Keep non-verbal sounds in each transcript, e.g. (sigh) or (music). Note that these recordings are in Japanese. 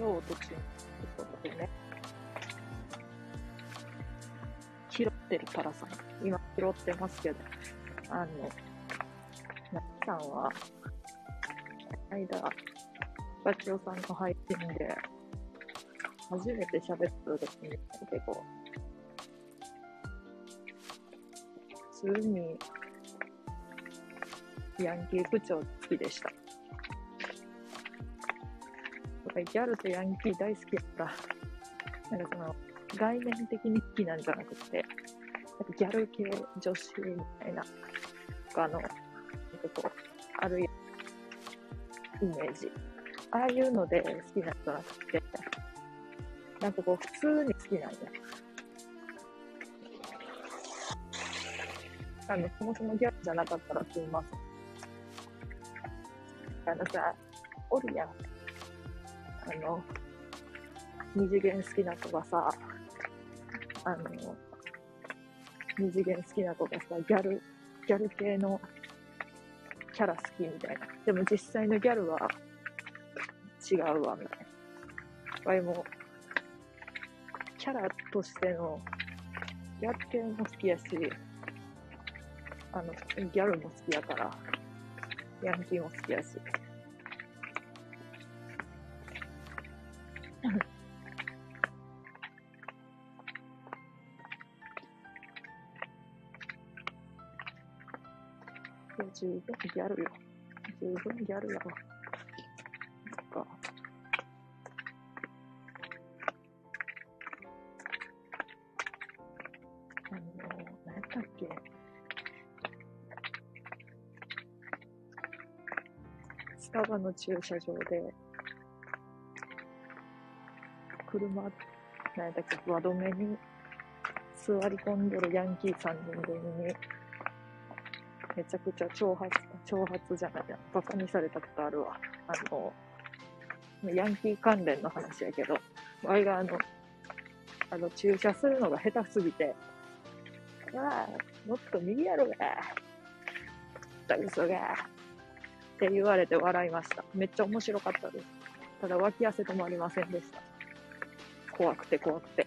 用途中とことでね、拾ってるからさ、今拾ってますけど、あの、なさんは、間、バチオさんの配信で、初めて喋った時に結構、普通にヤンキー口調好きでした。ギャルとヤンキー大好きだった。なんかその、概念的に好きなんじゃなくて、なんかギャル系女子みたいな、あの、なんかこう、あるイメージ。ああいうので好きなんじゃなくて、なんかこう、普通に好きなんや。あの、そもそもギャルじゃなかったらすいません。あのさ、おるやん。あの、二次元好きな子がさ、あの、二次元好きな子がさ、ギャル、ギャル系のキャラ好きみたいな。でも実際のギャルは違うわ、みたいな。わいも、キャラとしての、ギャル系も好きやし、あの、普通にギャルも好きやから、ヤンキーも好きやし。十分ギャルよ。十分ギャルやわ。そっか。あの、何やったっけ？スタバの駐車場で、車、何やったっけ、輪止めに座り込んでるヤンキー3人組に、めちゃくちゃ挑発、挑発じゃないや、バカにされたことあるわ。あの、ヤンキー関連の話やけど、わいがあの、あの、駐車するのが下手すぎて、ああ、もっと右やろが、だ嘘が、って言われて笑いました。めっちゃ面白かったです。ただ脇汗止まりませんでした。怖くて怖くて。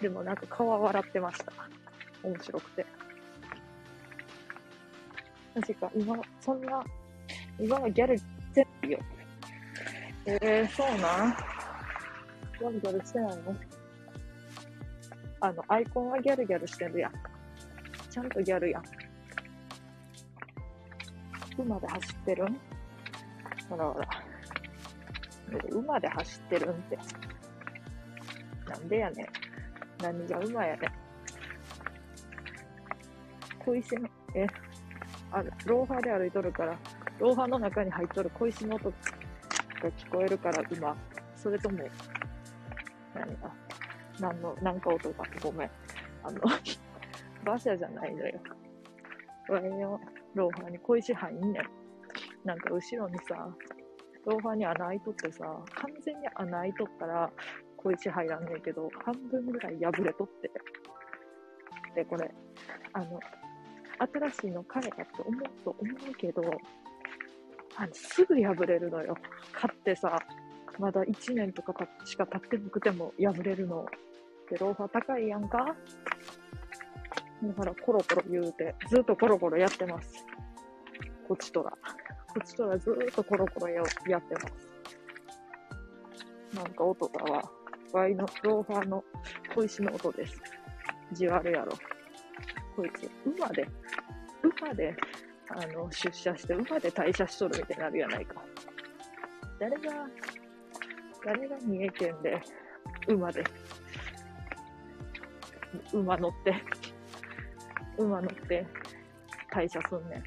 でもなんか顔は笑ってました。面白くて。マジか、今、そんな、今はギャル全部よ。えー、そうなん？ギャルギャルしてないの？あの、アイコンはギャルギャルしてるやん。ちゃんとギャルやん。馬で走ってるん？ほらほら。馬で走ってるんって。なんでやねん。何が馬やねん。小石の、え、あ、ローファーで歩いとるから、ローファーの中に入っとる小石の音が聞こえるから馬。それとも、何が、何の、何か音が、ごめん。あの、(laughs) 馬車じゃないのよ。ワイのローファーに小石入んねん。なんか後ろにさ、ローファーに穴開いとってさ、完全に穴開いとったら小石入らんねんけど、半分ぐらい破れとって。で、これ、あの、新しいの買えたって思うと思うけど、あのすぐ破れるのよ。買ってさ、まだ1年とかしか経ってなくても破れるの。で、ローファー高いやんか？だからコロコロ言うて、ずっとコロコロやってます。こっちとら。こっちとらずっとコロコロややってます。なんか音がは、ワイのローファーの小石の音です。じわるやろ。こいつ、馬で、馬で、あの、出社して、馬で退社しとるみたいになるやないか。誰が、誰が三重県で、馬で、馬乗って、馬乗って退社すんねん。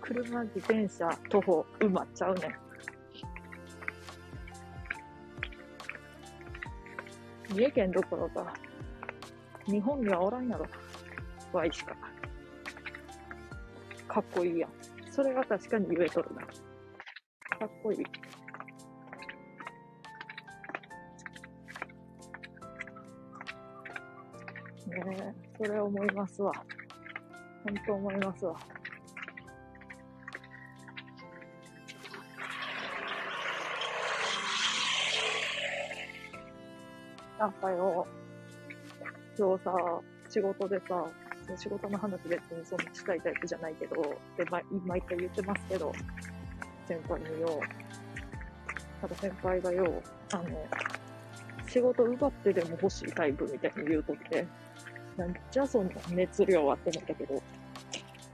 車、自転車、徒歩、馬ちゃうねん。三重県どころか、日本にはおらんやろ。Y しか。かっこいいやん。それが確かに言えとるな。かっこいい。ねえ、それ思いますわ。本当思いますわ。なんかよ、今日さ、仕事でさ、仕事の話別にそんなしたいタイプじゃないけど、で、ま、毎回言ってますけど、先輩によ、ただ先輩がよ、あの、仕事奪ってでも欲しいタイプみたいに言うとって、なんじゃその熱量はって思ったけど、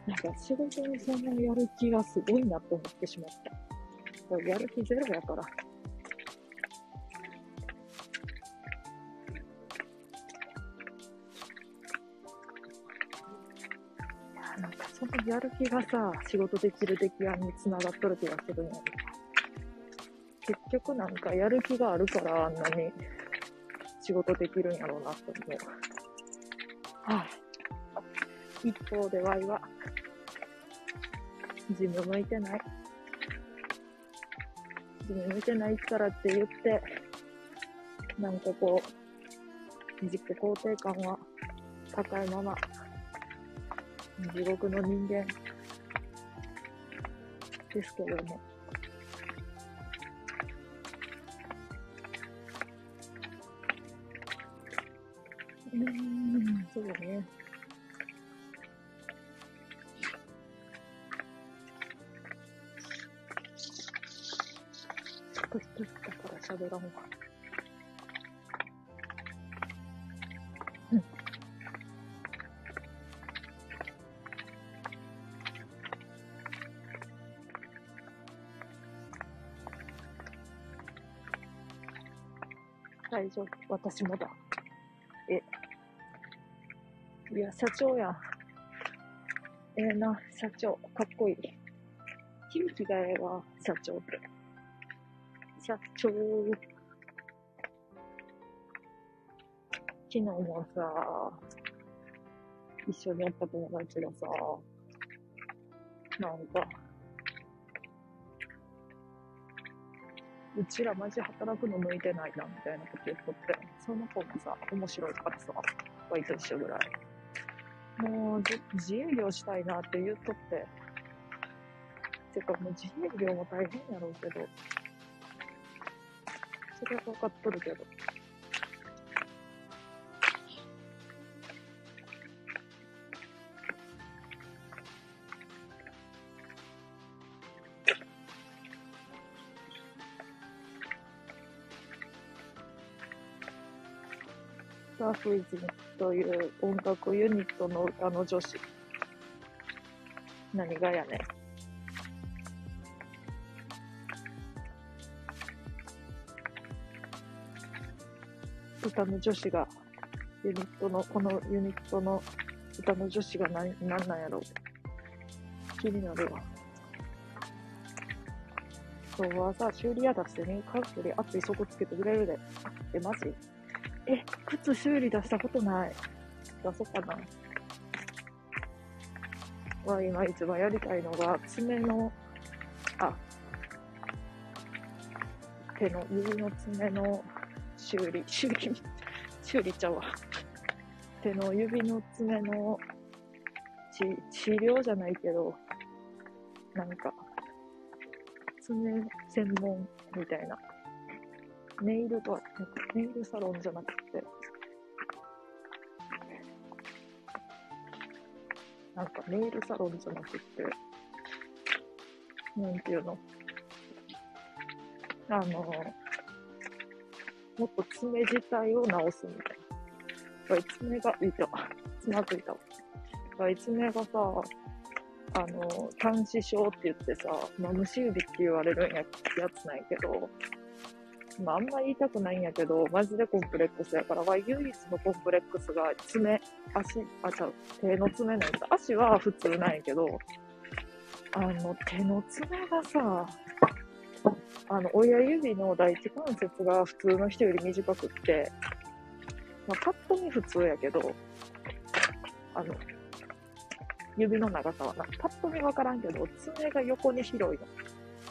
なんか仕事にそんなやる気がすごいなって思ってしまった。やる気ゼロやから。やる気がさ、仕事できる出来案につながっとる気がするんや結局なんかやる気があるからあんなに仕事できるんやろうなって思う。はあ、一方でワイは、自分向いてない。自分向いてないからって言って、なんかこう、自己肯定感は高いまま、地獄の人間ですけども。うん、そうだね。少しだから喋らんわ。大丈夫。私もだ。え。いや、社長や。ええー、な、社長。かっこいい。響きがええわ、社長って。社長。昨日もさ、一緒におった友達がさ、なんか、うちらマジ働くの向いてないな、みたいなこと言っとって、その子もさ、面白いからさ、バイト一緒ぐらい。もう、自営業したいなって言っとって、てかもう自営業も大変やろうけど、それは分かっとるけど。スターフイズという音楽ユニットの歌の女子。何がやねん。歌の女子が、ユニットの、このユニットの歌の女子が何何なんやろう。気になるわ。今日はさ、修理屋出してね、カウトで熱い底つけてくれるで。え、マジ？え、靴修理出したことない。出そうかな。は今一番やりたいのが、爪の、あ、手の、指の爪の修理、(laughs) 修理、修理ちゃうわ。手の指の爪の治療じゃないけど、なんか、爪専門みたいな。ネイルとは、ネイルサロンじゃなくて、なんかネイルサロンじゃなくて、なんていうの？あの、もっと爪自体を直すみたいな。爪が、いた。つまずいたわ。爪がさ、あの、端子症って言ってさ、まあ、虫指って言われるんややつなんやけど、まあ、あんま言いたくないんやけど、マジでコンプレックスやから、唯一のコンプレックスが爪、足、あ、ちゃう、手の爪なんや足は普通なんやけど、あの、手の爪がさ、あの、親指の第一関節が普通の人より短くって、まあ、パッと見普通やけど、あの、指の長さはな、パッと見わからんけど、爪が横に広いの。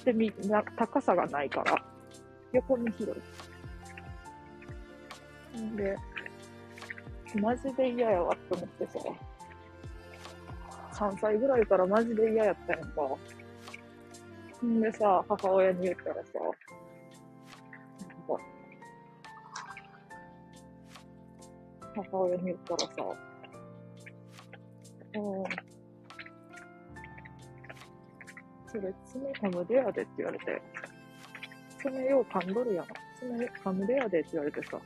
で、みんな、高さがないから、横に広い。んで、マジで嫌やわって思ってさ、3歳ぐらいからマジで嫌やったやんか。んでさ、母親に言ったらさ、なんか、母親に言ったらさ、うん。それ、爪噛むでやでって言われて、爪よう噛んどるやん。爪噛むでやでって言われてさ、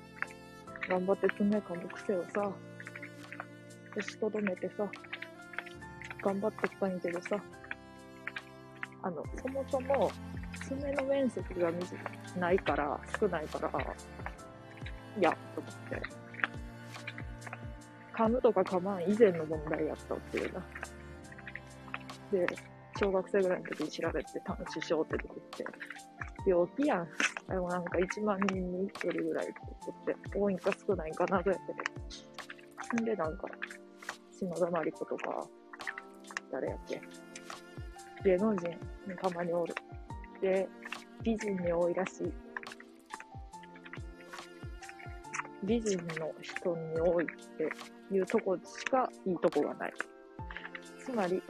頑張って爪噛む癖をさ、押しとどめてさ、頑張ってきたんやけどさ、あの、そもそも、爪の面積がないから、少ないから、いや、と思って。噛むとか噛まん以前の問題やったっていうな。で、小学生ぐらいの時に調べて、短視症って出てきて、病気やん。でもなんか1万人に1人ぐらいってって、多いんか少ないんかな、どうやって。んで、なんか、篠田麻里子とか、誰やっけ芸能人にたまにおる。で、美人に多いらしい。美人の人に多いっていうとこしかいいとこがない。つまり、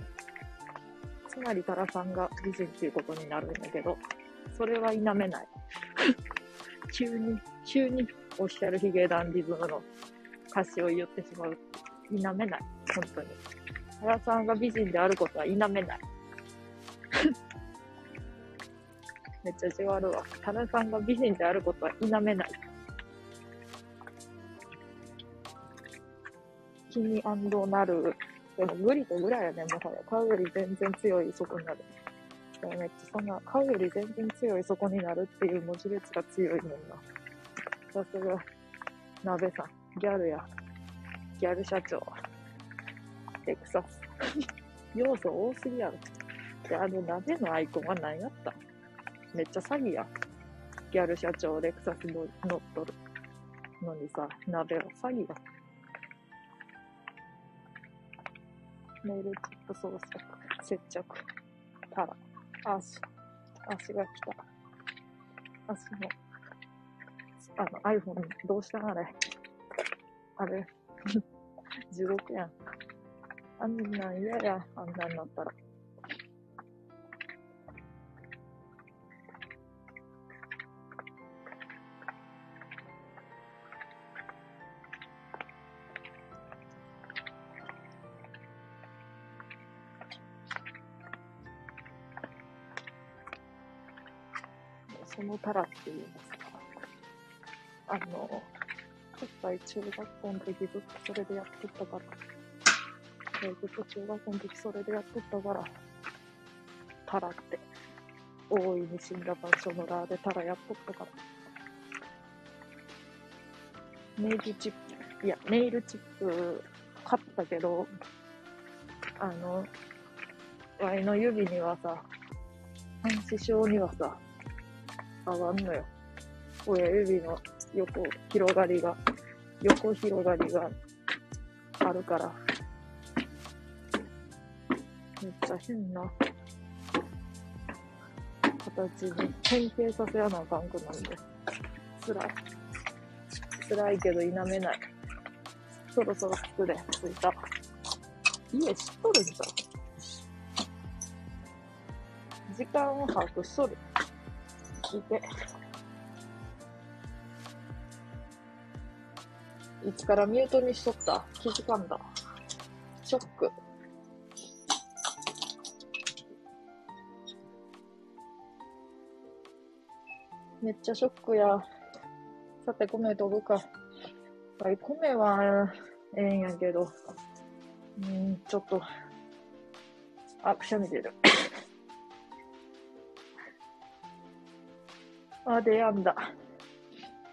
つまりタラさんが美人っていうことになるんだけど、それは否めない。(laughs) 急に、急にオフィシャルヒゲダンディズムの歌詞を言ってしまう。否めない。本当に。タラさんが美人であることは否めない。(laughs) めっちゃじわるわ。タラさんが美人であることは否めない。気になる。でも無理とぐらいやね、もはや。買うより全然強いそこになる。でもめっちゃそんな、買うより全然強いそこになるっていう文字列が強いもんな。さすが、鍋さん。ギャルや。ギャル社長。レクサス。(laughs) 要素多すぎやろ。で、あの鍋のアイコンは何やっためっちゃ詐欺や。ギャル社長、レクサス乗っとるのにさ、鍋は詐欺や。メールチップ装着、接着、たら、足、足が来た。足の、あの iPhone どうしたあれ。あれ、(laughs) 地獄やん。あんなん嫌や、あんなんなったら。のタラっていうのさ、あの、やっぱり中学校の時ずっとそれでやってたから、ずっと中学校の時それでやってたから、タラって、大いに死んだ場所のラーでタラやっとったから。ネイルチップ、いや、ネイルチップ買ったけど、あの、ワイの指にはさ、半死症にはさ、上がんのよ。親指の横広がりが、横広がりがあるから。めっちゃ変な形に変形させやなあかんくなんで。辛い。辛いけど否めない。そろそろ着くで、着いた。家知っとるんじゃん。時間を把握しとる。聞いて。いつからミュートにしとった？気づかんだ。ショック。めっちゃショックや。さて、米飛ぶか。はい、米はええんやけど。うん、ちょっと。あ、くしゃみ出る。あ、出やんだ。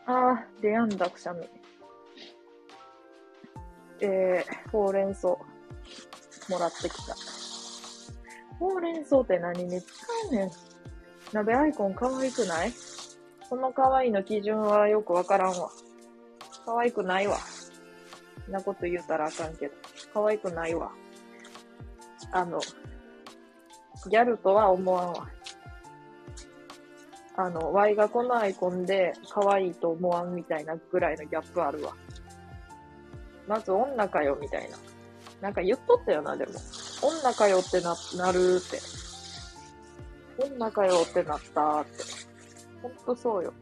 あ、出やんだ、くしゃみ。えー、ほうれん草、もらってきた。ほうれん草って何に使うねん？鍋アイコン可愛くない？この可愛いの基準はよくわからんわ。可愛くないわ。そんなこと言うたらあかんけど。可愛くないわ。あの、ギャルとは思わんわ。あの、Y がこのアイコンで可愛いと思わんみたいなぐらいのギャップあるわ。まず女かよみたいな。なんか言っとったよな、でも。女かよってな、なるって。女かよってなったって。ほんとそうよ。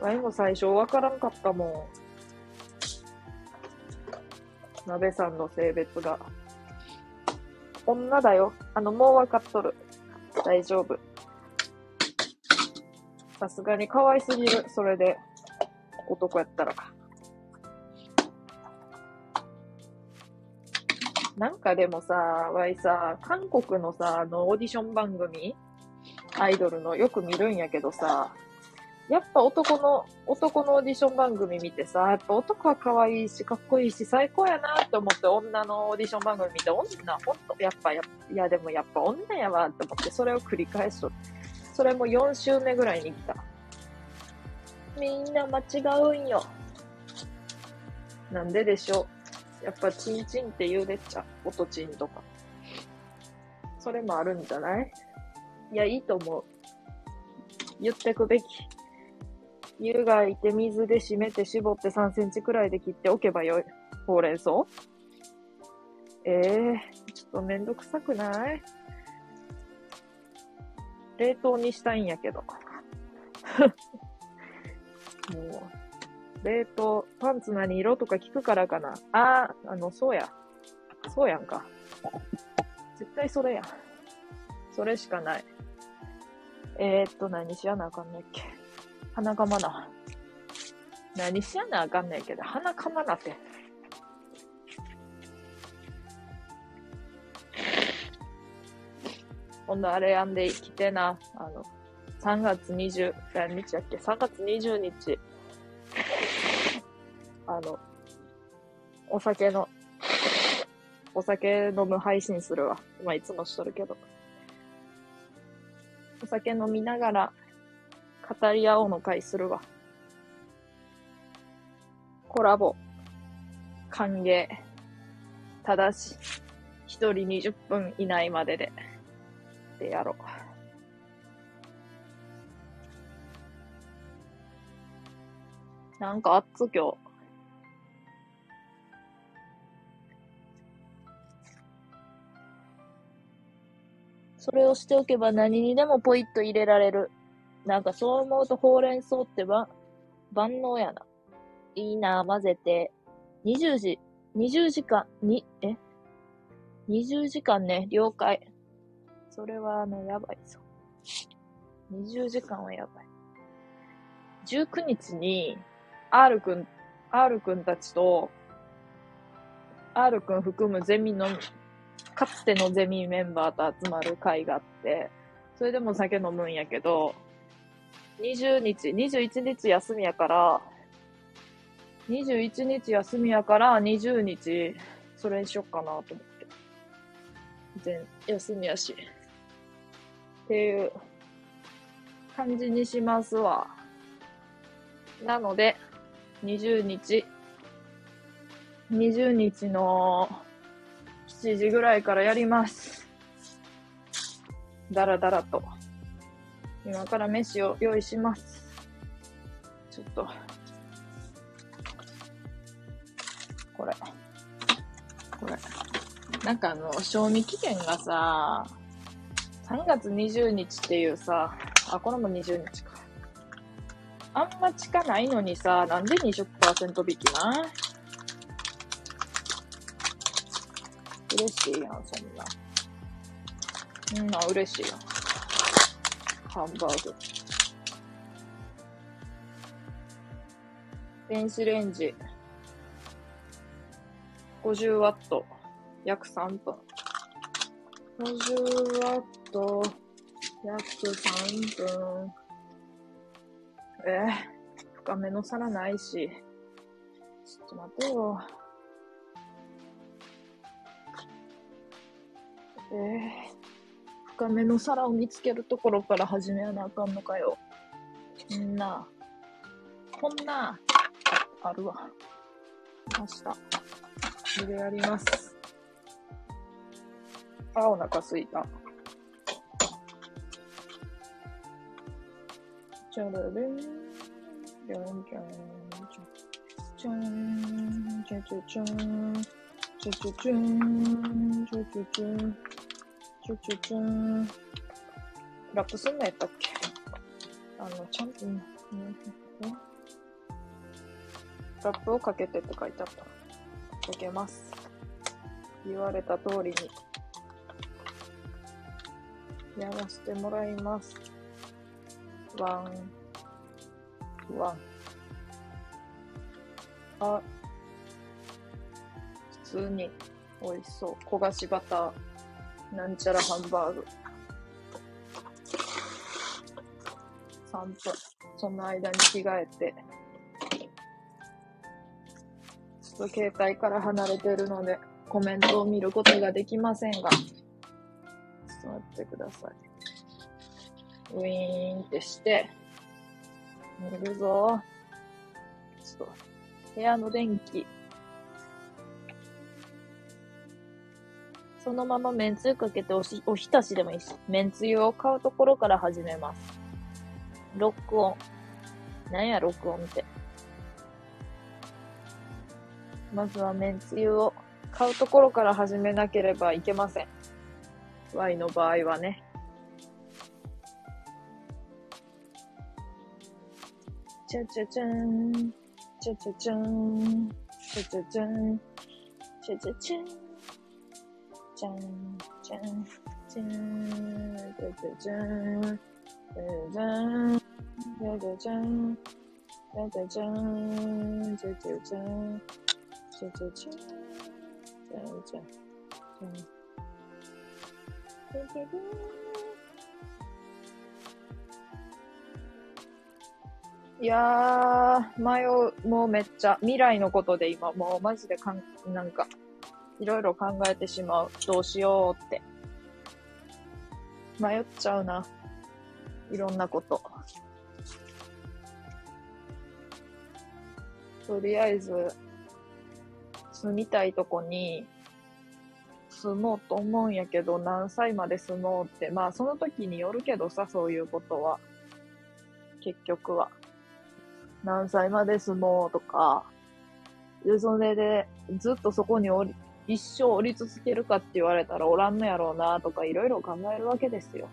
ワイも最初わからんかったもん。鍋さんの性別が。女だよ。あの、もうわかっとる。大丈夫。さすがに可愛すぎる。それで、男やったら。なんかでもさ、わいさ、韓国のさ、あの、オーディション番組、アイドルのよく見るんやけどさ、やっぱ男の、男のオーディション番組見てさ、やっぱ男は可愛いし、かっこいいし、最高やなって思って女のオーディション番組見て、女、ほんと、やっぱ、やいやでもやっぱ女やわって思って、それを繰り返しと。それも4週目ぐらいに来た。みんな間違うんよ。なんででしょう。やっぱチンチンって言うでっちゃ。音チンとか。それもあるんじゃない？いや、いいと思う。言ってくべき。湯がいて水で締めて絞って3センチくらいで切っておけばよい。ほうれん草？ええー、ちょっとめんどくさくない？冷凍にしたいんやけど。(laughs) もう、冷凍、パンツ何色とか聞くからかな。あー、あの、そうや。そうやんか。絶対それや。それしかない。えー、っと、何しやなあかんねっけ。鼻かまな。何しやなあかんねんけど、鼻かまなって。今度あれやんで来てな。あの、3月20、何日だっけ ?3 月20日。あの、お酒の、お酒飲む配信するわ。まあ、いつもしとるけど。お酒飲みながら語り合おうの会するわ。コラボ。歓迎。ただし、一人20分以内までで、でやろう。なんかあっつ今日。それをしておけば何にでもポイッと入れられる。なんかそう思うとほうれん草ってば万能やな。いいな、混ぜて。20時、20時間、に、え ?20 時間ね、了解。それはあの、やばいぞ。20時間はやばい。19日に、R くん、R くんたちと、R くん含むゼミのかつてのゼミメンバーと集まる会があって、それでも酒飲むんやけど、20日、21日休みやから、21日休みやから20日、それにしよっかなと思って。全、休みやし。っていう感じにしますわ。なので、20日、20日の7時ぐらいからやります。だらだらと。今から飯を用意します。ちょっと。これ。これ。なんかあの、賞味期限がさ、3月20日っていうさ、あ、これも20日か。あんま近ないのにさ、なんで20%引きな嬉しいやん、そんな。みん嬉しいやん。ハンバーグ。電子レンジ。50ワット。約3分。50ワット。約3分。えー、深めの皿ないし。ちょっと待てよ。えー、深めの皿を見つけるところから始めやなあかんのかよ。みんな、こんな、あるわ。明日。それやります。あ、お腹すいた。チャラレン、じゃんじゃん、じゃん、じゃん、じゃじゃじゃん、じゃじゃじゃん、じゃじゃじゃん。ちょちょちょん。ラップすんのやったっけ？あの、ちゃんと、うん、ラップをかけてって書いてあった。かけます。言われた通りにやらせてもらいます。ワン、ワン。あ、普通に美味しそう。焦がしバター、なんちゃらハンバーグ。3分。その間に着替えて。ちょっと携帯から離れてるので、コメントを見ることができませんが。ちょっと待ってください。ウィーンってして、寝るぞ。ちょっと、部屋の電気。そのままめんつゆかけておしおひたしでもいいし、めんつゆを買うところから始めます。ロックオン。なんや、ロックオンって。まずはめんつゆを買うところから始めなければいけません。Y の場合はね。チャチャチャン、チャチャチャン、チャチャチャン、チャチャチャン、じゃん、じゃん、じゃん、じゃじゃじゃん、じゃじゃじゃん、じゃじゃじゃん、じゃじゃじゃん、じゃじゃじゃん、じゃじゃじゃん、じゃじゃじゃん。いやー、迷う、もうめっちゃ、未来のことで今、もうマジでかん、なんか、いろいろ考えてしまう。どうしようって。迷っちゃうな。いろんなこと。とりあえず、住みたいとこに、住もうと思うんやけど、何歳まで住もうって。まあ、その時によるけどさ、そういうことは。結局は。何歳まで住もうとか。で、それで、ずっとそこにおり、一生おり続けるかって言われたらおらんのやろうなとか、いろいろ考えるわけですよ。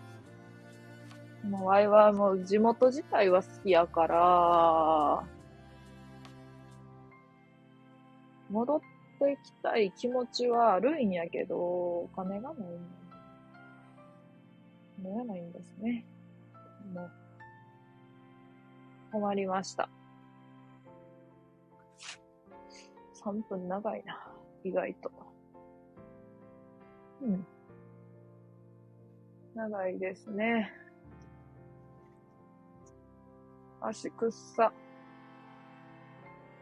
もう、ワイはもう地元自体は好きやから、戻ってきたい気持ちはあるんやけど、お金がないんだ。もらないんですね。もう、困りました。3分長いな。意外と。うん。長いですね。足くっさ。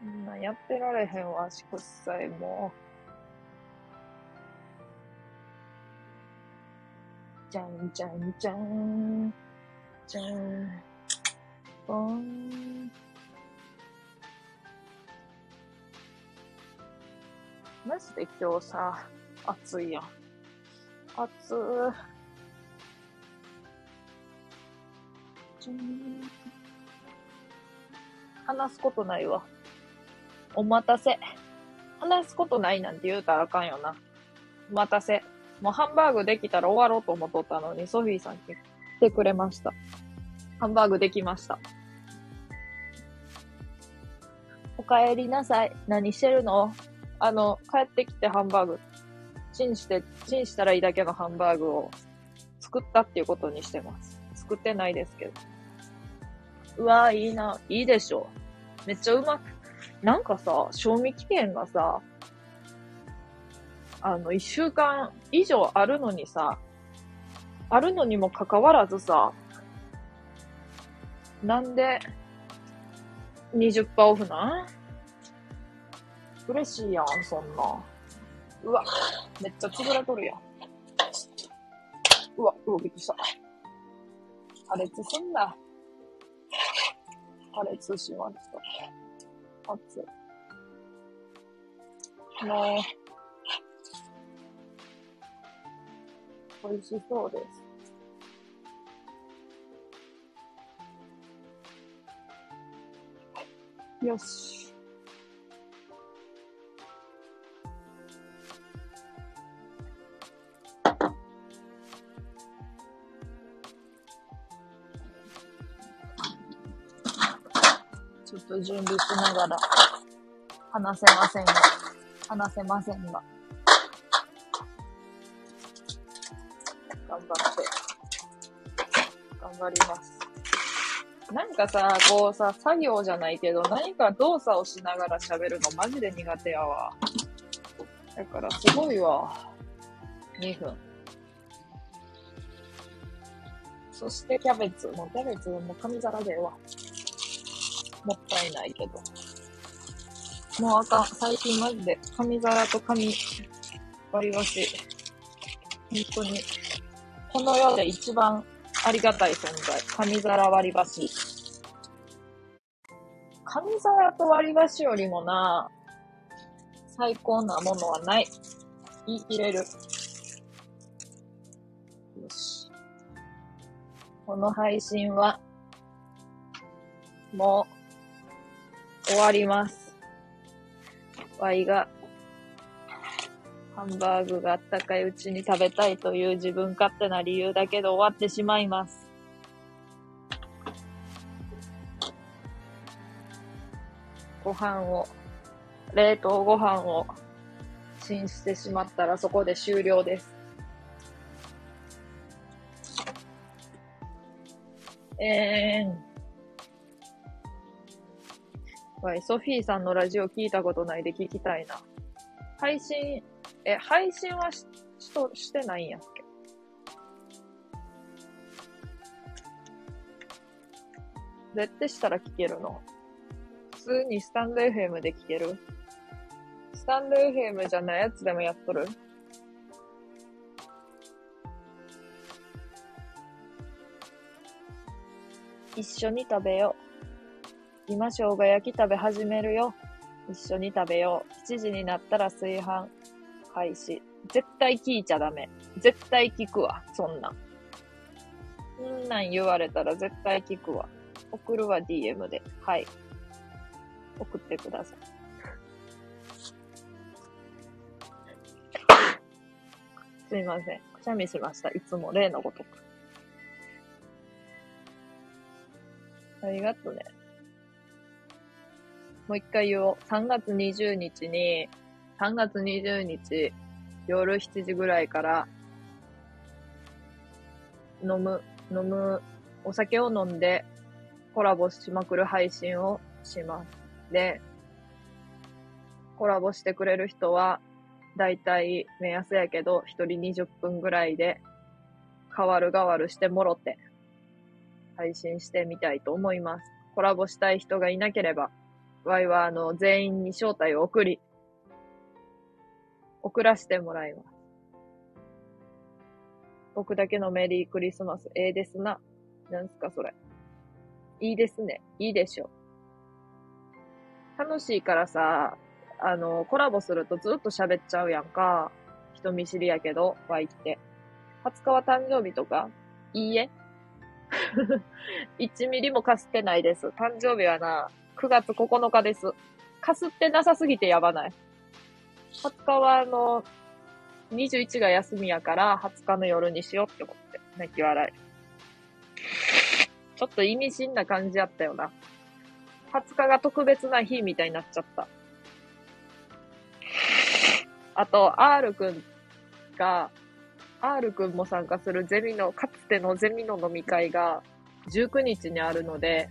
んなやってられへんわ、足くっさい、もう。じゃんじゃんじゃん。じゃん。ぼん。マジで今日さ、暑いやん。暑ー。話すことないわ。お待たせ。話すことないなんて言うたらあかんよな。お待たせ。もうハンバーグできたら終わろうと思っとったのに、ソフィーさん来てくれました。ハンバーグできました。お帰りなさい。何してるの？あの、帰ってきてハンバーグ、チンして、チンしたらいいだけのハンバーグを作ったっていうことにしてます。作ってないですけど。うわーいいな。いいでしょ。めっちゃうまく。なんかさ、賞味期限がさ、あの、一週間以上あるのにさ、あるのにもかかわらずさ、なんで、20%オフなん？嬉しいやん、そんな。うわ、めっちゃ潰れとるやん。うわ、うわ、びっくりした。破裂すんな。破裂しました。熱い。もう、美味しそうです。よし。と準備しながら話せませんが、話せませんが。頑張って、頑張ります。なんかさ、こうさ、作業じゃないけど、何か動作をしながら喋るのマジで苦手やわ。だからすごいわ。2分。そしてキャベツ。もうキャベツもう紙皿でええわ。もったいないけど。もうあかん。最近マジで紙皿と紙割り箸。本当に。この世で一番ありがたい存在。紙皿割り箸。紙皿と割り箸よりもな、最高なものはない。言い切れる。よし。この配信は、もう、終わります。ワイが、ハンバーグがあったかいうちに食べたいという自分勝手な理由だけで終わってしまいます。ご飯を、冷凍ご飯をチンしてしまったらそこで終了です。えーん。わい、ソフィーさんのラジオ聞いたことないで聞きたいな。配信、え、配信はし、しと、してないんやっけ？どうやってしたら聞けるの普通にスタンド FM で聞ける？スタンド FM じゃないやつでもやっとる？一緒に食べよう。今生姜焼き食べ始めるよ。一緒に食べよう。7時になったら炊飯開始。絶対聞いちゃダメ。絶対聞くわ。そんなん。そんなん言われたら絶対聞くわ。送るわ、DM で。はい。送ってください。すいません。くしゃみしました。いつも例のごとく。ありがとね。もう一回言おう。3月20日に、3月20日、夜7時ぐらいから、飲む、飲む、お酒を飲んで、コラボしまくる配信をします。で、コラボしてくれる人は、だいたい目安やけど、一人20分ぐらいで、変わる変わるしてもろて、配信してみたいと思います。コラボしたい人がいなければ、ワイはあの、全員に招待を送り、送らせてもらいます。僕だけのメリークリスマス、ええですな。なんすかそれ。いいですね。いいでしょ。楽しいからさ、あの、コラボするとずっと喋っちゃうやんか。人見知りやけど、ワイって。20日は誕生日とか？いいえ。(laughs) 1ミリもかすってないです。誕生日はな、9月9日です。かすってなさすぎてやばない。20日はあの、21が休みやから20日の夜にしようって思って、泣き笑い。ちょっと意味深な感じやったよな。20日が特別な日みたいになっちゃった。あと、R くんが、R くんも参加するゼミの、かつてのゼミの飲み会が19日にあるので、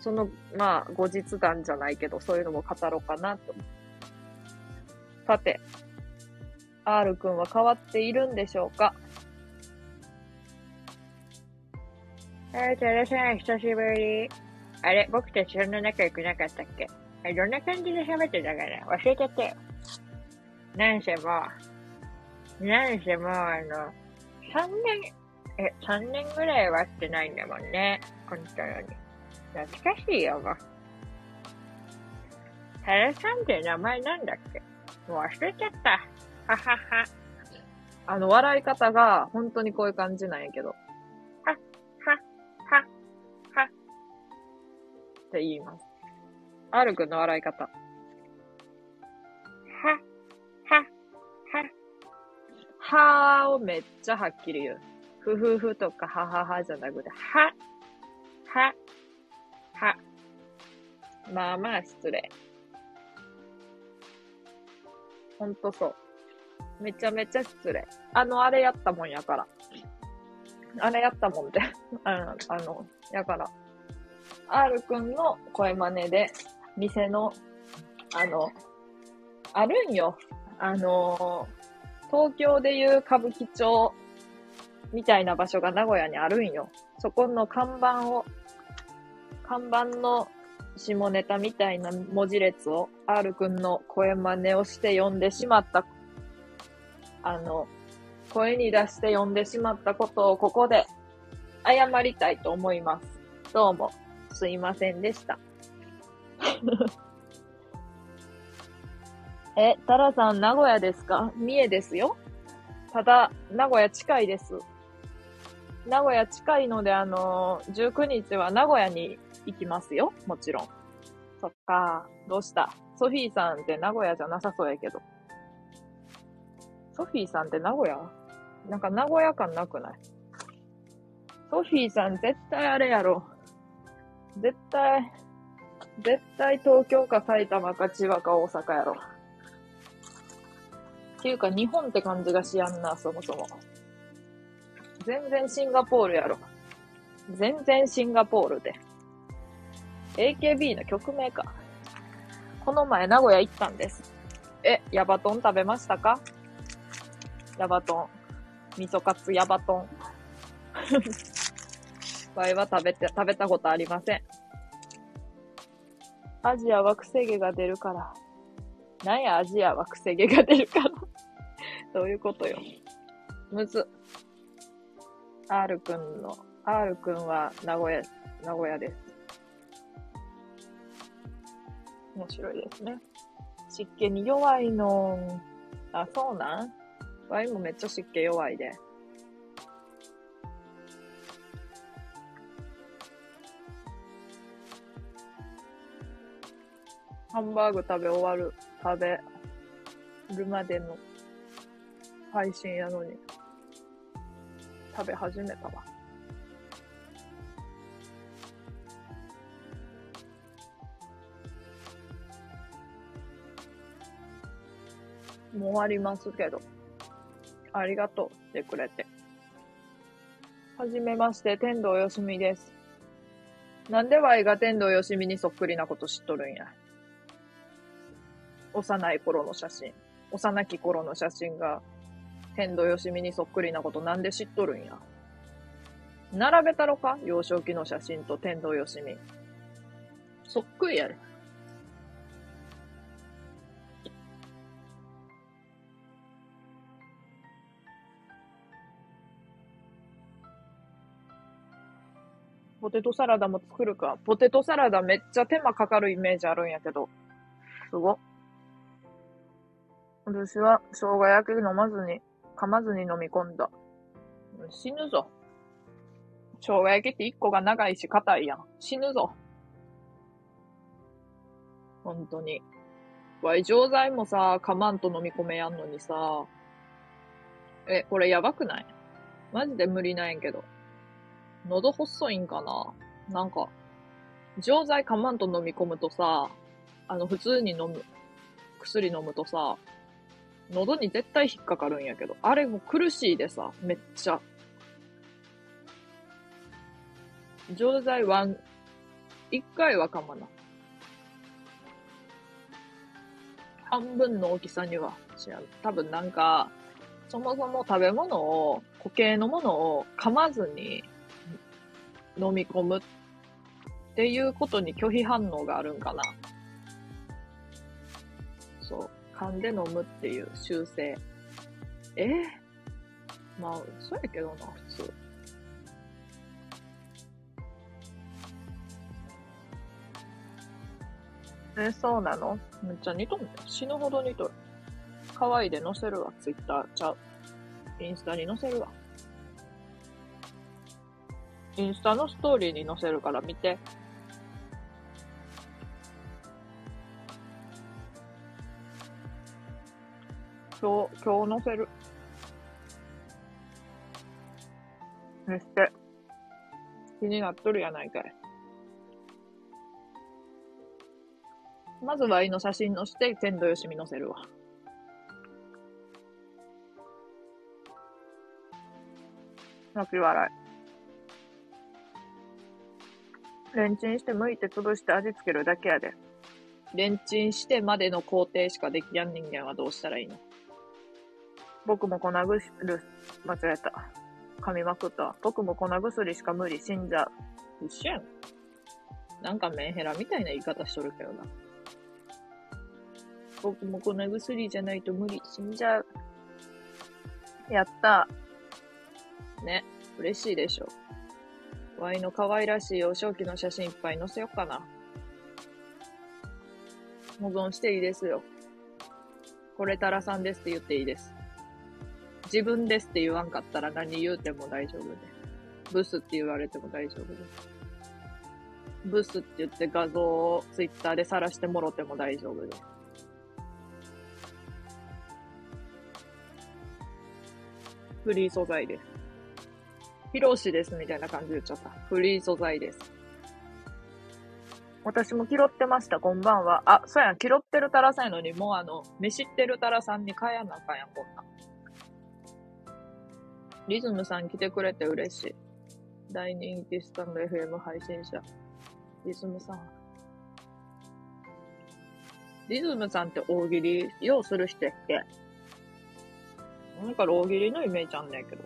その、まあ、後日談じゃないけど、そういうのも語ろうかなと。さて、R くんは変わっているんでしょうか？えー、テレさん、久しぶり。あれ、僕たちそんな仲良くなかったっけ？え、どんな感じで喋ってたかな？忘れちゃったよ。なんせもう、なんせもう、あの、3年、え、3年ぐらいは会ってないんだもんね。本当に。懐かしいよ、もう。タラさんって名前なんだっけ？もう忘れちゃった。ははは。あの、笑い方が本当にこういう感じなんやけど、は、は、は、は。って言います。R くんの笑い方。は、は、は、はーをめっちゃはっきり言う。ふふふとかはははじゃなくて、は、は、は。まあまあ失礼。ほんとそう。めちゃめちゃ失礼。あの、あれやったもんやから。あれやったもんで。あ (laughs) の、あの、やから。R くんの声真似で、店の、あの、あるんよ。あの東京でいう歌舞伎町みたいな場所が名古屋にあるんよ。そこの看板を、看板の下ネタみたいな文字列を R くんの声真似をして読んでしまった、あの、声に出して読んでしまったことをここで謝りたいと思います。どうも、すいませんでした。(laughs) え、タラさん、名古屋ですか？三重ですよ。ただ、名古屋近いです。名古屋近いので、あのー、19日は名古屋に行きますよ。もちろん。そっか。どうした？ソフィーさんって名古屋じゃなさそうやけど。ソフィーさんって名古屋？なんか名古屋感なくない？ソフィーさん絶対あれやろ。絶対、絶対東京か埼玉か千葉か大阪やろ。っていうか日本って感じがしやんな、そもそも。全然シンガポールやろ。全然シンガポールで。AKB の曲名か。この前名古屋行ったんです。え、ヤバトン食べましたか？ヤバトン。味噌カツヤバトン。(laughs) わいは食べて、食べたことありません。アジアはくせ毛が出るから。なんやアジアはくせ毛が出るから。(laughs) どういうことよ。むず。R くんの、R くんは名古屋、名古屋です。面白いですね。湿気に弱いの。あ、そうなん？ワインもめっちゃ湿気弱いで。ハンバーグ食べ終わる、食べるまでの配信やのに、食べ始めたわ。もう終わりますけど、ありがとうしてくれて。はじめまして、天童よしみです。なんでワイが天童よしみにそっくりなこと知っとるんや。幼い頃の写真。幼き頃の写真が、天童よしみにそっくりなことなんで知っとるんや。並べたろか？幼少期の写真と天童よしみ。そっくりやで。ポテトサラダも作るか。ポテトサラダめっちゃ手間かかるイメージあるんやけど。すご。私は生姜焼き飲まずに、噛まずに飲み込んだ。死ぬぞ。生姜焼きって一個が長いし硬いやん。死ぬぞ。本当に。わい、錠剤もさ、噛まんと飲み込めやんのにさ。え、これやばくない？マジで無理なんやけど。喉細いんかな？なんか、錠剤噛まんと飲み込むとさ、あの、普通に飲む、薬飲むとさ、喉に絶対引っかかるんやけど、あれも苦しいでさ、めっちゃ。錠剤は、一回は噛まな。半分の大きさには違う。多分なんか、そもそも食べ物を、固形のものを噛まずに飲み込むっていうことに拒否反応があるんかな。そう。噛んで飲むっていう習性。え？ーまあ、そうやけどな、普通。え、そうなの？めっちゃ似とんね死ぬほど似とる。可愛いで載せるわ、ツイッターちゃう。インスタに載せるわ。インスタのストーリーに載せるから見て。今日、今日載せる。めっちゃ気になっとるやないかい。まずは I の写真載して、天童よしみ載せるわ。泣き笑い。レンチンして剥いて潰して味付けるだけやで。レンチンしてまでの工程しかできやん人間はどうしたらいいの？僕も粉薬、間違えた。噛みまくったわ。僕も粉薬しか無理、死んじゃう。一緒やん。なんかメンヘラみたいな言い方しとるけどな。僕も粉薬じゃないと無理、死んじゃう。やったね、嬉しいでしょ。ワイの可愛らしい幼少期の写真いっぱい載せよっかな。保存していいですよ。これタラさんですって言っていいです。自分ですって言わんかったら何言うても大丈夫で。ブスって言われても大丈夫です。ブスって言って画像をツイッターで晒してもろても大丈夫です。フリー素材です。ヒロシですみたいな感じで言っちゃった。フリー素材です。私も拾ってました、こんばんは。あ、そうやん、拾ってるタラさんやのに、もうあの、飯ってるタラさんに変えなあかんやん、こんな。リズムさん来てくれて嬉しい。大人気スタンド FM 配信者。リズムさん。リズムさんって大喜利ようする人やっけ？なんか大喜利のイメージあんねんけど。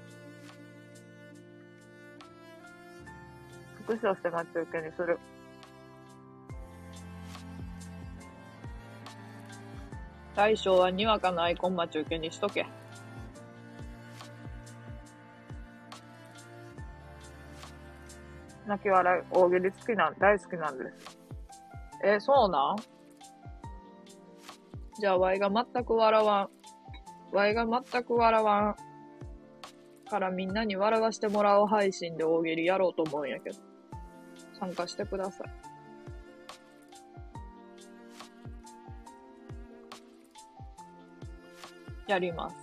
復唱して待ち受けにする。大将はにわかのアイコン待ち受けにしとけ。泣き笑い、大喜利好きなん、大好きなんです。え、そうなん？じゃあ、ワイが全く笑わん。ワイが全く笑わん。からみんなに笑わしてもらう配信で大喜利やろうと思うんやけど。参加してください。やります。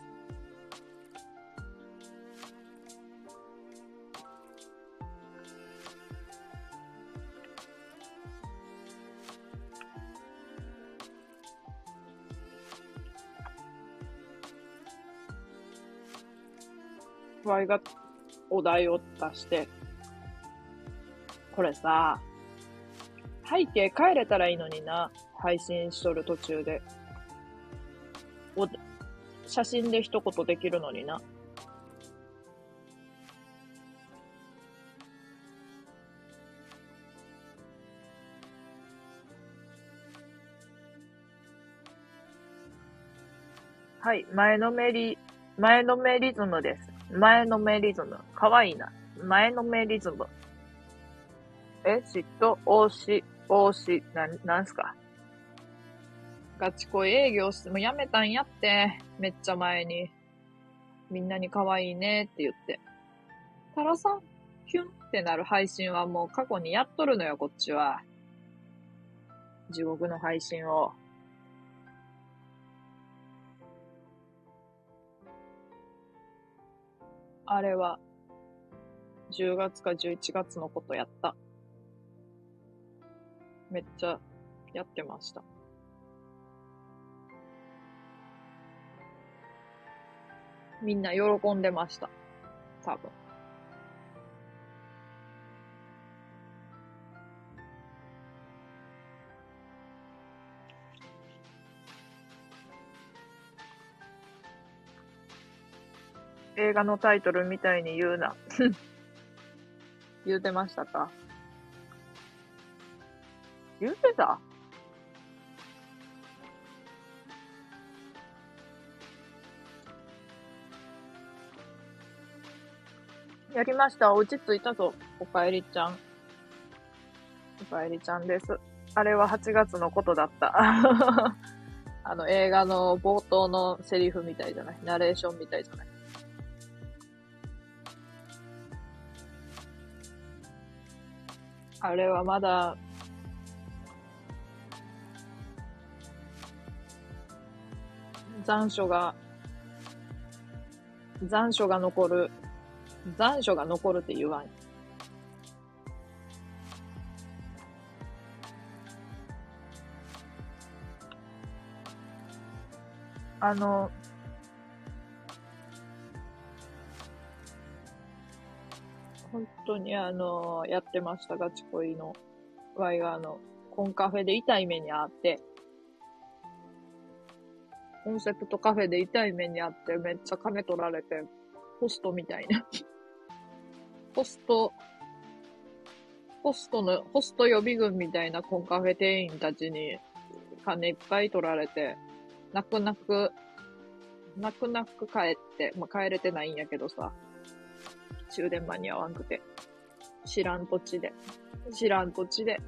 ワイがお題を出して、これさ、背景変えれたらいいのにな、配信しとる途中で。お写真で一言できるのにな。はい、前のめり、前のめリズムです。前のめリズム。かわいいな。前のめリズム。え、嫉妬、推し、推し、なん、なんすか？ガチ恋営業してもやめたんやって。めっちゃ前に。みんなに可愛いねって言って。タラさん、キュンってなる配信はもう過去にやっとるのよ、こっちは。地獄の配信を。あれは、10月か11月のことやった。めっちゃやってました。みんな喜んでました。多分。映画のタイトルみたいに言うな。(laughs) 言うてましたか？言うてた？やりました。お家着いたぞ。おかえりちゃん。おかえりちゃんです。あれは8月のことだった。(laughs) あの映画の冒頭のセリフみたいじゃない？ナレーションみたいじゃない？あれはまだ、残暑が、残暑が残る、残暑が残るって言わん。あの、本当にあの、やってました、ガチ恋の。ワイがあの、コンカフェで痛い目にあって、コンセプトカフェで痛い目にあって、めっちゃ金取られて、ホストみたいな。ホスト、ホストの、ホスト予備軍みたいなコンカフェ店員たちに金いっぱい取られて、泣く泣く、泣く泣く帰って、まあ、帰れてないんやけどさ、終電間に合わんくて、知らん土地で、知らん土地で、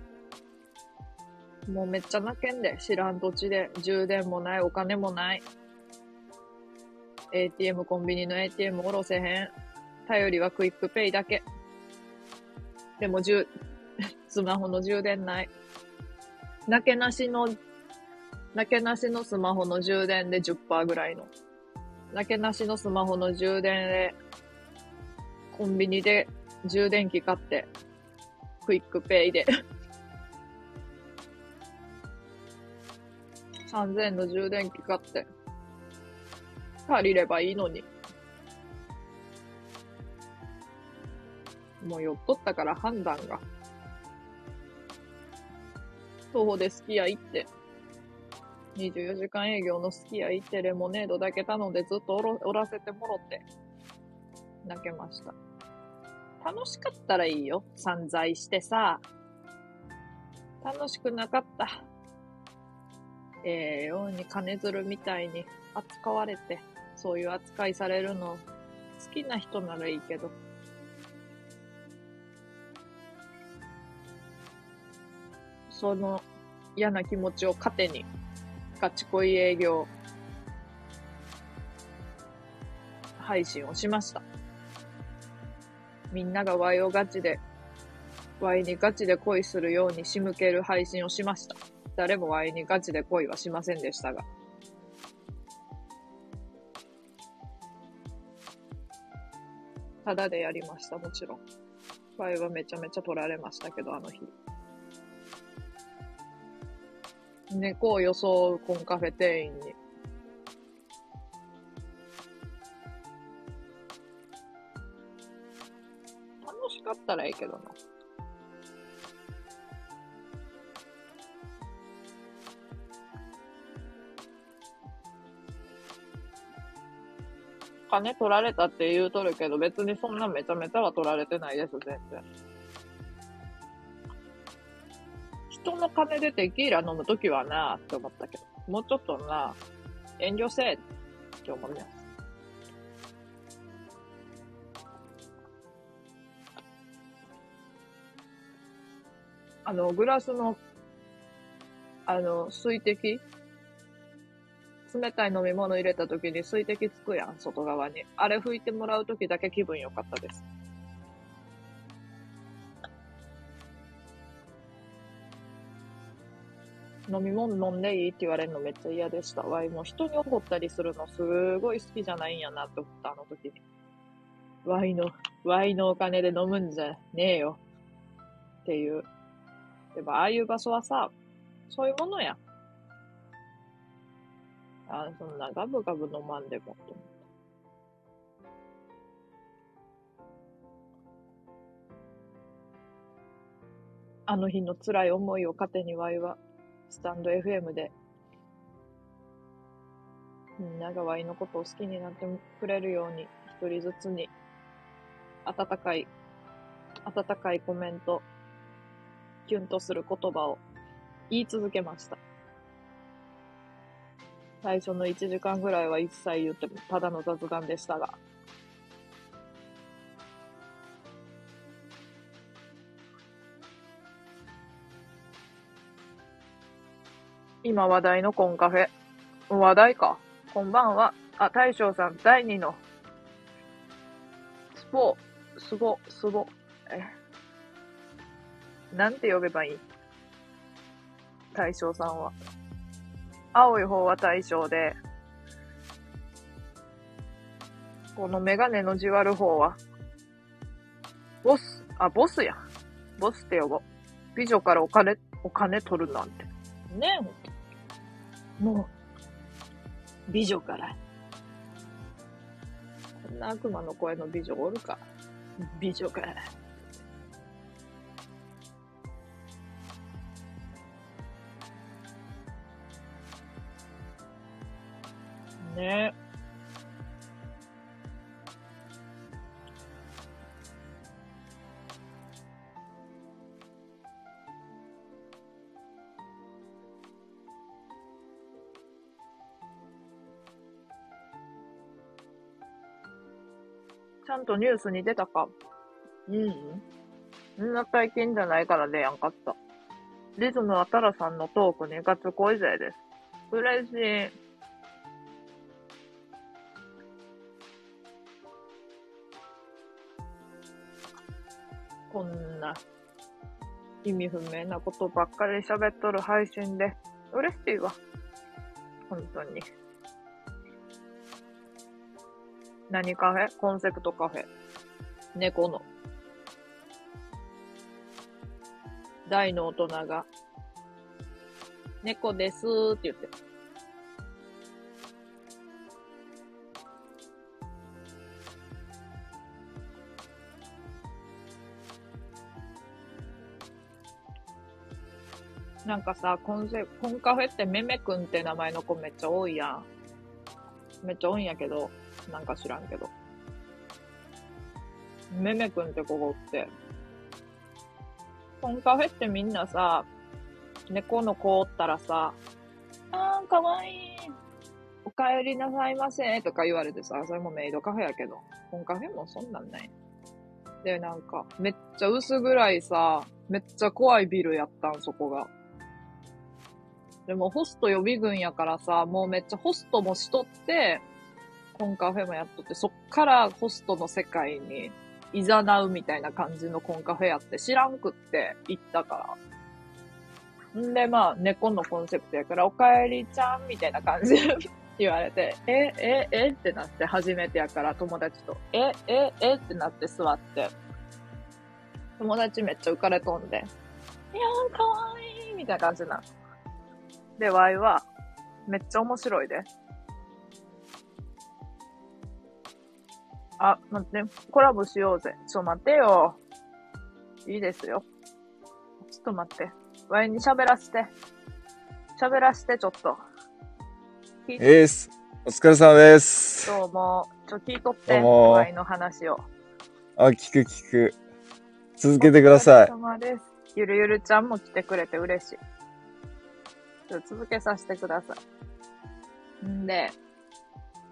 もうめっちゃ泣けんで、知らん土地で、充電もない、お金もない。ATM、コンビニの ATM おろせへん。頼りはクイックペイだけ。でも、じゅ、スマホの充電ない。なけなしの、なけなしのスマホの充電で10%ぐらいの。なけなしのスマホの充電で、コンビニで充電器買って、クイックペイで。(laughs) 3000円の充電器買って、借りればいいのに。もう酔っとったから判断が。徒歩でスキヤ行って、24時間営業のスキヤ行ってレモネードだけ頼んでずっとおろおらせてもろって、泣けました。楽しかったらいいよ。散財してさ。楽しくなかった。ええように金づるみたいに扱われて、そういう扱いされるの好きな人ならいいけど。その嫌な気持ちを糧に、ガチ恋営業配信をしました。みんながワイをガチで、ワイにガチで恋するように仕向ける配信をしました。誰もワイにガチで恋はしませんでしたが。ただでやりました、もちろん。ワイはめちゃめちゃ取られましたけど、あの日。猫を装うコンカフェ店員に。楽しかったらいいけどな。金取られたって言うとるけど、別にそんなめちゃめちゃは取られてないです、全然。人の金でテキーラ飲むときはなって思ったけど、もうちょっとな、遠慮せえって思います。あの、グラスの、あの、水滴冷たい飲み物入れた時に水滴つくやん、外側に。あれ拭いてもらう時だけ気分良かったです。飲み物飲んでいいって言われるのめっちゃ嫌でした。わいも人に怒ったりするのすごい好きじゃないんやなって思った、あの時に。ワイの、ワイのお金で飲むんじゃねえよ。っていう。でも、ああいう場所はさ、そういうものや。あそんなガブガブ飲まんでも、と思った。あの日の辛い思いを糧にワイは、スタンド FM で、みんながワイのことを好きになってくれるように、一人ずつに、温かい、温かいコメント、キュンとする言葉を言い続けました。最初の1時間ぐらいは一切言ってもただの雑談でしたが。今話題のコンカフェ。話題か。こんばんは。あ、大将さん、第2の、スポ、スボ、スボ、え、なんて呼べばいい？大将さんは。青い方は大将で、このメガネのじわる方は、ボス、あ、ボスや。ボスって呼ぼう。美女からお金、お金取るなんて。ねえ、もう、美女から。こんな悪魔の声の美女おるか。美女から。ねちゃんとニュースに出たか？うん。そんな体験じゃないから出やんかった。リズムはタラさんのトークにガツ恋勢です。嬉しい。こんな意味不明なことばっかり喋っとる配信で嬉しいわ。本当に。何カフェ？コンセプトカフェ。猫の。大の大人が、猫ですーって言って。なんかさ、コンセ、コンカフェってめめくんって名前の子めっちゃ多いやん。めっちゃ多いんやけど、なんか知らんけど。めめくんってここって。コンカフェってみんなさ、猫の子おったらさ、あー、かわいい。お帰りなさいませ。とか言われてさ、それもメイドカフェやけど、コンカフェもそんなんない。で、なんか、めっちゃ薄暗いさ、めっちゃ怖いビルやったん、そこが。でもホスト予備軍やからさ、もうめっちゃホストもしとって、コンカフェもやっとって、そっからホストの世界に誘うみたいな感じのコンカフェやって知らんくって行ったから。んで、まあ、猫のコンセプトやから、おかえりちゃんみたいな感じで (laughs) 言われて、え、え、えってなって初めてやから友達と、え、え、えってなって座って、友達めっちゃ浮かれとんで、いやーかわいいみたいな感じな。で、ワイは、めっちゃ面白いで。あ、待って、コラボしようぜ。ちょっと待ってよ。いいですよ。ちょっと待って。ワイに喋らせて。喋らせて、ちょっと。えーす。お疲れ様です。どうも。ちょ、聞いとって、ワイの話を。あ、聞く聞く。続けてくださいお。疲れ様です。ゆるゆるちゃんも来てくれて嬉しい。ちょっと続けさせてください。んで、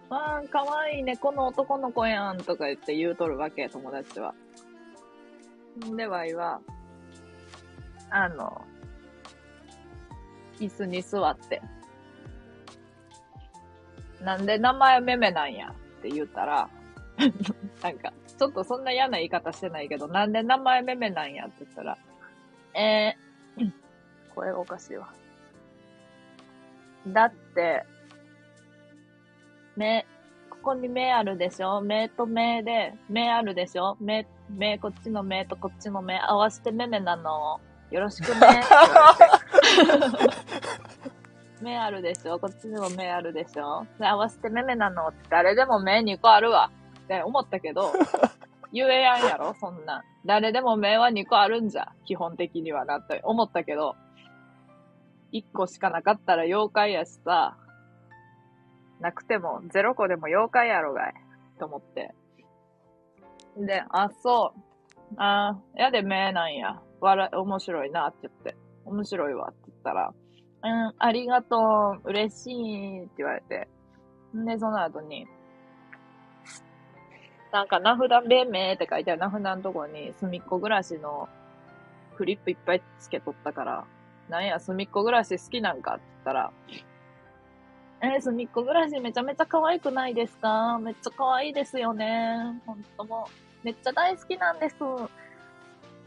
わあ、かわいいね、この男の子やんとか言って言うとるわけ、友達は。んで、わいは、あの、椅子に座って、なんで名前めめなんやって言ったら、(laughs) なんか、ちょっとそんな嫌な言い方してないけど、なんで名前めめなんやって言ったら、えー、声おかしいわ。だって、目、ここに目あるでしょ？目と目で、目あるでしょ？目、目、こっちの目とこっちの目合わせてめめなの。よろしくね。(laughs) 目あるでしょ？こっちにも目あるでしょ？で合わせてめめなのって誰でも目2個あるわ。って思ったけど、(laughs) 言えやんやろ？そんなん。誰でも目は2個あるんじゃ。基本的にはなって思ったけど、1個しかなかったら妖怪やしさ、なくても0個でも妖怪やろがい。と思って。で、あ、そう。あやで目なんや。笑い、面白いなって言って。面白いわって言ったら、うん、ありがとう、嬉しいって言われて。んで、その後に、なんか名札べめって書いてある名札のとこに、隅っこ暮らしのクリップいっぱいつけとったから、なんや、隅っこ暮らし好きなんかって言ったら、えー、隅っこ暮らしめちゃめちゃ可愛くないですか？めっちゃ可愛いですよね。ほんともう、めっちゃ大好きなんです。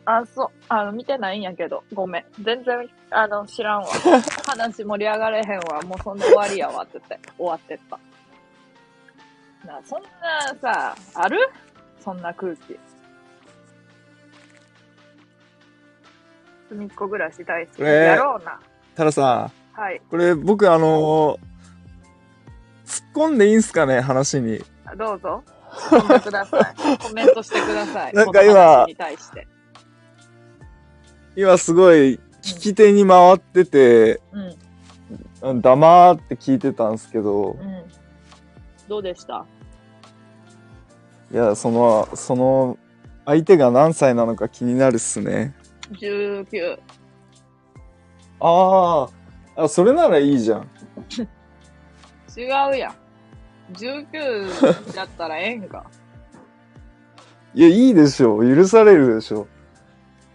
あ、そう、あの、見てないんやけど、ごめん。全然、あの、知らんわ。(laughs) 話盛り上がれへんわ。もうそんで終わりやわって言って、終わってった。な、そんなさ、ある？そんな空気。隅っこ暮らし大好き。えーやろうな。タラさはい。ん、これ僕あのー突っ込んでいいんすかね？話に。どうぞ。込んでください。(laughs) コメントしてください。なんか今。今すごい聞き手に回ってて、うん。黙って聞いてたんですけど、うん。どうでした？いや、その、その、相手が何歳なのか気になるっすね。?19。ああ、あ、それならいいじゃん。違うやん。19だったらええんか。(laughs) いや、いいでしょ。許されるでしょ。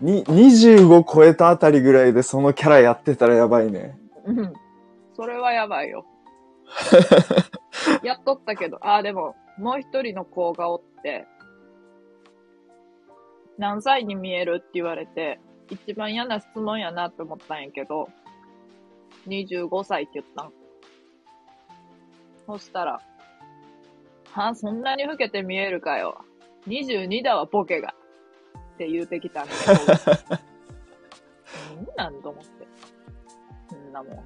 に、25超えたあたりぐらいでそのキャラやってたらやばいね。うん。それはやばいよ。(laughs) やっとったけど、ああ、でも、もう一人の子がおって、何歳に見えるって言われて、一番嫌な質問やなって思ったんやけど、25歳って言ったん。そしたら、はあ、そんなに老けて見えるかよ。22だわ、ボケが。って言うてきたんだけど。(laughs) なんなんと思って。そんなもん。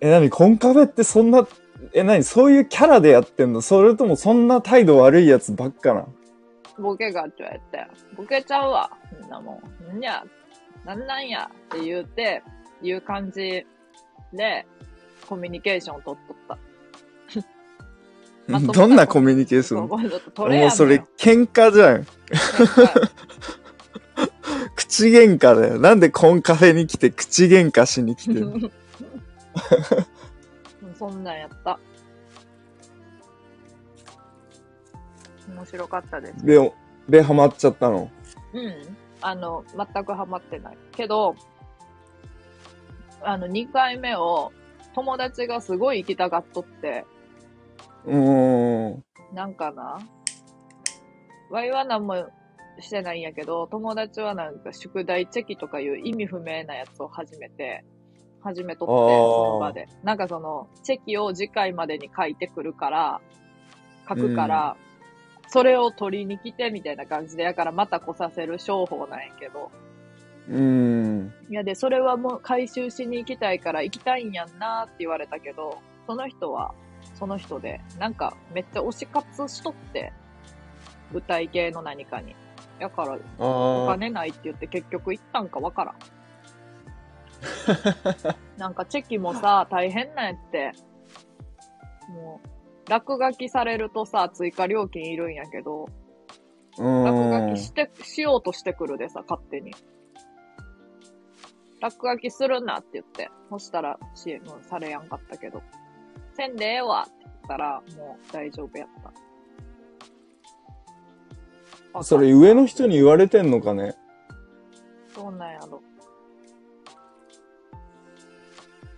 え、なに、コンカフェってそんな、え、なに、そういうキャラでやってんの？それともそんな態度悪いやつばっかなボケがって言われて、ボケちゃうわ。そんなもん。んや、なんなんやって言うて、いう感じで、コミュニケーションを取っとった。(laughs) どんなコミュニケーション？もうそれ喧嘩じゃん。口喧嘩だよ。なんでコンカフェに来て口喧嘩しに来てんのそんなんやった。面白かったです。で、で、ハマっちゃったの？うん。あの、全くハマってない。けど、あの、2回目を友達がすごい行きたがっとって、うーん。なんかな、ワイは何もしてないんやけど、友達はなんか宿題チェキとかいう意味不明なやつを始めて、始めとって、その場で。なんかその、チェキを次回までに書いてくるから、書くから、それを取りに来てみたいな感じで、やからまた来させる商法なんやけど、うーん。いやで、それはもう回収しに行きたいから行きたいんやんなって言われたけど、その人は、その人で、なんかめっちゃ推し活しとって、舞台系の何かに。だから、おあ金ないって言って結局行ったんかわからん。(laughs) なんかチェキもさ、大変なんやって。もう、落書きされるとさ、追加料金いるんやけど、落書き。して、しようとしてくるでさ、勝手に。落書きするなって言って。そしたら CM されやんかったけど。せんでええわって言ったら、もう大丈夫やった。それ上の人に言われてんのかね？そうなんやろ。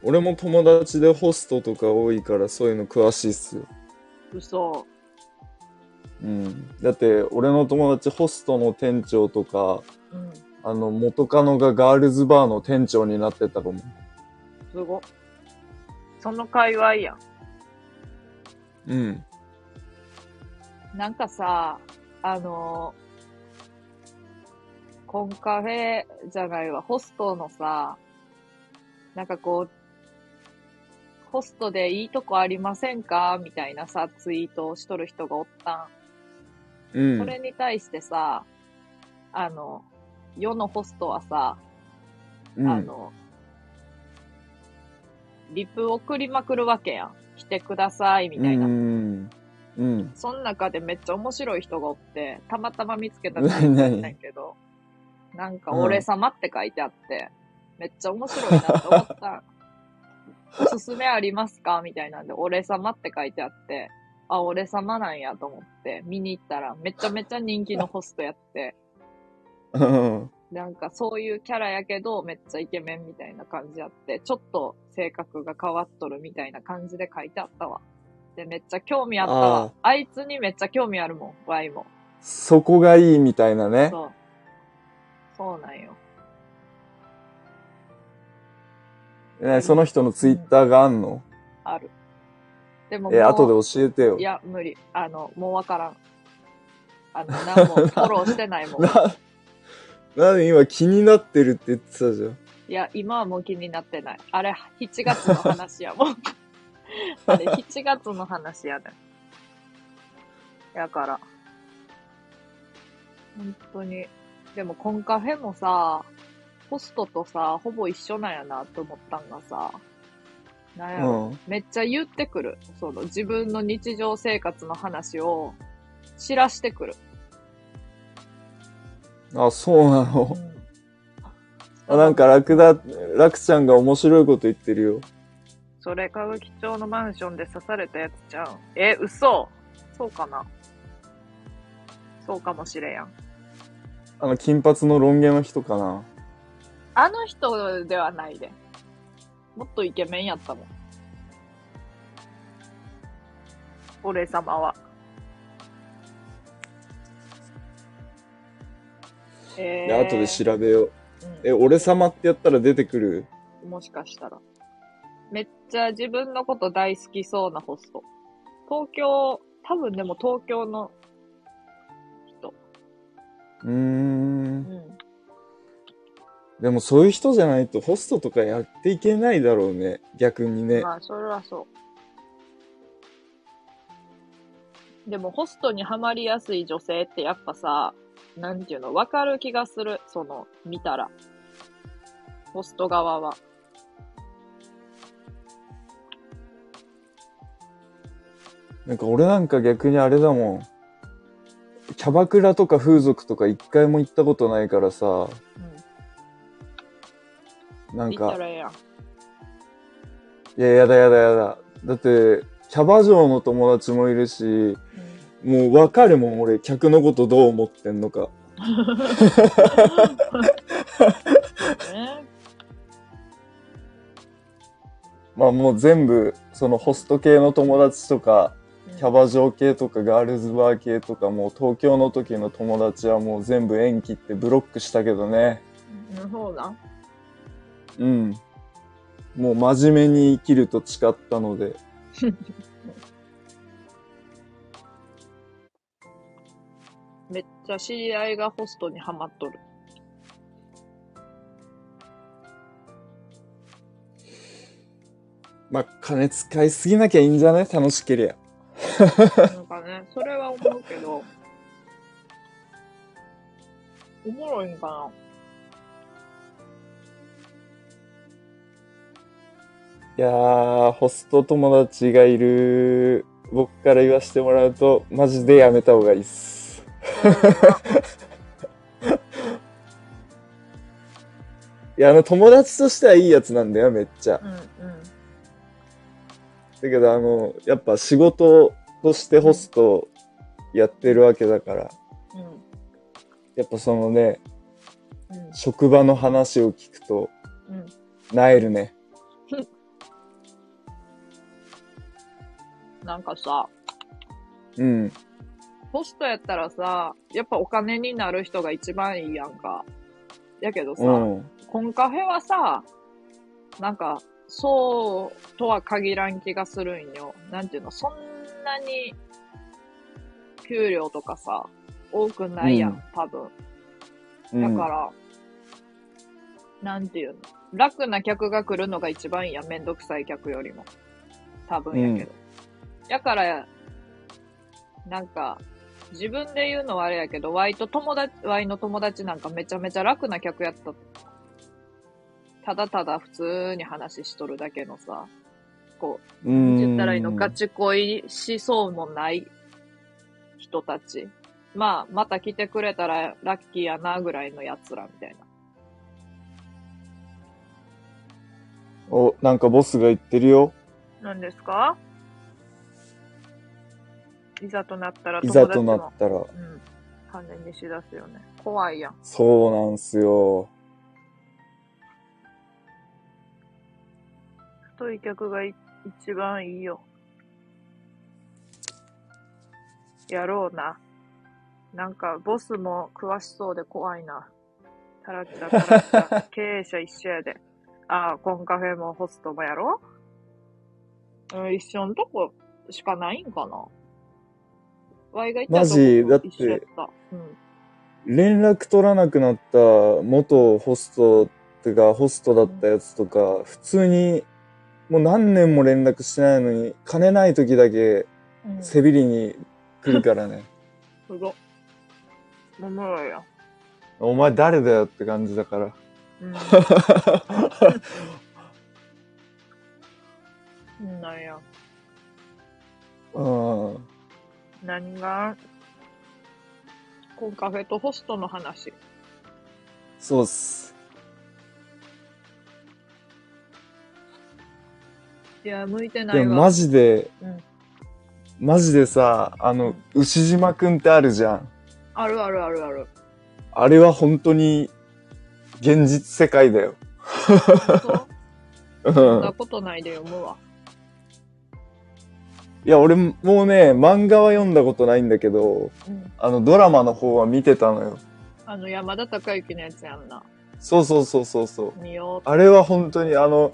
俺も友達でホストとか多いからそういうの詳しいっすよ。嘘。うん。だって俺の友達ホストの店長とか、うん。あの元カノがガールズバーの店長になってたかも。すご。その界隈やん。うん。なんかさ、あのコンカフェじゃないわ、ホストのさ、なんかこう、ホストでいいとこありませんか？みたいなさ、ツイートをしとる人がおったうん。ん。それに対してさ、あの、世のホストはさ、うん、あの、リプ送りまくるわけやん。来てください、みたいな。うん。うん。その中でめっちゃ面白い人がおって、たまたま見つけたんやけど、なんか、うん俺様って書いてあって、めっちゃ面白いなって思った。(laughs) おすすめありますか？みたいなんで、俺様って書いてあって、あ、俺様なんやと思って、見に行ったら、めちゃめちゃ人気のホストやって、うん。なんかそういうキャラやけど、めっちゃイケメンみたいな感じあって、ちょっと性格が変わっとるみたいな感じで書いてあったわ。で、めっちゃ興味あったわあ。あいつにめっちゃ興味あるもん、ワイも。そこがいいみたいなね。そう。そうなんよ。ねその人のツイッターがあんの？ある。でももう、え、後で教えてよい。や、無理。あの、もうわからん。あの、何もフォローしてないもん。(laughs) な、なんで今気になってるって言ってたじゃん。いや、今はもう気になってない。あれ、7月の話やもん。(laughs) あれ、7月の話やねん。やから、本当に。でも、コンカフェもさ、ホストとさ、ほぼ一緒なんやなって思ったんがさ、なんやろ、うん。めっちゃ言ってくる。その自分の日常生活の話を知らしてくる。あ、そうなの？うんあなんか楽だ、楽ちゃんが面白いこと言ってるよ。それ歌舞伎町のマンションで刺されたやつちゃう？ん。え、嘘そうかな？そうかもしれやん。あの、金髪のロン毛の人かな？あの人ではないで。もっとイケメンやったもん。俺様は。えで、後で調べよう。うんえ、俺様ってやったら出てくる？もしかしたら。めっちゃ自分のこと大好きそうなホスト。東京、多分でも東京の人。うーん。うん。でもそういう人じゃないとホストとかやっていけないだろうね。逆にね。まあ、それはそう。でも、ホストにはまりやすい女性ってやっぱさ、なんていうの、わかる気がする。その、見たら。ホスト側は。なんか俺なんか逆にあれだもん。キャバクラとか風俗とか一回も行ったことないからさ、うん。なんか。いや、やだやだやだ。だって、キャバ嬢の友達もいるし、もうわかるもん、俺、客のことどう思ってんのか。ねまあもう全部、そのホスト系の友達とか、キャバ嬢系とかガールズバー系とか、もう東京の時の友達はもう全部縁切ってブロックしたけどね。うん、そうなん。うん。もう真面目に生きると誓ったので。(laughs) めっちゃ知り合いがホストにはまっとる。まあ、金使いすぎなきゃいいんじゃね楽しけりゃ。なんかね、それは思うけど、おもろいんかないやー、ホスト友達がいる僕から言わせてもらうと、マジでやめた方がいいっす。(laughs) いや、あの友達としてはいいやつなんだよ、めっちゃ。うんうん。だけど、あの、やっぱ仕事としてホストやってるわけだから、やっぱそのね、うん。職場の話を聞くと、うん。うん。なえるね。なんかさ、うん。ホストやったらさ、やっぱお金になる人が一番いいやんか。やけどさ、うん。コンカフェはさ、なんか、そうとは限らん気がするんよ。なんていうの、そんなに、給料とかさ、多くないやん、うん多分。うんだから、なんていうの、楽な客が来るのが一番いいやん、めんどくさい客よりも。多分やけど。やから、なんか、自分で言うのはあれやけど、ワイと友達、ワイの友達なんかめちゃめちゃ楽な客やった。ただただ普通に話しとるだけのさ、こう、うん。言ったらいいの、ガチ恋しそうもない人たち。まあ、また来てくれたらラッキーやなぐらいの奴らみたいな。お、なんかボスが言ってるよ。何ですか？いざとなったらいざとなったら。うん。完全にしだすよね。怖いやん。そうなんすよ。太い客がい一番いいよ。やろうな。なんか、ボスも詳しそうで怖いな。タラッチャタラ。(laughs) 経営者一緒やで。ああ、コンカフェもホストもやろうん、一緒のとこしかないんかな？ワイが行ったマジだって一緒やった。うん。連絡取らなくなった元ホストってか、ホストだったやつとか、普通に、もう何年も連絡してないのに、金ない時だけうん、す背びりに来るからね。ごっ。おもろいよ。お前誰だよって感じだから。うん。(laughs) なんや。うん。何が、コンカフェとホストの話。そうっす。いや、向いてないわ。でもマジで、うんマジでさ、あの、牛島くんってあるじゃん。あるあるあるある。あれは本当に、現実世界だよ。(laughs) そんなん。ことないで読むわ。いや、俺もうね、漫画は読んだことないんだけど、うん。あの、ドラマの方は見てたのよ。あの、山田孝之のやつやんな。そうそうそうそうそう。見よあれは本当に、あの、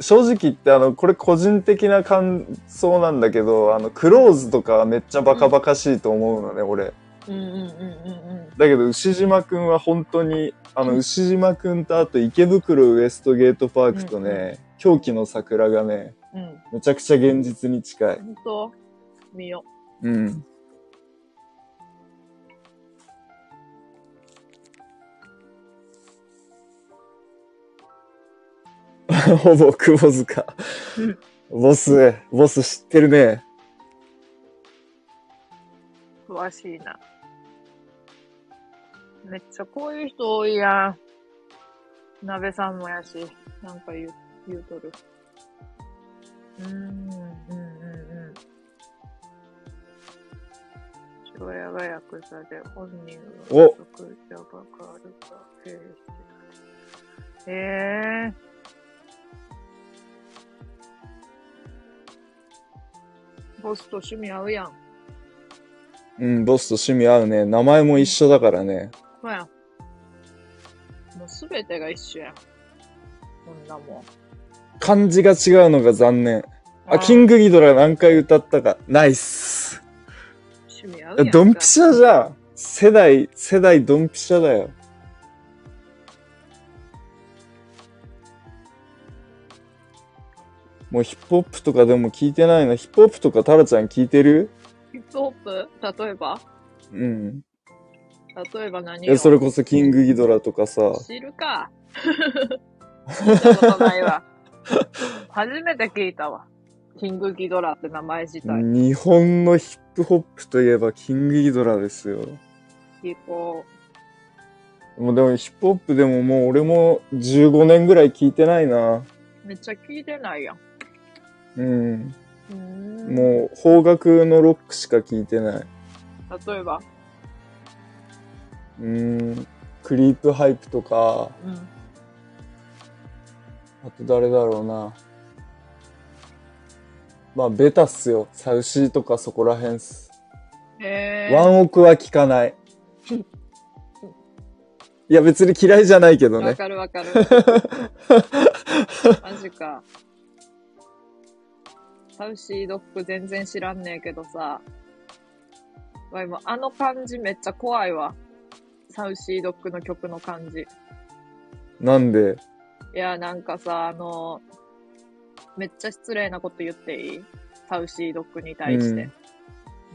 正直言って、あの、これ個人的な感想なんだけど、あの、クローズとかはめっちゃバカバカしいと思うのね、俺。う。うんうんうんうんうん。だけど、牛島くんは本当に、あの、うん牛島くんとあと池袋ウエストゲートパークとね、狂気の桜がね、うん。めちゃくちゃ現実に近い。本当見ようん。ほぼ窪塚うん。(laughs) ボス、ボス知ってるね。う。詳しいな。めっちゃこういう人多いやん。鍋さんもやし、なんか言う、言うとる。うん、うん、うん、うん。父親がヤクザで本人はお職者が変わるか、経営して。ええー。ボスと趣味合うやん。うん、ボスと趣味合うね。名前も一緒だからね。そうやん。もうすべてが一緒やん。こんなもん。漢字が違うのが残念。あ、キンングギドラ何回歌ったか。ナイス。ドンピシャじゃん。世代、世代ドンピシャだよ。もうヒップホップとかでも聞いてないな。ヒップホップとかタラちゃん聞いてる？ヒップホップ？例えば？うん。例えば何え、をそれこそキングギドラとかさ。知るか。(laughs) 聞いたことないわ。初めて聞いたわ。キングギドラって名前自体。日本のヒップホップといえばキングギドラですよ。聞こもうでもヒップホップでももう俺も15年ぐらい聞いてないな。う。めっちゃ聞いてないやん。うん。うーんもう邦楽のロックしか聞いてない。例えば？うーん。クリープハイプとか、うん。あと誰だろうな。まあ、ベタっすよ。サウシーとかそこらへんっす。へワンオクは聞かない。(laughs) いや、別に嫌いじゃないけどわね。かるわかる。(laughs) マジか。サウシードッグ全然知らんねえけどさ。わいもあの感じめっちゃ怖いわ。サウシードッグの曲の感じ。なんで、いや、なんかさ、あの、めっちゃ失礼なこと言っていい？サウシードッグに対して。うん。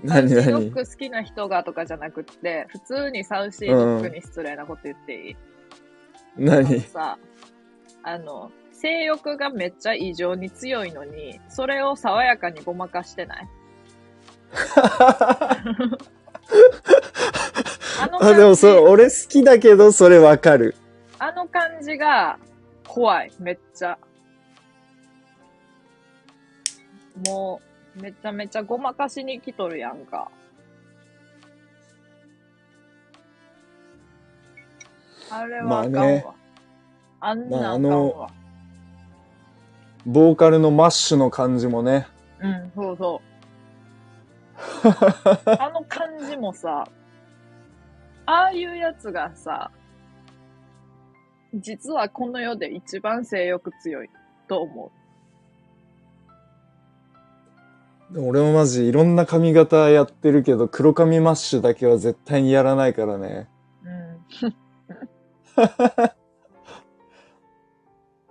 何サウシードッ何グ好きな人がとかじゃなくって、普通にサウシードッグに失礼なこと言っていい、あの何さ、あの、性欲がめっちゃ異常に強いのに、それを爽やかにごまかしてない？(laughs) あのあ、でもそれ、俺好きだけど、それわかる。あの感じが怖い、めっちゃ。もう、めちゃめちゃごまかしに来とるやんか。あれはあかんわ。まあねあんまあなあのわ。ボーカルのマッシュの感じもね。うん、そうそう。(laughs) あの感じもさ、ああいうやつがさ、実はこの世で一番性欲強いと思でも俺もマジいろんな髪型やってるけど、黒髪マッシュだけは絶対にやらないからね。う。うん。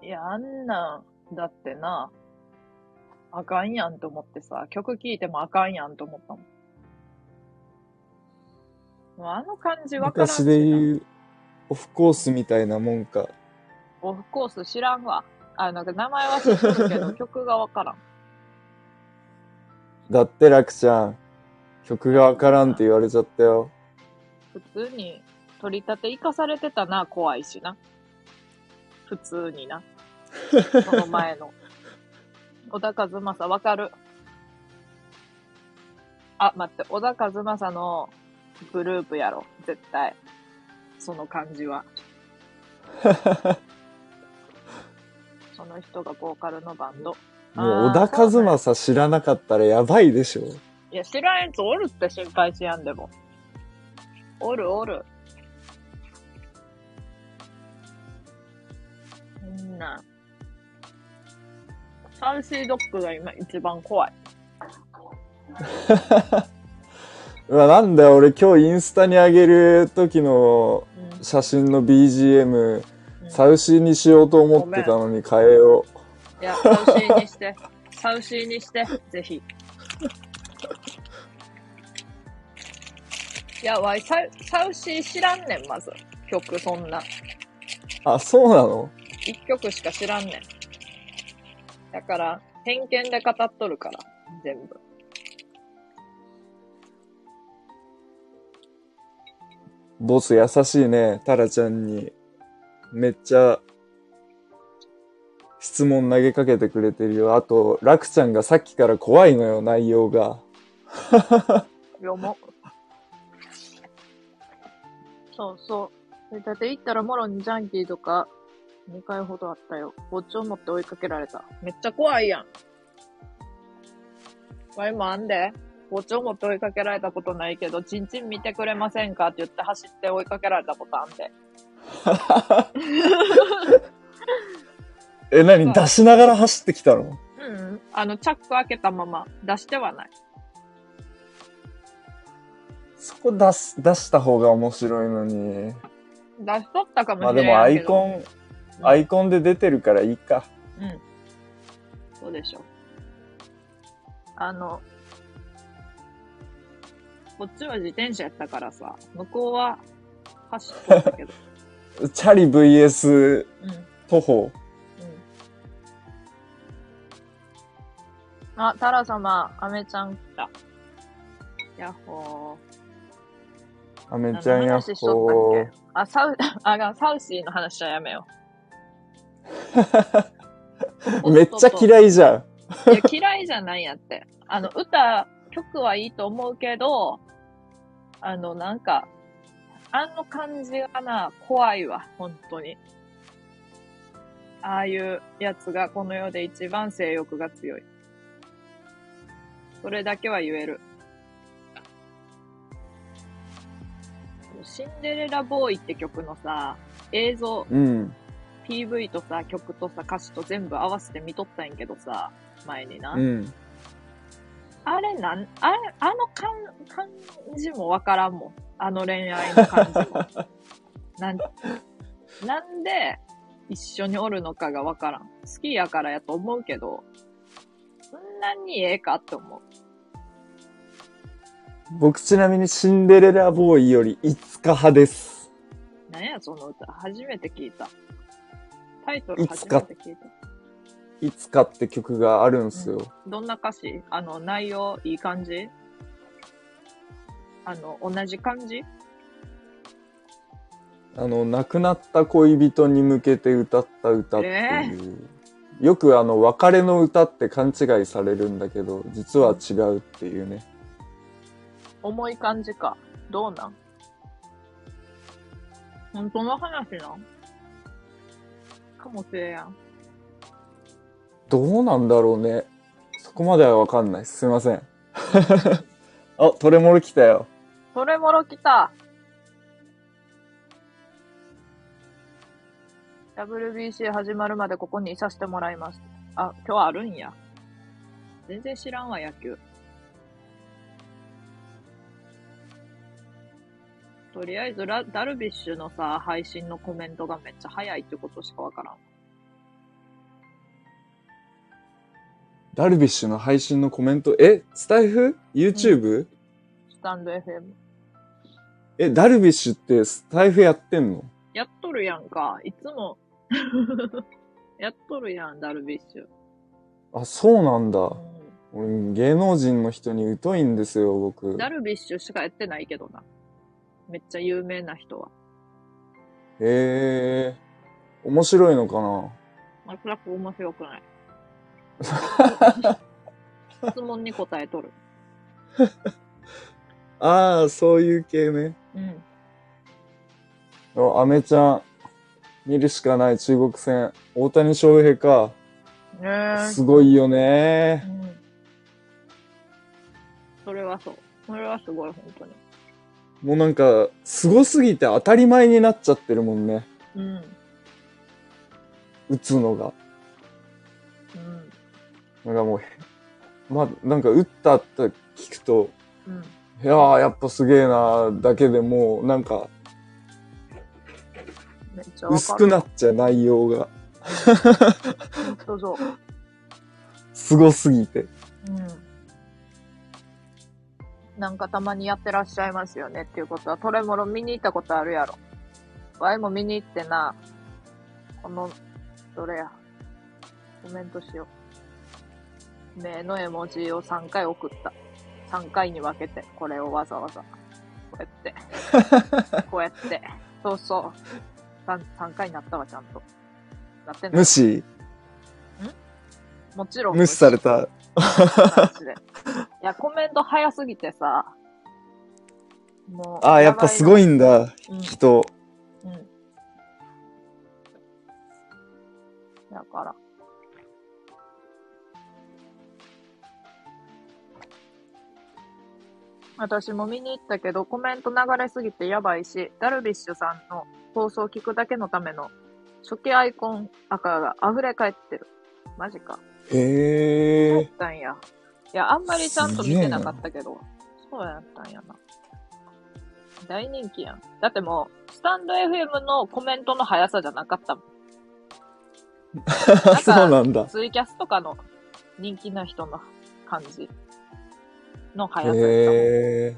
(laughs) いや、あんなん、だってな、あかんやんと思ってさ、曲聴いてもあかんやんと思ったもん。もうあの感じわからんし昔でな言う、オフコースみたいなもんか。オフコース知らんわ。あ、なんか名前は知ってるけど、(laughs) 曲がわからん。だって楽ちゃん、曲がわからんって言われちゃったよ。普通に取り立て生かされてたな、怖いしな。普通にな。(laughs) その前の。小田和正わかる？あ、待って、小田和正のグループやろ。絶対。その感じは。(laughs) その人がボーカルのバンド。もう小田和正知らなかったらやばいでしょ。いや、知らんやつおるって心配しやんでも。おるおる。みんな。サウシードッグが今一番怖い。(laughs) うわ、なんだよ、俺今日インスタに上げる時のうん写真の BGM、うんサウシーにしようと思ってたのに変えよいや、サウシーにして。(laughs) サウシーにして、ぜひ。いや、わい、サウサウシー知らんねん、まず。曲、そんな。う。あ、そうなの？一曲しか知らんねん。だから、偏見で語っとるから、全部。ボス優しいね、タラちゃんに。めっちゃ、質問投げかけてくれてるよ。あと、ラクちゃんがさっきから怖いのよ、内容が。(laughs) 読も。そうそう。だって行ったらもろにジャンキーとか2回ほどあったよ。包丁持って追いかけられた。めっちゃ怖いやん。わいもあんで。包丁持って追いかけられたことないけど、チンチン見てくれませんかって言って走って追いかけられたことあんで。(laughs) え、何？出しながら走ってきたの？うん、うん。あの、チャック開けたまま出してはない。そこ出す、出した方が面白いのに。出しとったかもしまあれない。でもアイコン、アイコンで出てるからいいか。うん。そうでしょ。あの、こっちは自転車やったからさ、向こうは走っとったけど。(laughs) チャリ VS うん。うん。徒歩。あ、タラ様、アメちゃん来た。やっほー。アメちゃんやっ何の話しとほー。あ、サウ、(laughs) あ、がサウシーの話はやめよう。(laughs) めっちゃ嫌いじゃん。いや、嫌いじゃないんやって。あの、歌、曲はいいと思うけど、あの、なんか、あの感じがな、怖いわ、本当に。ああいうやつがこの世で一番性欲が強い。それだけは言える。シンデレラボーイって曲のさ、映像、うん。PV とさ、曲とさ、歌詞と全部合わせて見とったんやけどさ、前にな。うん。あれなん、あれ、あの感、感じもわからんもん。あの恋愛の感じも。(laughs) なん、なんで一緒におるのかがわからん。好きやからやと思うけど、そんなにええかって思う。僕ちなみにシンデレラボーイよりいつか派です。なんやその歌。初めて聞いた。タイトル初めて聞いた。いつかって曲があるんすよ。どんな歌詞？あの、内容、いい感じ？あの、同じ感じ？あの、亡くなった恋人に向けて歌った歌っていう。よくあの、別れの歌って勘違いされるんだけど、実は違うっていうね。重い感じか。どうなん？本当の話なん？かもしれやん。どうなんだろうね。そこまではわかんない。すいません。(laughs) あ、トレモロ来たよ。それもろ来た。WBC 始まるまでここにいさせてもらいます。あ、今日あるんや。全然知らんわ、野球。とりあえずラ、ダルビッシュのさ、配信のコメントがめっちゃ早いってことしかわからん。ダルビッシュの配信のコメント、えスタイフ ?YouTube? スタンド FM。え、ダルビッシュってスタイフやってんの？やっとるやんか。いつも。(laughs) やっとるやん、ダルビッシュ。あ、そうなんだ。う俺、芸能人の人に疎いんですよ、僕ん、。ダルビッシュしかやってないけどな。めっちゃ有名な人は。へえ。面白いのかな？全く面白くない。質問に答えとる。(laughs) ああ、そういう系ね。うん。あアメちゃん、見るしかない中国戦。大谷翔平か。ねえ。すごいよねう。ん。それはそう。それはすごい、本当に。もうなんか、すごすぎて当たり前になっちゃってるもんね。うん。打つのが。うん。なんかもうへ、まあ、なんか打ったって聞くと、うん。いやー、やっぱすげえなーだけでもう、なんか。薄くなっちゃう内容が。すごすぎて。うん。なんかたまにやってらっしゃいますよねっていうことは、トレモロ見に行ったことあるやろ。ワイも見に行ってな、この、どれや。コメントしよう。目の絵文字を3回送った。3回に分けて、これをわざわざ。こうやって。(laughs) こうやって。そうそう。3, 3回になったわ、ちゃんと。なってんの無視？もちろん。無視された。(laughs) いや、コメント早すぎてさ。もう。あー、やっぱすごいんだ、うん。人。うん。だから。私も見に行ったけど、コメント流れすぎてやばいし、ダルビッシュさんの放送を聞くだけのための初期アイコン赤が溢れ返ってる。マジか。へえそうやっ。たんや。いや、あんまりちゃんと見てなかったけど、そうやったんやな。大人気やん。だってもう、スタンド FM のコメントの速さじゃなかったもん。(laughs) そうなんだ。ツイキャスとかの人気な人の感じの速さやったもん。へえ。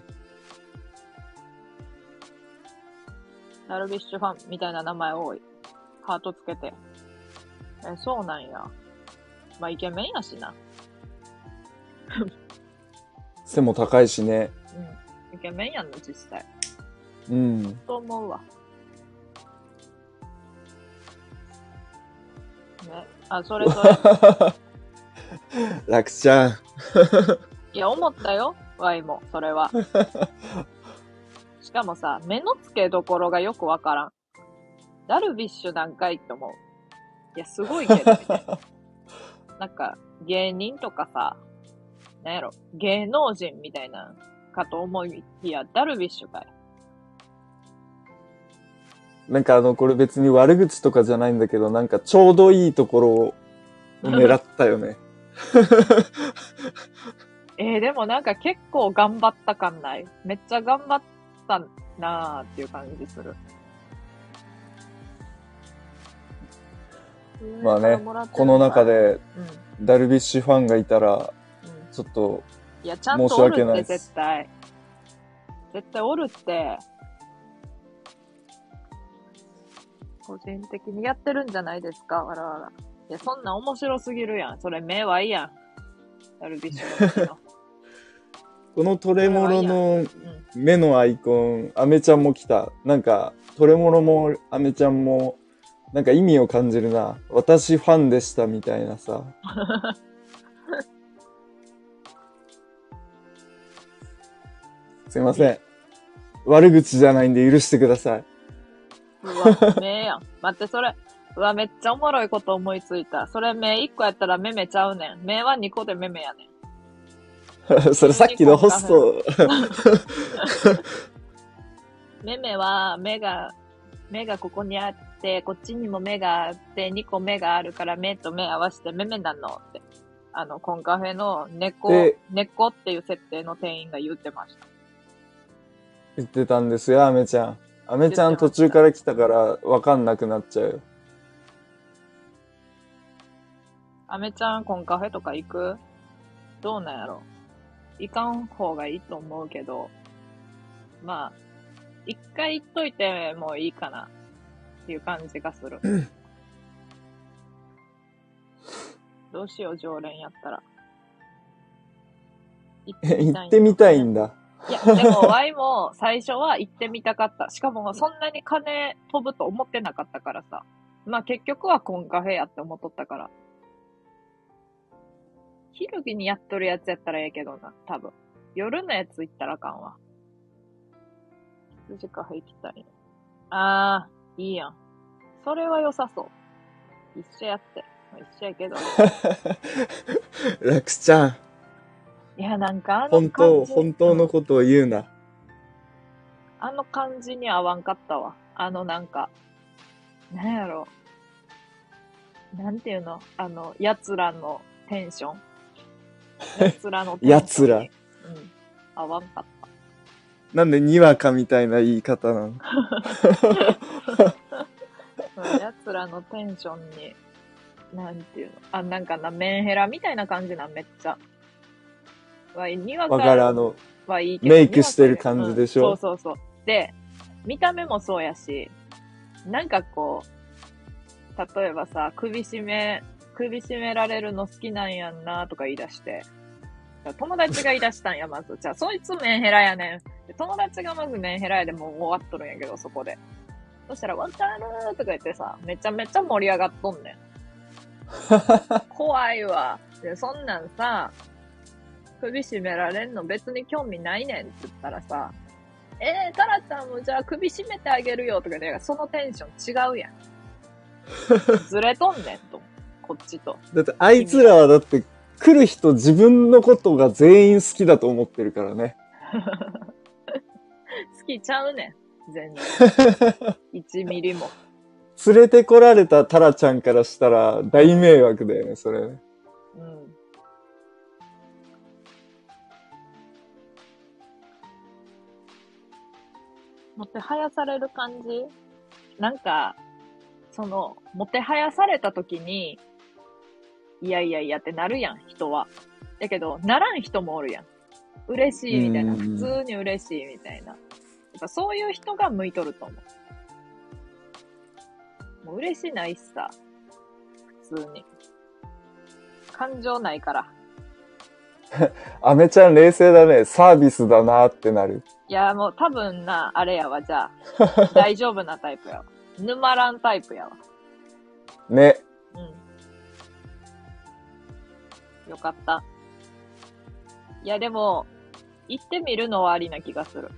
ダルビッシュファンみたいな名前多い。ハートつけて。え、そうなんや。まあ、イケメンやしな。背も高いしね。うん。イケメンやんの、実際。うん。と思うわ。ね。あ、それそれ。(laughs) 楽ちゃん。いや、思ったよ。ワイも、それは。(laughs) しかもさ、目の付けどころがよくわからん。ダルビッシュなんかいって思う。いや、すごいけど、みたいな。(laughs) なんか、芸人とかさ、なんやろ、芸能人みたいな、かと思いきや、ダルビッシュかい。なんかあの、これ別に悪口とかじゃないんだけど、なんかちょうどいいところを狙ったよね。(laughs) えー、でもなんか結構頑張った感ないめっちゃ頑張ったなーっていう感じする。まあね、この中、でうん、ダルビッシュファンがいたら、うん。ちょっと、いや、ちゃんと申しおるって訳ないです絶対。絶対おるって。個人的にやってるんじゃないですか、わらわら。いや、そんな面白すぎるやん。それ目はいいやん。ダルビッシュの。このトレモロのうん。目のアイコン、アメちゃんも来た。なんか、トレモロもアメちゃんも、なんか意味を感じるな。私ファンでしたみたいなさ。(laughs) すいません。悪口じゃないんで許してください。うわ、目やん。待って、それ。うわ、めっちゃおもろいこと思いついた。それ目1個やったら目目ちゃうねん。目は2個で目目やねん。(laughs) それさっきのホスト、(laughs) 目目は、目が、目がここにあって、こっちにも目があって、2個目があるから目と目合わせて目目なのって。あの、コンカフェの猫で、猫っていう設定の店員が言ってました。言ってたんですよ、アメちゃん。アメちゃん途中から来たからわかんなくなっちゃうよ。アメちゃんコンカフェとか行く？どうなんやろ？行かん方がいいと思うけど、まあ、一回言っといてもいいかなっていう感じがする。どうしよう、常連やったら。行行ってみたいんだ。いや、でも、ワイも最初は行ってみたかった。しかも、そんなに金飛ぶと思ってなかったからさ。まあ結局はコンカフェやって思っとったから。昼日にやっとるやつやったらええけどな、多分。夜のやつ行ったらあかんわ。羊カフェ行きたいな。あー、いいやん。それは良さそう。一緒やって。まあ一緒やけど。(laughs) 楽ちゃん、いや、なんかあの本感当、じ。本当のことを言うな。あの感じに合わんかったわ。あのなんか、なんやろ。なんていうの？あの、奴らのテンション。(laughs) 奴らのテンションに。奴らうん。合わんかった。なんでにわかみたいな言い方なの？うん (laughs) 奴らのテンションに、なんていうの？あ、なんかな、メンヘラみたいな感じなん、めっちゃ。わい、にわかわかる、あの、はいいけど。メイクしてる感じでしょ？うんそうそうそう。で、見た目もそうやし、なんかこう、例えばさ、首絞め、首絞められるの好きなんやんなとか言い出して、友達が言い出したんや、まず。じゃあ、そいつメンヘラやねん。で友達がまずメンヘラやでもう終わっとるんやけど、そこで。そしたら、わかるーとか言ってさ、めちゃめちゃ盛り上がっとんねん。(laughs) 怖いわ。で、そんなんさ、首絞められんの別に興味ないねんって言ったらさ、えー、タラちゃんもじゃあ首絞めてあげるよとか言って、そのテンション違うやん。(laughs) ずれとんねんと。こっちと。だってあいつらはだって来る人自分のことが全員好きだと思ってるからね。(laughs) 好きちゃうねん。全然。(laughs) 1ミリも。連れてこられたタラちゃんからしたら大迷惑だよね、それ。うん。もてはやされる感じ？なんか、その、もてはやされた時に、いやいやいやってなるやん、人は。だけど、ならん人もおるやん。嬉しいみたいな。うん普通に嬉しいみたいな。やっぱそういう人が向いとると思う。もう嬉しないしさ。普通に。感情ないから。(laughs) アメちゃん冷静だね。サービスだなってなる。いや、もう多分な、あれやわ、じゃあ。大丈夫なタイプやわ。(laughs) 沼らんタイプやわ。ね。よかった。いや、でも、行ってみるのはありな気がする。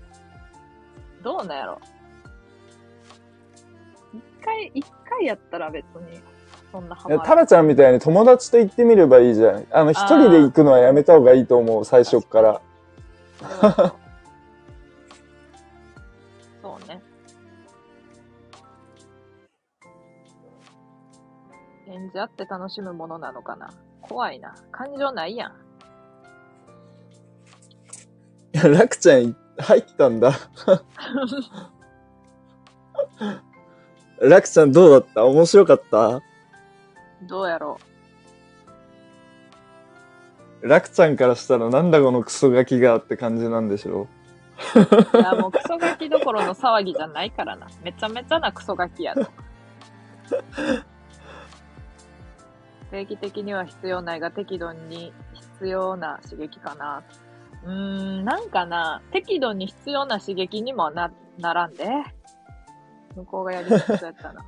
どうなんやろ一回、一回やったら別に、そんなハマタラちゃんみたいに友達と行ってみればいいじゃん。あの、一人で行くのはやめた方がいいと思う、最初っから。そうそうね。演じ合って楽しむものなのかな怖いな。感情ないやん。いや、楽ちゃん入ったんだ。(laughs) 楽ちゃんどうだった？面白かった？どうやろ楽ちゃんからしたらなんだこのクソガキがって感じなんでしょう？いや、もうクソガキどころの騒ぎじゃないからな。めちゃめちゃなクソガキやろ。(laughs) 定期的には必要ないが適度に必要な刺激かな。うーん、なんかな、適度に必要な刺激にもな、ならんで。向こうがやりにくそうやったな。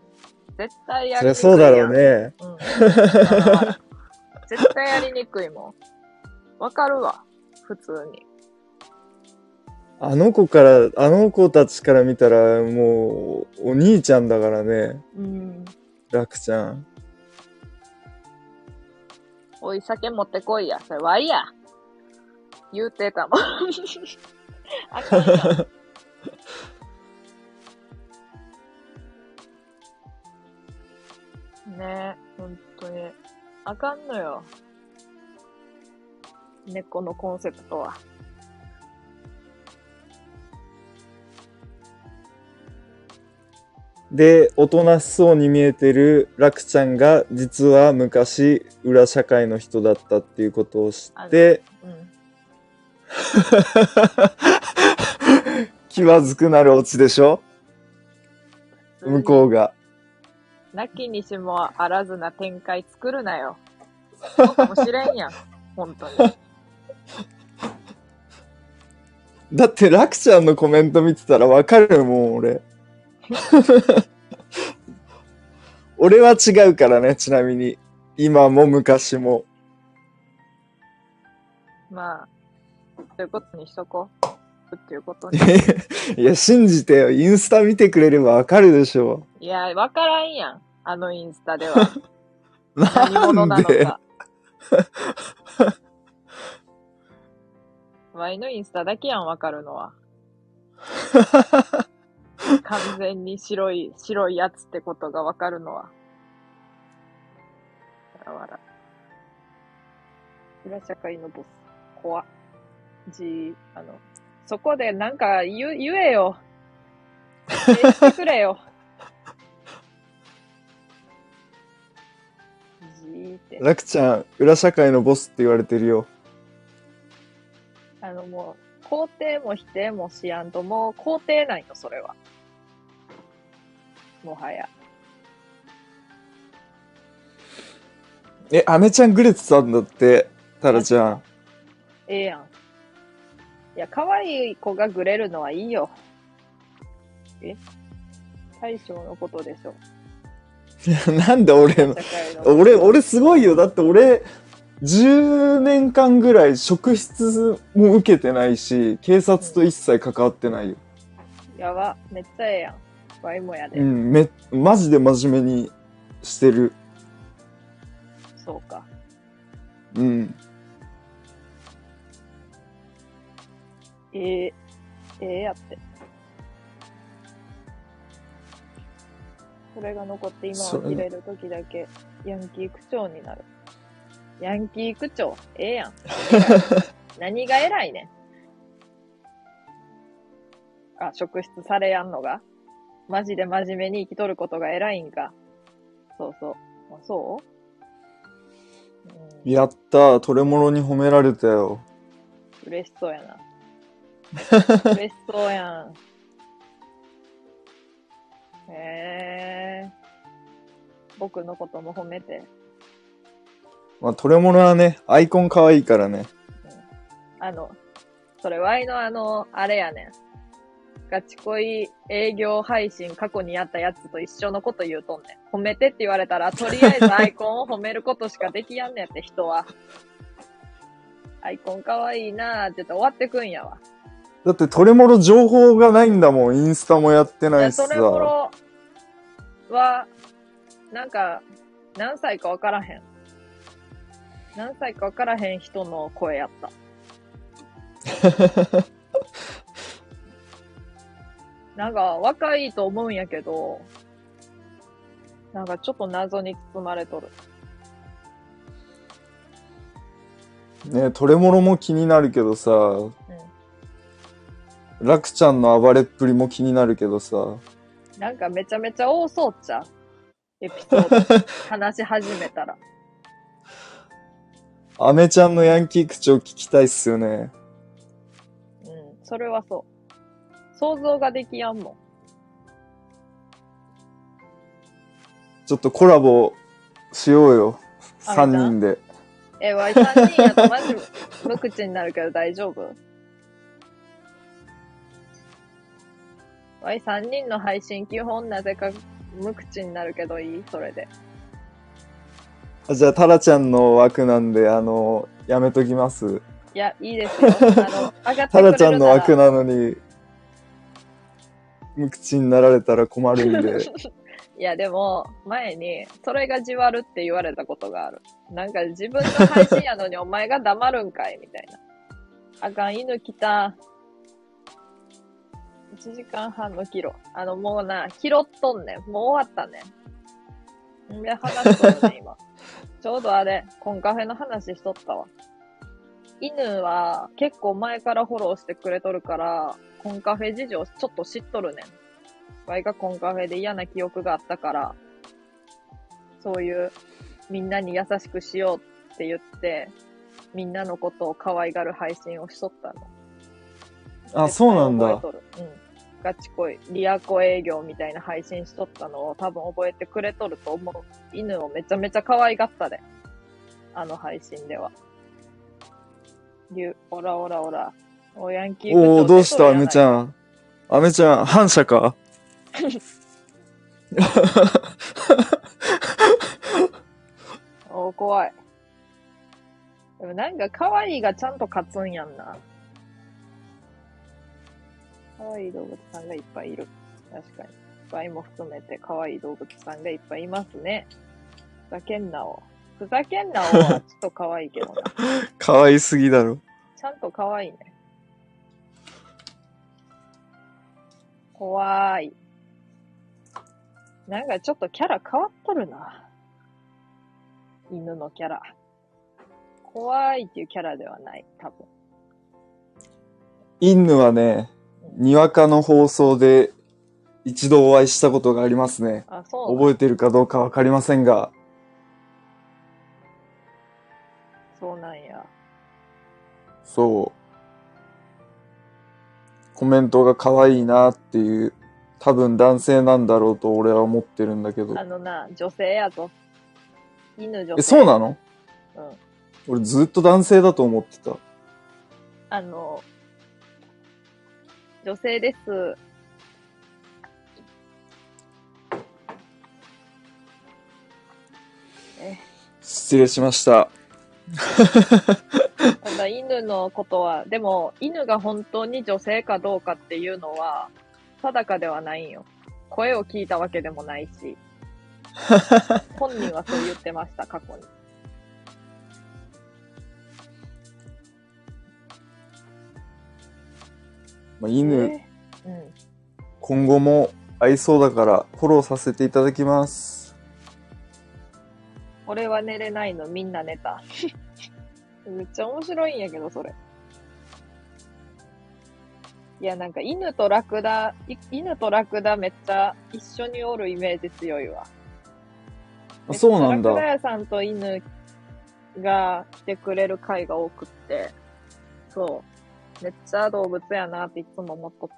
(laughs) 絶対やそりにくいやん。そうだろうね。うん。絶対やりにくいもん。わかるわ。普通に。あの子から、あの子たちから見たらもうお兄ちゃんだからね。うん。楽ちゃん。おい、酒持ってこいや。それ、わいや。言うてたもん。(laughs) あかんやん。ねえ、ほんとに。あかんのよ。猫のコンセプトは。で、おとなしそうに見えてる楽ちゃんが実は昔裏社会の人だったっていうことを知って、うん。(laughs) 気まずくなるオチでしょ？向こうが。なきにしもあらずな展開作るなよ。そうかもしれんやん。本当に。だって、ラクちゃんのコメント見てたらわかるもん、俺。俺は違うからね、ちなみに。今も昔も。まあ、そういうことにしとこう。っていうことに。(laughs) いや、信じてよ。インスタ見てくれればわかるでしょ。いや、わからんやん。あのインスタでは。(laughs) 何者ななんのでか。(laughs) ワイのインスタだけやん、わかるのは。(laughs) 完全に白い、白いやつってことがわかるのは。わらわら。裏社会のボス。怖っ。じ、あの、そこでなんか言う、言えよ。否定してくれよ。じーって。ラクちゃん、裏社会のボスって言われてるよ。あのもう、肯定も否定もしやんと、もう肯定ないの、それは。もはや。え、アメちゃんグレてたんだって、タラちゃん。ええやん。いや、可愛い子がグレるのはいいよ。え？大将のことでしょ。いやなんで俺の。俺、俺すごいよ。だって俺、10年間ぐらい職質も受けてないし、警察と一切関わってないよ。やば。めっちゃええやん。ワイもやで。うん、め、マジで真面目にしてる。そうか。うん。ええええやって。それが残って今を切れる時だけヤンキー区長になる。ヤンキー区長、ええやん。(laughs) 何が偉いねん。あ、職質されやんのが？マジで真面目に生きとることが偉いんか。そうそう。あそう、うん、やったトレモロに褒められたよ。嬉しそうやな。(laughs) 嬉しそうやん。へえ。僕のことも褒めて。まあ、トレモロはね、アイコン可愛いからね。あの、それワイのあの、あれやねん。ガチ恋営業配信過去にやったやつと一緒のこと言うとんねん。褒めてって言われたら、とりあえず (laughs) アイコンを褒めることしかできやんねんって人は。アイコン可愛いなーって言って終わってくんやわ。だってトレモロ情報がないんだもん。インスタもやってないしさそ。れもろは、なんか、何歳かわからへん。何歳かわからへん人の声やった。(laughs) なんか、若いと思うんやけど、なんかちょっと謎に包まれとる。ねトレモロも気になるけどさ、うん。ラクちゃんの暴れっぷりも気になるけどさ、なんかめちゃめちゃ多そうっちゃう。エピソード。話し始めたら。(laughs) アメちゃんのヤンキー口調聞きたいっすよね。うん。それはそう。想像ができやんもん。ちょっとコラボしようよ。3アメちゃん人で。え、ワイ3人やとマジ無口になるけど大丈夫？ワイ3人の配信基本なぜか無口になるけどいい？それで。あじゃあ、タラちゃんの枠なんで、あの、やめときます。いや、いいですよ。あの、上がってくれるなら。タラちゃんの枠なのに、無口になられたら困るんで。(laughs) いや、でも、前に、それがじわるって言われたことがある。なんか自分の配信やのにお前が黙るんかいみたいな。あかん、犬来た。1時間半のキロ。あの、もうな、拾っとんねん。もう終わったねん。で、話しとるねん、今。ちょうどあれ、コンカフェの話しとったわ。犬は結構前からフォローしてくれとるから、コンカフェ事情ちょっと知っとるねん。ワイがコンカフェで嫌な記憶があったから、そういうみんなに優しくしようって言って、みんなのことを可愛がる配信をしとったの。あ、そうなんだ。うん。ガチ恋、リアコ営業みたいな配信しとったのを多分覚えてくれとると思う。犬をめちゃめちゃ可愛がったで。あの配信では。りゅオラオラオラ。おヤンキーおおどうしたアメちん。ゃん。アメちゃん、反射か？(laughs) おー怖い。でもなんか可愛いがちゃんと勝つんやんな。可愛い動物さんがいっぱいいる。確かに。ワイも含めて可愛い動物さんがいっぱいいますね。ふざけんなを。ふざけんなをはちょっと可愛いけどな。(laughs) 可愛すぎだろ。ちゃんと可愛いね。怖い。なんかちょっとキャラ変わっとるな。犬のキャラ。怖いっていうキャラではない、多分。インヌはね、にわかの放送で一度お会いしたことがありますね。あ、そうなん覚えてるかどうかわかりませんが、そう。コメントが可愛いなっていう、多分男性なんだろうと俺は思ってるんだけどあ。のな、女性やぞ。犬女性。え、そうなの？うん。俺ずっと男性だと思ってた。あの、女性です。え、失礼しました。(laughs) ただ犬のことは、でも犬が本当に女性かどうかっていうのは定かではないんよ。声を聞いたわけでもないし。本人はそう言ってました、過去に。まあ、犬、えうん。今後も合いそうだからフォローさせていただきます。俺は寝れないの、みんな寝た。(laughs) めっちゃ面白いんやけど、それ。いや、なんか犬とラクダ、い犬とラクダめっちゃ一緒におるイメージ強いわ。あそうなんめっちゃラクダだ。屋さんと犬が来てくれる回が多くって、そう。めっちゃ動物やなっていつも思っとっ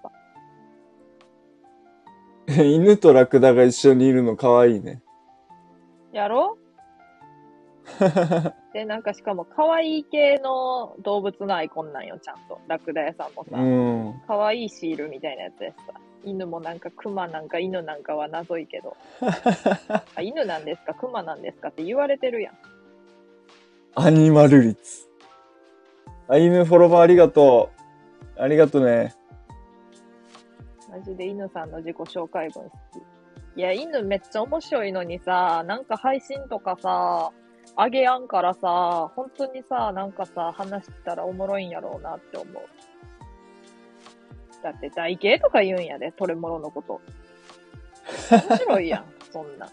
た。(laughs) 犬とラクダが一緒にいるの可愛いね。やろ？(laughs) で、なんかしかも可愛い系の動物のアイコンなんよ、ちゃんと。ラクダ屋さんもさ。うん。可愛いシールみたいなやつやしさ。犬もなんか熊なんか犬なんかは謎いけど。(laughs) あ犬なんですか？熊なんですかって言われてるやん。アニマル率。あ、犬フォロワーありがとう。ありがとね。マジで犬さんの自己紹介文好き。いや、犬めっちゃ面白いのにさ、なんか配信とかさ、あげやんからさ、本当にさ、なんかさ、話したらおもろいんやろうなって思う。だって台形とか言うんやで、トレモロのこと。面白いやん、(laughs) そんな。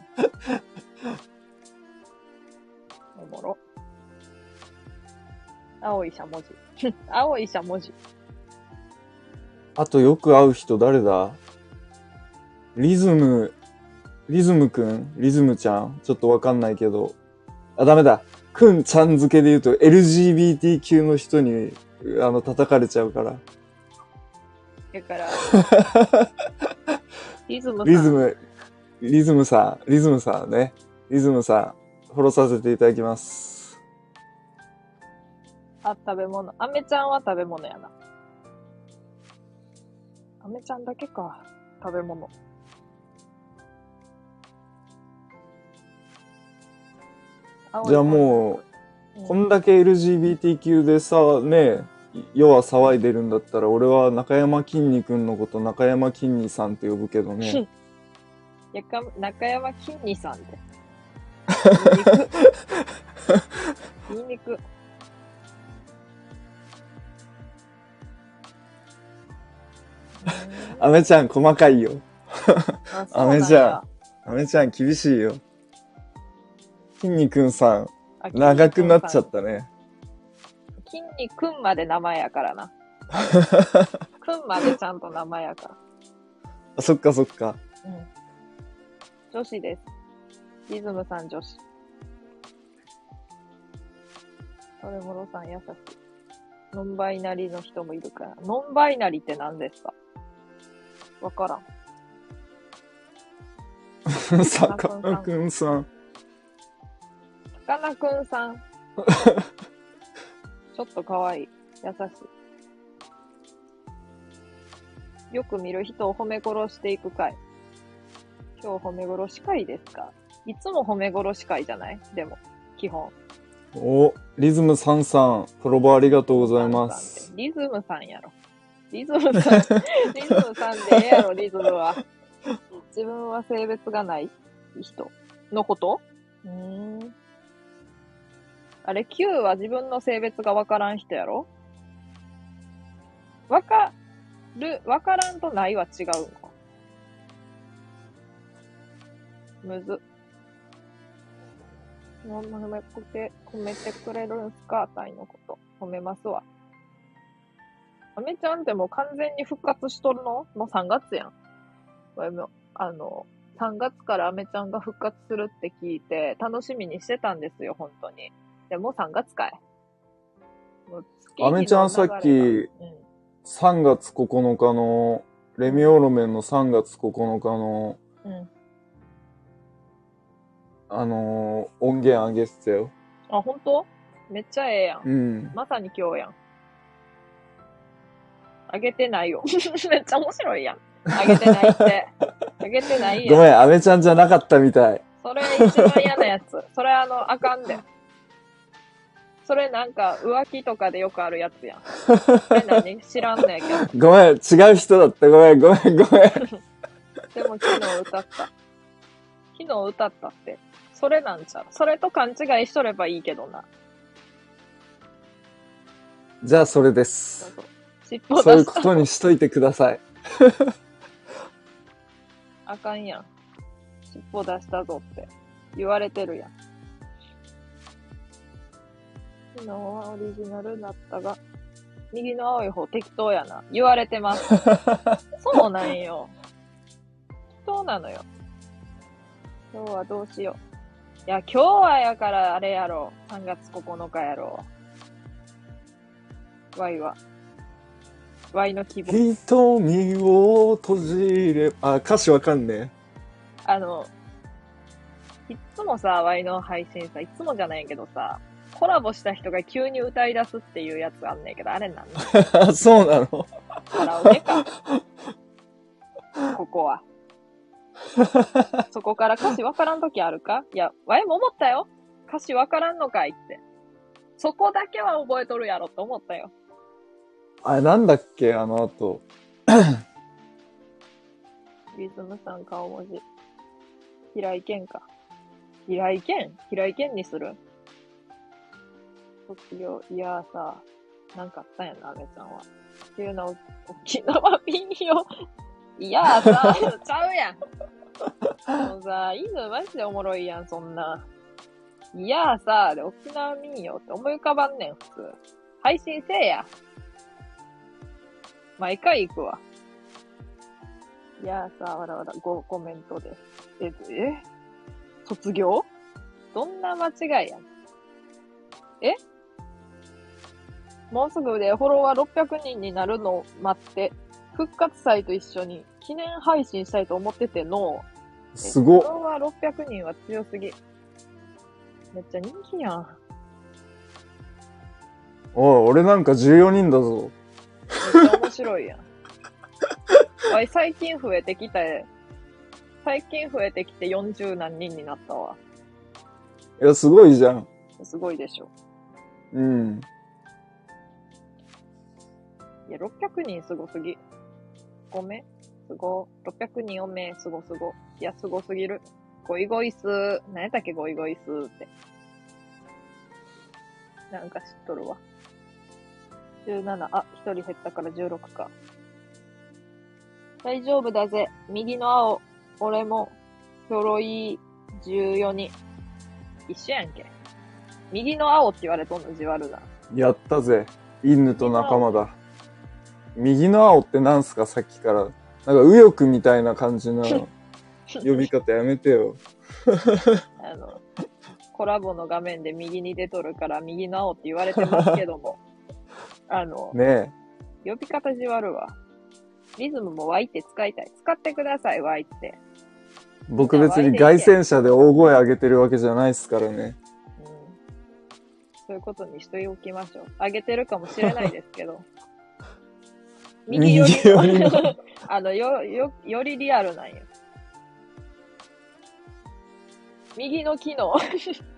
おもろ。青いしゃもじ。(laughs) 青いしゃもじ。あとよく会う人誰だ？リズム、リズムくん？リズムちゃん？ちょっとわかんないけど。あ、ダメだ。くんちゃん付けで言うと LGBTQ の人に、あの、叩かれちゃうから。だから、(laughs) リズムさん。リズム、リズムさん、リズムさんね。リズムさん、フォローさせていただきます。あ、食べ物。アメちゃんは食べ物やな。アメちゃんだけか。食べ物。じゃあもう、うん、こんだけ LGBTQ でさ、ね、世は騒いでるんだったら、俺は中山きんに君のこと中山きんにさんって呼ぶけどね。やか中山きんにさんって。言いにく。言いにく。(laughs) アメちゃん細かいよ。あアメちゃアメちゃん厳しいよ。きんに君さん、ん長くなっちゃったね。きんにくんまで名前やからな。(laughs) くんまでちゃんと名前やから。あ、そっかそっか。うん。女子です。リズムさん女子。それもろさん優しい。ノンバイナリの人もいるから。ノンバイナリって何ですか？わからん。さかなクンさん。さかなクンさん。(laughs) ちょっと可愛い。優しい。よく見る人を褒め殺していく回。今日褒め殺し会ですか？いつも褒め殺し会じゃない？でも、基本。お、リズムさんさん、プロボありがとうございます。リズムさんやろ。リズムさん、(laughs) リズムさんでええやろ、リズムは。自分は性別がない人のこと？うーん。あれ、Q は自分の性別がわからん人やろ？わかる、わからんとないは違うのむず。ほんま褒めて、褒めてくれるんすか？タイのこと。褒めますわ。アメちゃんってもう完全に復活しとるの？もう3月やん。あの、3月からアメちゃんが復活するって聞いて、楽しみにしてたんですよ、本当に。でもう3月かい。アメちゃんさっきうん3月9日の、レミオロメンの3月9日の、うん。あのー音源上げてたよ。あ、本当？めっちゃええやん。うん。まさに今日やん。あげてないよ。(laughs) めっちゃ面白いやん。あげてないって。(laughs) あげてないやん。ごめん、アメちゃんじゃなかったみたい。それ一番嫌なやつ。それあの、あかんで。それなんか浮気とかでよくあるやつやん。(laughs) え、何？知らんねんけど。ごめん、違う人だった。ごめん、ごめん、ごめん。でも昨日歌った。昨日歌ったって。それなんちゃう？それと勘違いしとればいいけどな。じゃあ、それでそうす。そう尻尾そういう。ことにしといてください。(laughs) あかんやん。尻尾出したぞって言われてるやん。昨日はオリジナルだったが、右の青い方適当やな。言われてます。(laughs) そうなんよ。適当なのよ。今日はどうしよう。いや、今日はやからあれやろ。3月9日やろ。Y は。Y の希望。瞳を閉じれば、あ、歌詞わかんねあの、いっつもさ、ワイの配信さ、いっつもじゃないけどさ、コラボした人が急に歌い出すっていうやつあんねんけど、あれなんの (laughs) そうなの？カラオケか。ここは。そこから歌詞わからんときあるか？いや、ワイも思ったよ。歌詞わからんのかいって。そこだけは覚えとるやろって思ったよ。あれ、なんだっけあの後。(coughs) リズムさん顔文字。平井堅か。平井堅？平井堅にする？卒業、いやーさ、なんかあったんやな、アメちゃんは。っていうのを、沖縄便よ。(laughs) いやーさ、(laughs) ちゃうやん。もうさ、犬マジでおもろいやん、そんな。いやーさ、で沖縄民謡って思い浮かばんねん、普通。配信せえや。毎回行くわ。いやーさ、わらわら、ごコメントです。え、え？卒業？どんな間違いやん。え？もうすぐでフォロワー600人になるのを待って、復活祭と一緒に記念配信したいと思ってての、えすごっフォロワー600人は強すぎ。めっちゃ人気やん。おい、俺なんか14人だぞ。めっちゃ面白いやん。(laughs) わい、最近増えてきて、最近増えてきて40何人になったわ。いや、すごいじゃん。すごいでしょ。うん。いや、600人すごすぎ。ごめん。すご。600人おめ、すごすご。いや、すごすぎる。ゴイゴイスー。何やったっけ、ゴイゴイスーって。なんか知っとるわ。17。あ、1人減ったから16か。大丈夫だぜ。右の青。俺も、ひょろい14人。一緒やんけ。右の青って言われとんの、じわるな。やったぜ。インヌと仲間だ。右の青ってなんすか？さっきから。なんか右翼みたいな感じの (laughs) 呼び方やめてよ。(laughs) あの、コラボの画面で右に出とるから右の青って言われてますけども。(laughs) あの、ね呼び方じわるわ。リズムも Y って使いたい。使ってください、Y って。僕別に凱旋者で大声上げてるわけじゃないですからね。うん。そういうことにしておきましょう。上げてるかもしれないですけど。右寄り右寄りの (laughs) あの、よ、よ、よりリアルなんよ。右の機能。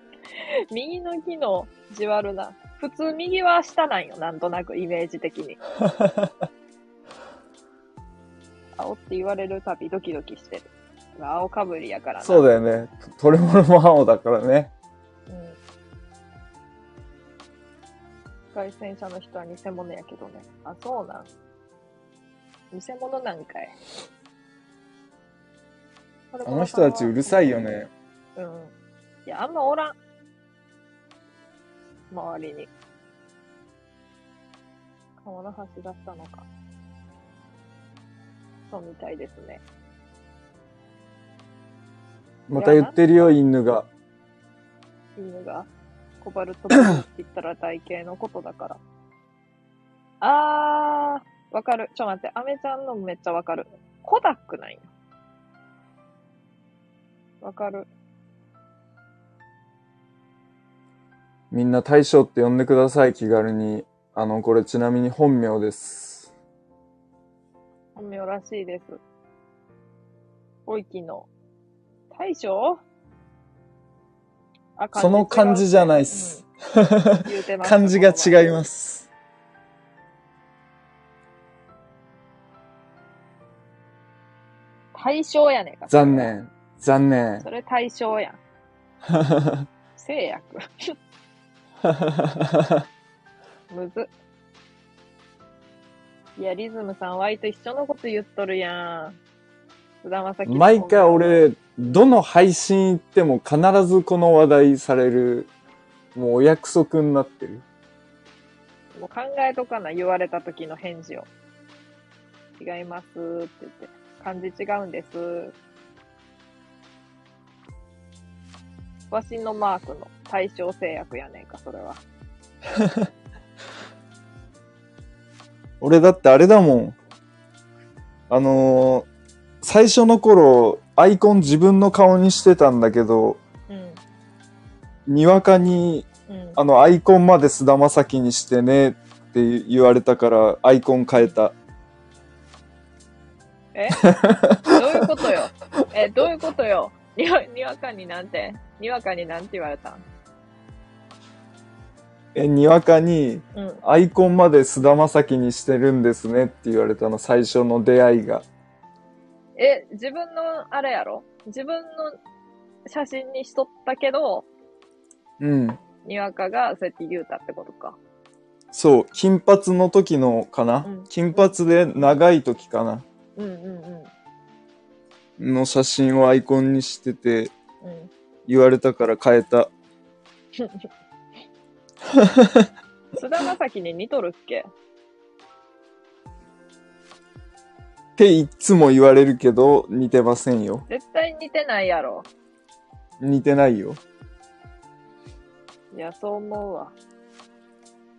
(laughs) 右の機能、じわるな。普通右は下なんよ、なんとなくイメージ的に。(laughs) 青って言われるたびドキドキしてる。青かぶりやからな。そうだよね。取れ物も青だからね。うん。外戦者の人は偽物やけどね。あ、そうなん。偽物なんかい。あの人たちうるさいよ。ね。うん。いや、あんまおらん。周りに。川の橋だったのか。そうみたいですね。また言ってるよ、犬が。犬がコバルトって言ったら台形のことだから。あー、わかる。ちょ、待って、アメちゃんのめっちゃわかる。コダックなんよ。わかる。みんな大将って呼んでください、気軽に。あの、これちなみに本名です。本名らしいです。おいきの。大将？あその漢字じゃないっす。うん言うてました (laughs) 漢字が違います。大将やねんか。残。念。残念そ。れ大将やん。(laughs) 制約。(laughs) むずっ。いや、リズムさん、ワイと一緒のこと言っとるやん。菅田将暉毎回、俺、どの配信行っても必ずこの話題される、もうお約束になってる。もう考えとかな、言われた時の返事を。違いますって言って。漢字違うんです。わしのマークの対象制約やねんか、それは。(laughs) 俺だってあれだもん。あのー最初の頃、アイコン自分の顔にしてたんだけど、うん。にわかに、うん。あの、アイコンまで菅田将暉にしてねって言われたから、アイコン変えた。え？(laughs) どういうことよ？え、どういうことよ？にわ、にわかになんて？にわかになんて言われた？んえ、にわかに、うん。アイコンまで菅田将暉にしてるんですねって言われたの、最初の出会いが。え、自分の、あれやろ？自分の写真にしとったけど、うん。にわかがそうやって言うたってことか。そう、金髪の時のかな、うん金髪で長い時かな。の写真をアイコンにしてて、うん。言われたから変えた。菅田将暉に似とるっけっていつも言われるけど、似てません。よ。絶対似てないやろ。似てないよ。いや、そう思うわ。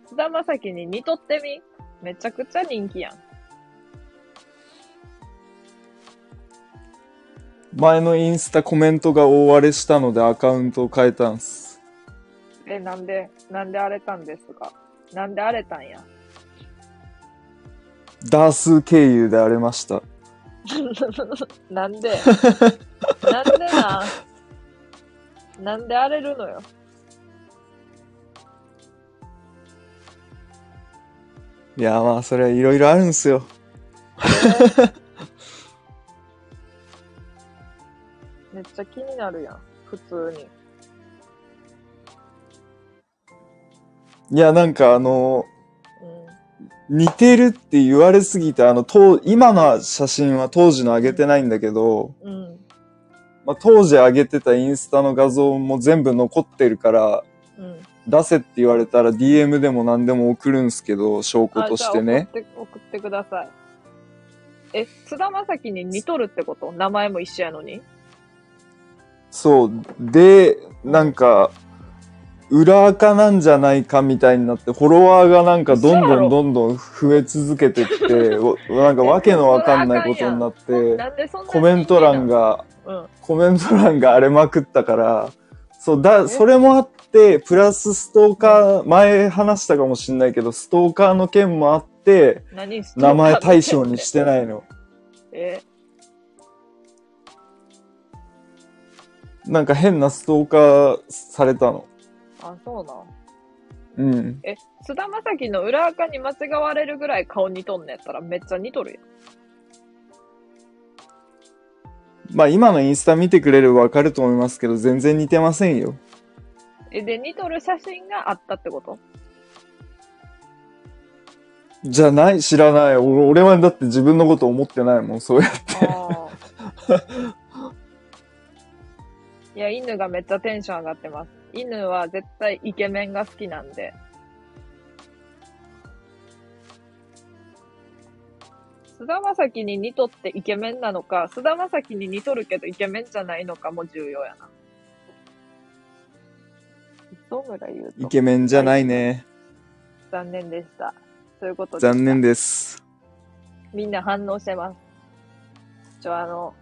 菅田将暉に似とってみめちゃくちゃ人気やん。前のインスタコメントが大荒れしたのでアカウントを変えたんす。え、なんで、なんで荒れたんですか？なんで荒れたんや？ダース経由で荒れました。(laughs) なんで？なんでな？なんで荒れるのよ？いや、まあ、それはいろいろあるんすよ。めっちゃ気になるやん。普通に。いや、なんかあの、うん。似てるって言われすぎて、あの、当今の写真は当時の上げてないんだけど、うん。まあ、当時上げてたインスタの画像も全部残ってるから、うん。出せって言われたら DM でも何でも送るんすけど、証拠あとしてね。送って、送ってください。え、菅田将暉に似とるってこと？名前も一緒やのにそう。で、なんか、裏垢なんじゃないかみたいになって、フォロワーがなんかどんどんどんどん増え続けてって、お (laughs) なんかわけのわかんないことになって、コメント欄が、うん。コメント欄が荒れまくったから、そう、だ、え？それもあって、プラスストーカー、前話したかもしんないけど、ストーカーの件もあって、名前対象にしてないの。(laughs) え？なんか変なストーカーされたの。あ、そうなん。うん。え、菅田将暉の裏垢に間違われるぐらい顔似とんのやったらめっちゃ似とるやん。まあ今のインスタ見てくれればわかると思いますけど、全然似てませんよ。え、で、似とる写真があったってこと？じゃない、知らない。俺俺はだって自分のこと思ってないもん、そうやって。(laughs) いや、犬がめっちゃテンション上がってます。犬は絶対イケメンが好きなんで。菅田将暉に似とってイケメンなのか、菅田将暉に似とるけどイケメンじゃないのかも重要やな。磯村優斗。イケメンじゃないね。残念でした。そういうことで残念です。みんな反応してます。ちょ、あの、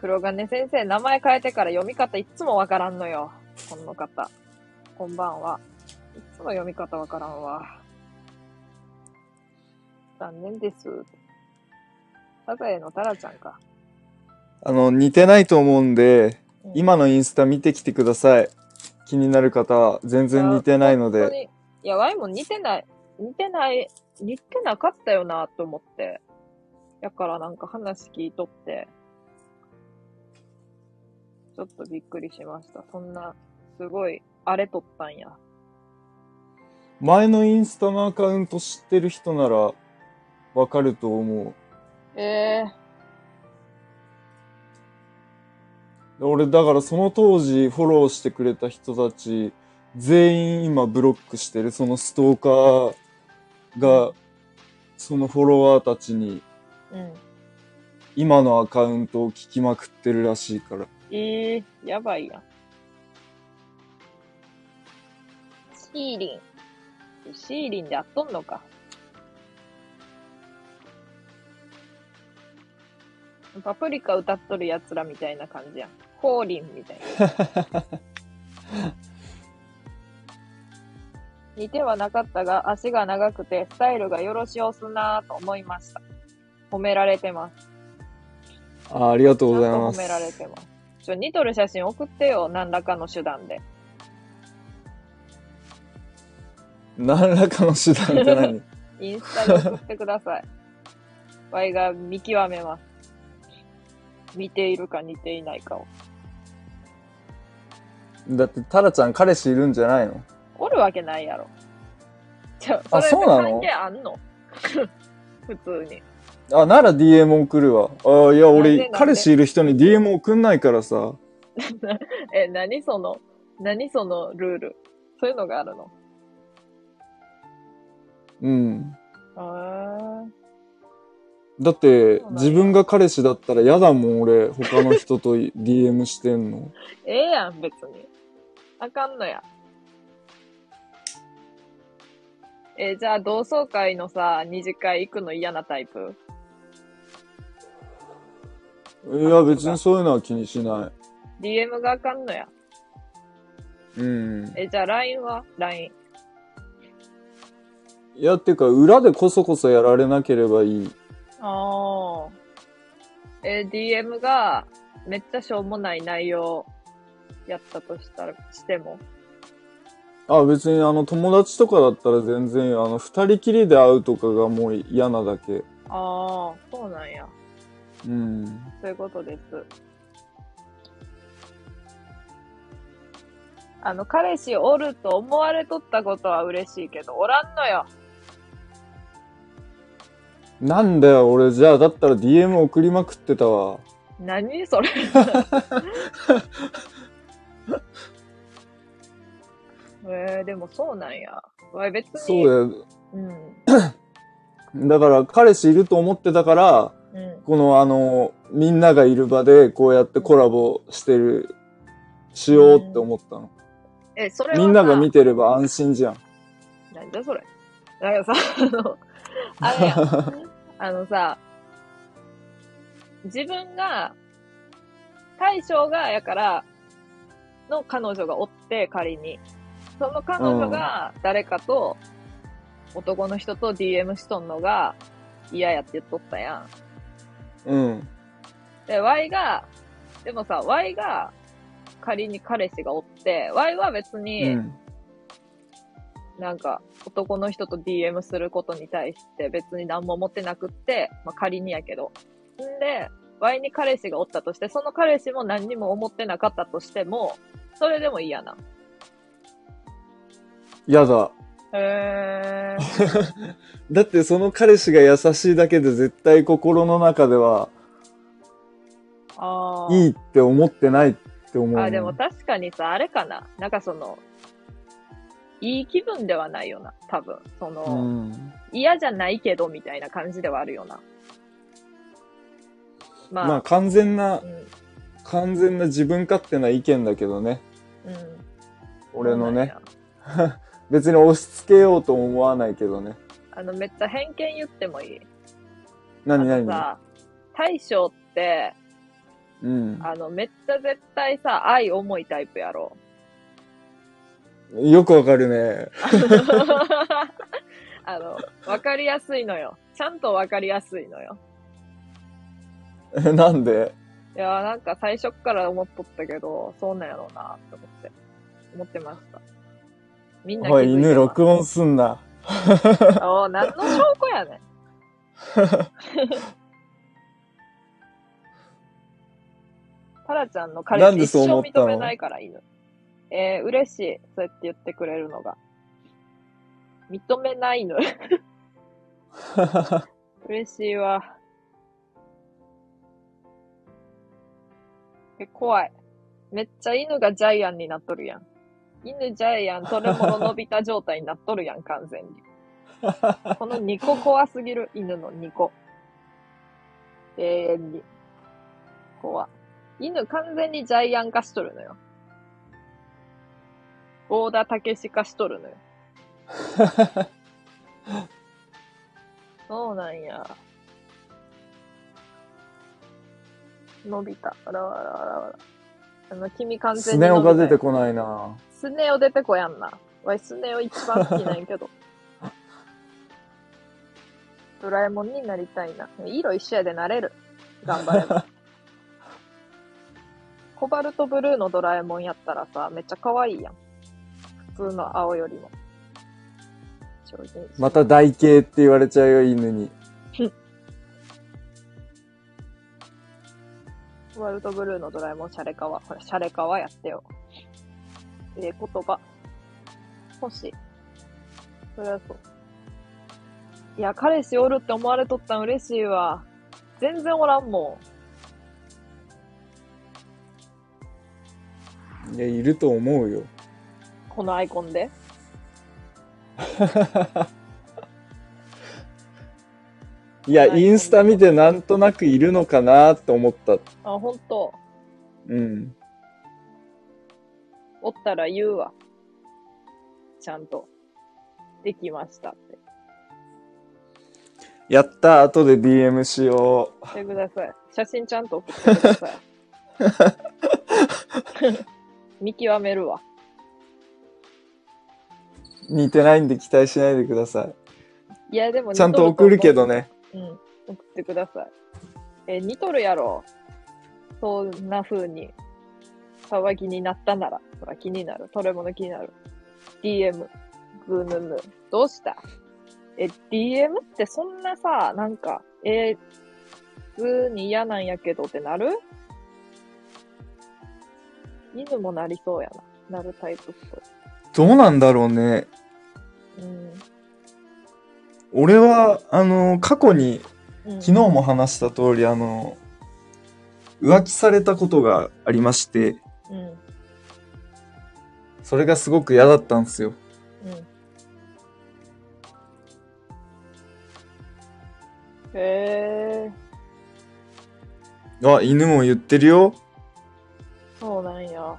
黒金先生、名前変えてから読み方いっつもわからんのよ。この方。こんばんは。いっつも読み方わからんわ。残念です。サザエのタラちゃんか。あの、似てないと思うんで、うん今のインスタ見てきてください。気になる方は全然似てないので。いや、ワイも似てない。似てない、似てなかったよなと思って。だからなんか話聞いとって、ちょっとびっくりしました。そんな、すごい、あれとったんや。前のインスタのアカウント知ってる人ならわかると思う。ええ俺だからその当時フォローしてくれた人たち全員今ブロックしてるそのストーカーがそのフォロワーたちにうん。今のアカウントを聞きまくってるらしいから。ええやばいやん。シーリン。シーリンであっとんのか。パプリカ歌っとる奴らみたいな感じやん。ホーリンみたいな。(laughs) 似てはなかったが、足が長くてスタイルがよろしおすなぁと思いました。褒められてます。あありがとうございます褒。められてます。ちょ、似とる写真送ってよ、何らかの手段で。(laughs) 何らかの手段って何？(laughs) インスタで送ってください。(laughs) ワイが見極めます。見ているか似ていないかを。だってタラちゃん彼氏いるんじゃないの？おるわけないやろ。ちょ、あそれそうなの関係あんの？普通に。あ、なら DM 送るわ。あいや、なんでなん俺で、彼氏いる人に DM 送んないからさ。(laughs) え、何その、何そのルール？そういうのがあるの？うん。へーだってそうなん、や自分が彼氏だったら嫌だもん、俺、他の人と (laughs) DM してんの。ええやん、別に。あかんのや。えじゃあ同窓会のさ、二次会行くの嫌なタイプ？いや、別にそういうのは気にしな ?DM があかんのや。い。うん。え、じゃあ LINE は ?LINE。いや、っていうか、裏でこそこそやられなければいい。ああ。え、DM がめっちゃしょうもない内容やったとしたら、しても。あ、別にあの、友達とかだったら全然、あの、二人きりで会うとかがもう嫌なだけ。ああ、そうなんや。うん。そういうことです。あの、彼氏おると思われとったことは嬉しいけど、おらんのよ。なんだよ、俺、じゃあ、だったら DM 送りまくってたわ。何それ。(laughs) えー、でもそうなんや。わい別に。そうだよ。うん。だから、彼氏いると思ってたから、うん。このあの、みんながいる場でこうやってコラボしてる、しようって思ったの。え、それみんなが見てれば安心じゃん。なんだそれ？なんかさ、あの、あれやん。あのさ、自分が、大将が、やから、の彼女がおって、仮に。その彼女が誰かと、男の人と DM しとんのが嫌やって言っとったやん。うん。で、Y が、でもさ、Y が仮に彼氏がおって、Y は別うに、ん。なんか、男の人と DM することに対して別に何も思ってなくって、まあ仮にやけど。んで、Y に彼氏がおったとして、その彼氏も何にも思ってなかったとしても、それでも嫌な。やだ。へー。(laughs) だってその彼氏が優しいだけで絶対心の中ではあーいいって思ってないって思う。あ、でも確かにさ、あれかな。なんかその、いい気分ではないよな、多分。その、うん。嫌じゃないけど、みたいな感じではあるよな。まあ、まあ完全なう、ん、完全な自分勝手な意見だけどね。うん。俺のね。(laughs) 別に押し付けようとも思わないけどね。あの、めっちゃ偏見言ってもいい？何何さ、大将って、うん。あの、めっちゃ絶対さ、愛重いタイプやろ。よくわかるね。(laughs) あの、わかりやすいのよ。ちゃんとわかりやすいのよ。(laughs) なんで？いや、なんか最初っから思っとったけど、そうなんやろうなって思って、思ってました。みんな気おい、犬録音すんな。(laughs) お何の証拠やねん。(laughs) タラちゃんの彼なんで氏一生そう思ったの？認めないから犬。えー、嬉しい。そうやって言ってくれるのが。認めない犬。(laughs) 嬉しいわ。え、怖い。めっちゃ犬がジャイアンになっとるやん。犬ジャイアン、トレモロ伸びた状態になっとるやん、完全に。(laughs) この2個怖すぎる、犬の2個。永遠に。怖。犬完全にジャイアン化しとるのよ。大田武史化しとるのよ。(laughs) そうなんや。伸びた。あらあらあらあら。あの、君完全スネに伸びたよ夫が出てこないな。スネ夫出てこやんな。わい、スネ夫一番好きなんやけど。(laughs) ドラえもんになりたいな。色一緒やでなれる。頑張れば。(laughs) コバルトブルーのドラえもんやったらさ、めっちゃ可愛いやん。普通の青よりも。また台形って言われちゃうよ、犬に。(laughs) コバルトブルーのドラえもん、シャレカワ。ほら、シャレカワやってよ。ええ言葉。欲しい。それはそう。いや、彼氏おるって思われとったん嬉しいわ。全然おらんもいや、いると思うよ。ん。このアイコンで。(laughs) いや、インスタ見てなんとなくいるのかなって思った。あ、ほんと。うん。おったら言うわ。ちゃんと。できましたって。やった、後で DM しよしてください。写真ちゃんと送ってください。(laughs) 見極めるわ。う。似てないんで期待しないでくださいや、でもい。ちゃんと送るけどね。うん、送ってください。え、似とるやろ。そんな風に、騒ぎになったなら、ほら気になる。トレモの気になる。DM、ぐぬぬ。どうした？え、DM ってそんなさ、なんか、えー普通に嫌なんやけどってなる？犬もなりそうやな。なるタイプっぽい。どうなんだろうね。うん。俺は、あの、過去に、うん、昨日も話した通り、あの、浮気されたことがありまして、うん。うん。それがすごく嫌だったんですよ。へえ、あ、犬も言ってるよ。そうなんや。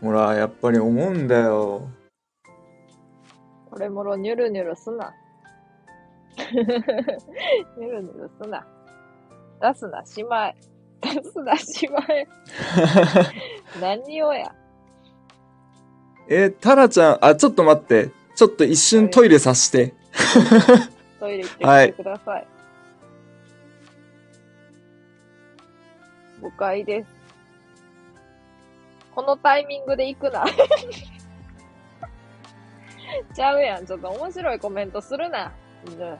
ほら、やっぱり思うんだよ。これもろニュルニュルすな。(laughs) ニュルニュルすな。出すな、しまえ。出すな、しまえ。(laughs) 何をや。え、タラちゃん、あ、ちょっと待って。ちょっと一瞬トイレさして。トイレ行ってきてください。誤解です。このタイミングで行くな。ちゃうやん。ちょっと面白いコメントするな。犬。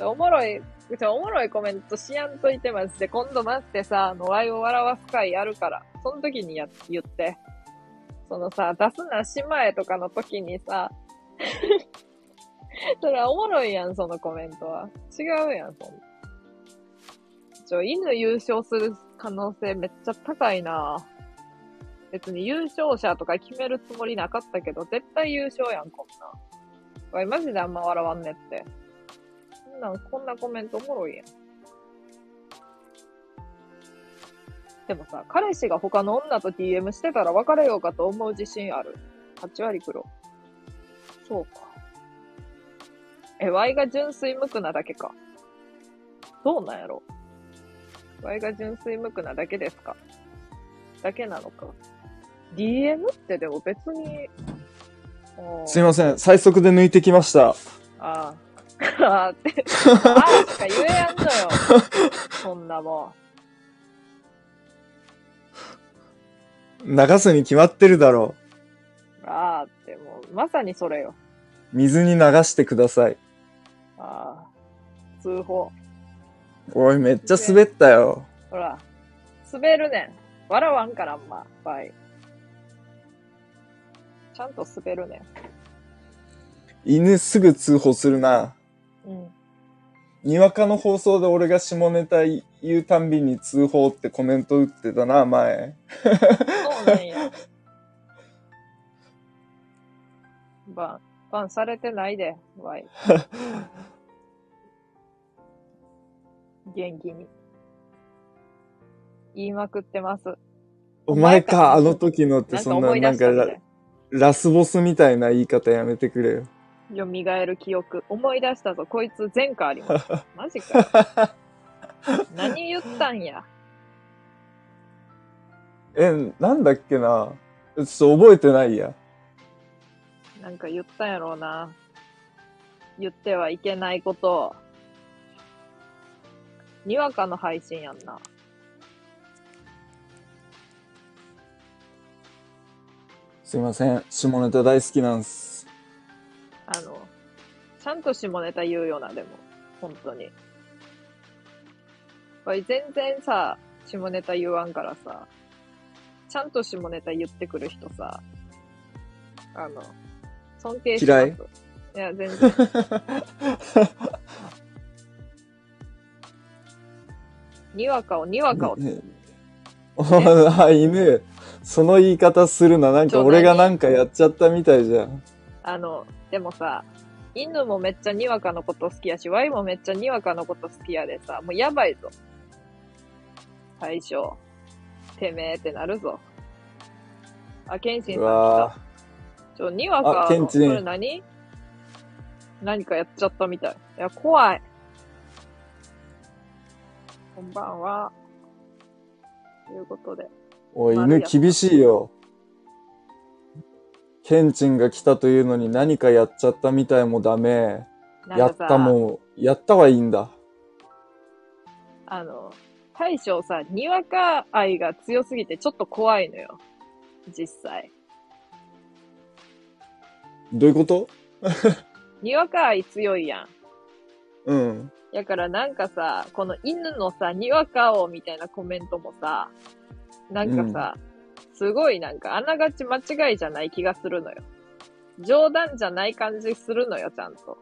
おもろい、ちょおもろいコメントしやんといてますで、今度待ってさ、あの、ワイを笑わす会やるから、その時にや、言って。そのさ、出すな、しまえとかの時にさ、(laughs) それはおもろいやん、そのコメントは。違うやん、そんな。ちょ、犬優勝する可能性めっちゃ高いな別に優勝者とか決めるつもりなかったけど、絶対優勝やん、こんなん。わい、マジであんま笑わんねって。こんなん、こんなコメントおもろいやん。でもさ、彼氏が他の女と DM してたら別れようかと思う自信ある。8割黒。そうか。え、Y が純粋無垢なだけか。どうなんやろ ?Y が純粋無垢なだけですかだけなのか。DM ってでも別に、すいません。最速で抜いてきました。ああ。あーって、あーしか言えやんのよ。そんなも流すに決まってるだろん。あーって、もう、まさにそれよ。う。水に流してください。ああ。通報。おい、めっちゃ滑ったよ。ほら、滑るねん。笑わんからあんま、バイ。ちゃんと滑るね犬すぐ通報するな。にわかの放送で俺が下ネタ言うたんびに通報ってコメント打ってたな、前。そうなんや。バン、バンされてないで、ワイ。元気に。言いまくってます。お前か、あの時のってそんな、なんかラ。ラスボスみたいな言い方やめてくれよ。蘇る記憶。思い出したぞ。こいつ前科あります。(laughs) マジか。(laughs) 何言ったんや。え、なんだっけな。ちょっと覚えてないや。なんか言ったんやろうな。言ってはいけないことを。にわかの配信やんな。すいません。下ネタ大好きなんす。あの、ちゃんと下ネタ言うよな、でも。本当に。これ全然さ、下ネタ言わんからさ、ちゃんと下ネタ言ってくる人さ、あの、尊敬します。嫌い？いや、全然。(laughs) にわかをにわかを。ね (laughs) あ、犬。その言い方するな。なんか俺がなんかやっちゃったみたいじゃん。あの、でもさ、犬もめっちゃにわかのこと好きやし、ワイもめっちゃにわかのこと好きやでさ、もうやばいぞ。最初。てめえってなるぞ。あ、ケンシンうさんわ来た。ちょ、にわかの、これ何？何かやっちゃったみたい。いや、怖い。こんばんは。ということで。おい、犬厳しいよ。ケンチンが来たというのに何かやっちゃったみたいもダメ。やったもん、やったはいいんだ。あの、大将さ、にわか愛が強すぎてちょっと怖いのよ。実際。どういうこと？にわか愛強いやん。うん。やからなんかさ、この犬のさ、にわか王みたいなコメントもさ、なんかさ、すごいなんかあながち間違いじゃない気がするのよ。冗談じゃない感じするのよ、ちゃんと。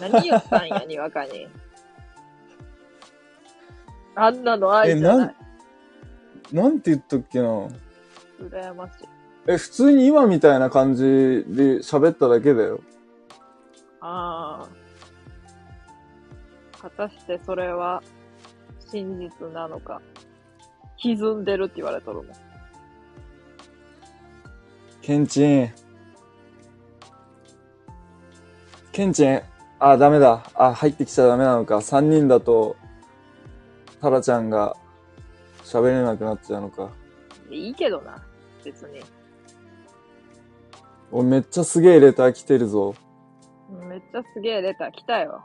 何言ったんや、にわかに。あんなの愛じゃない。なんて言ったっけな？羨ましい。え、普通に今みたいな感じで喋っただけだよ。ああ。果たしてそれは真実なのか。歪んでるって言われとるもん。ケンチン。ケンチン。あ、ダメだ。あ、入ってきちゃダメなのか。3人だと、タラちゃんが喋れなくなっちゃうのか。いいけどな、別に。お、めっちゃすげえレター来てるぞ。めっちゃすげえレター来たよ。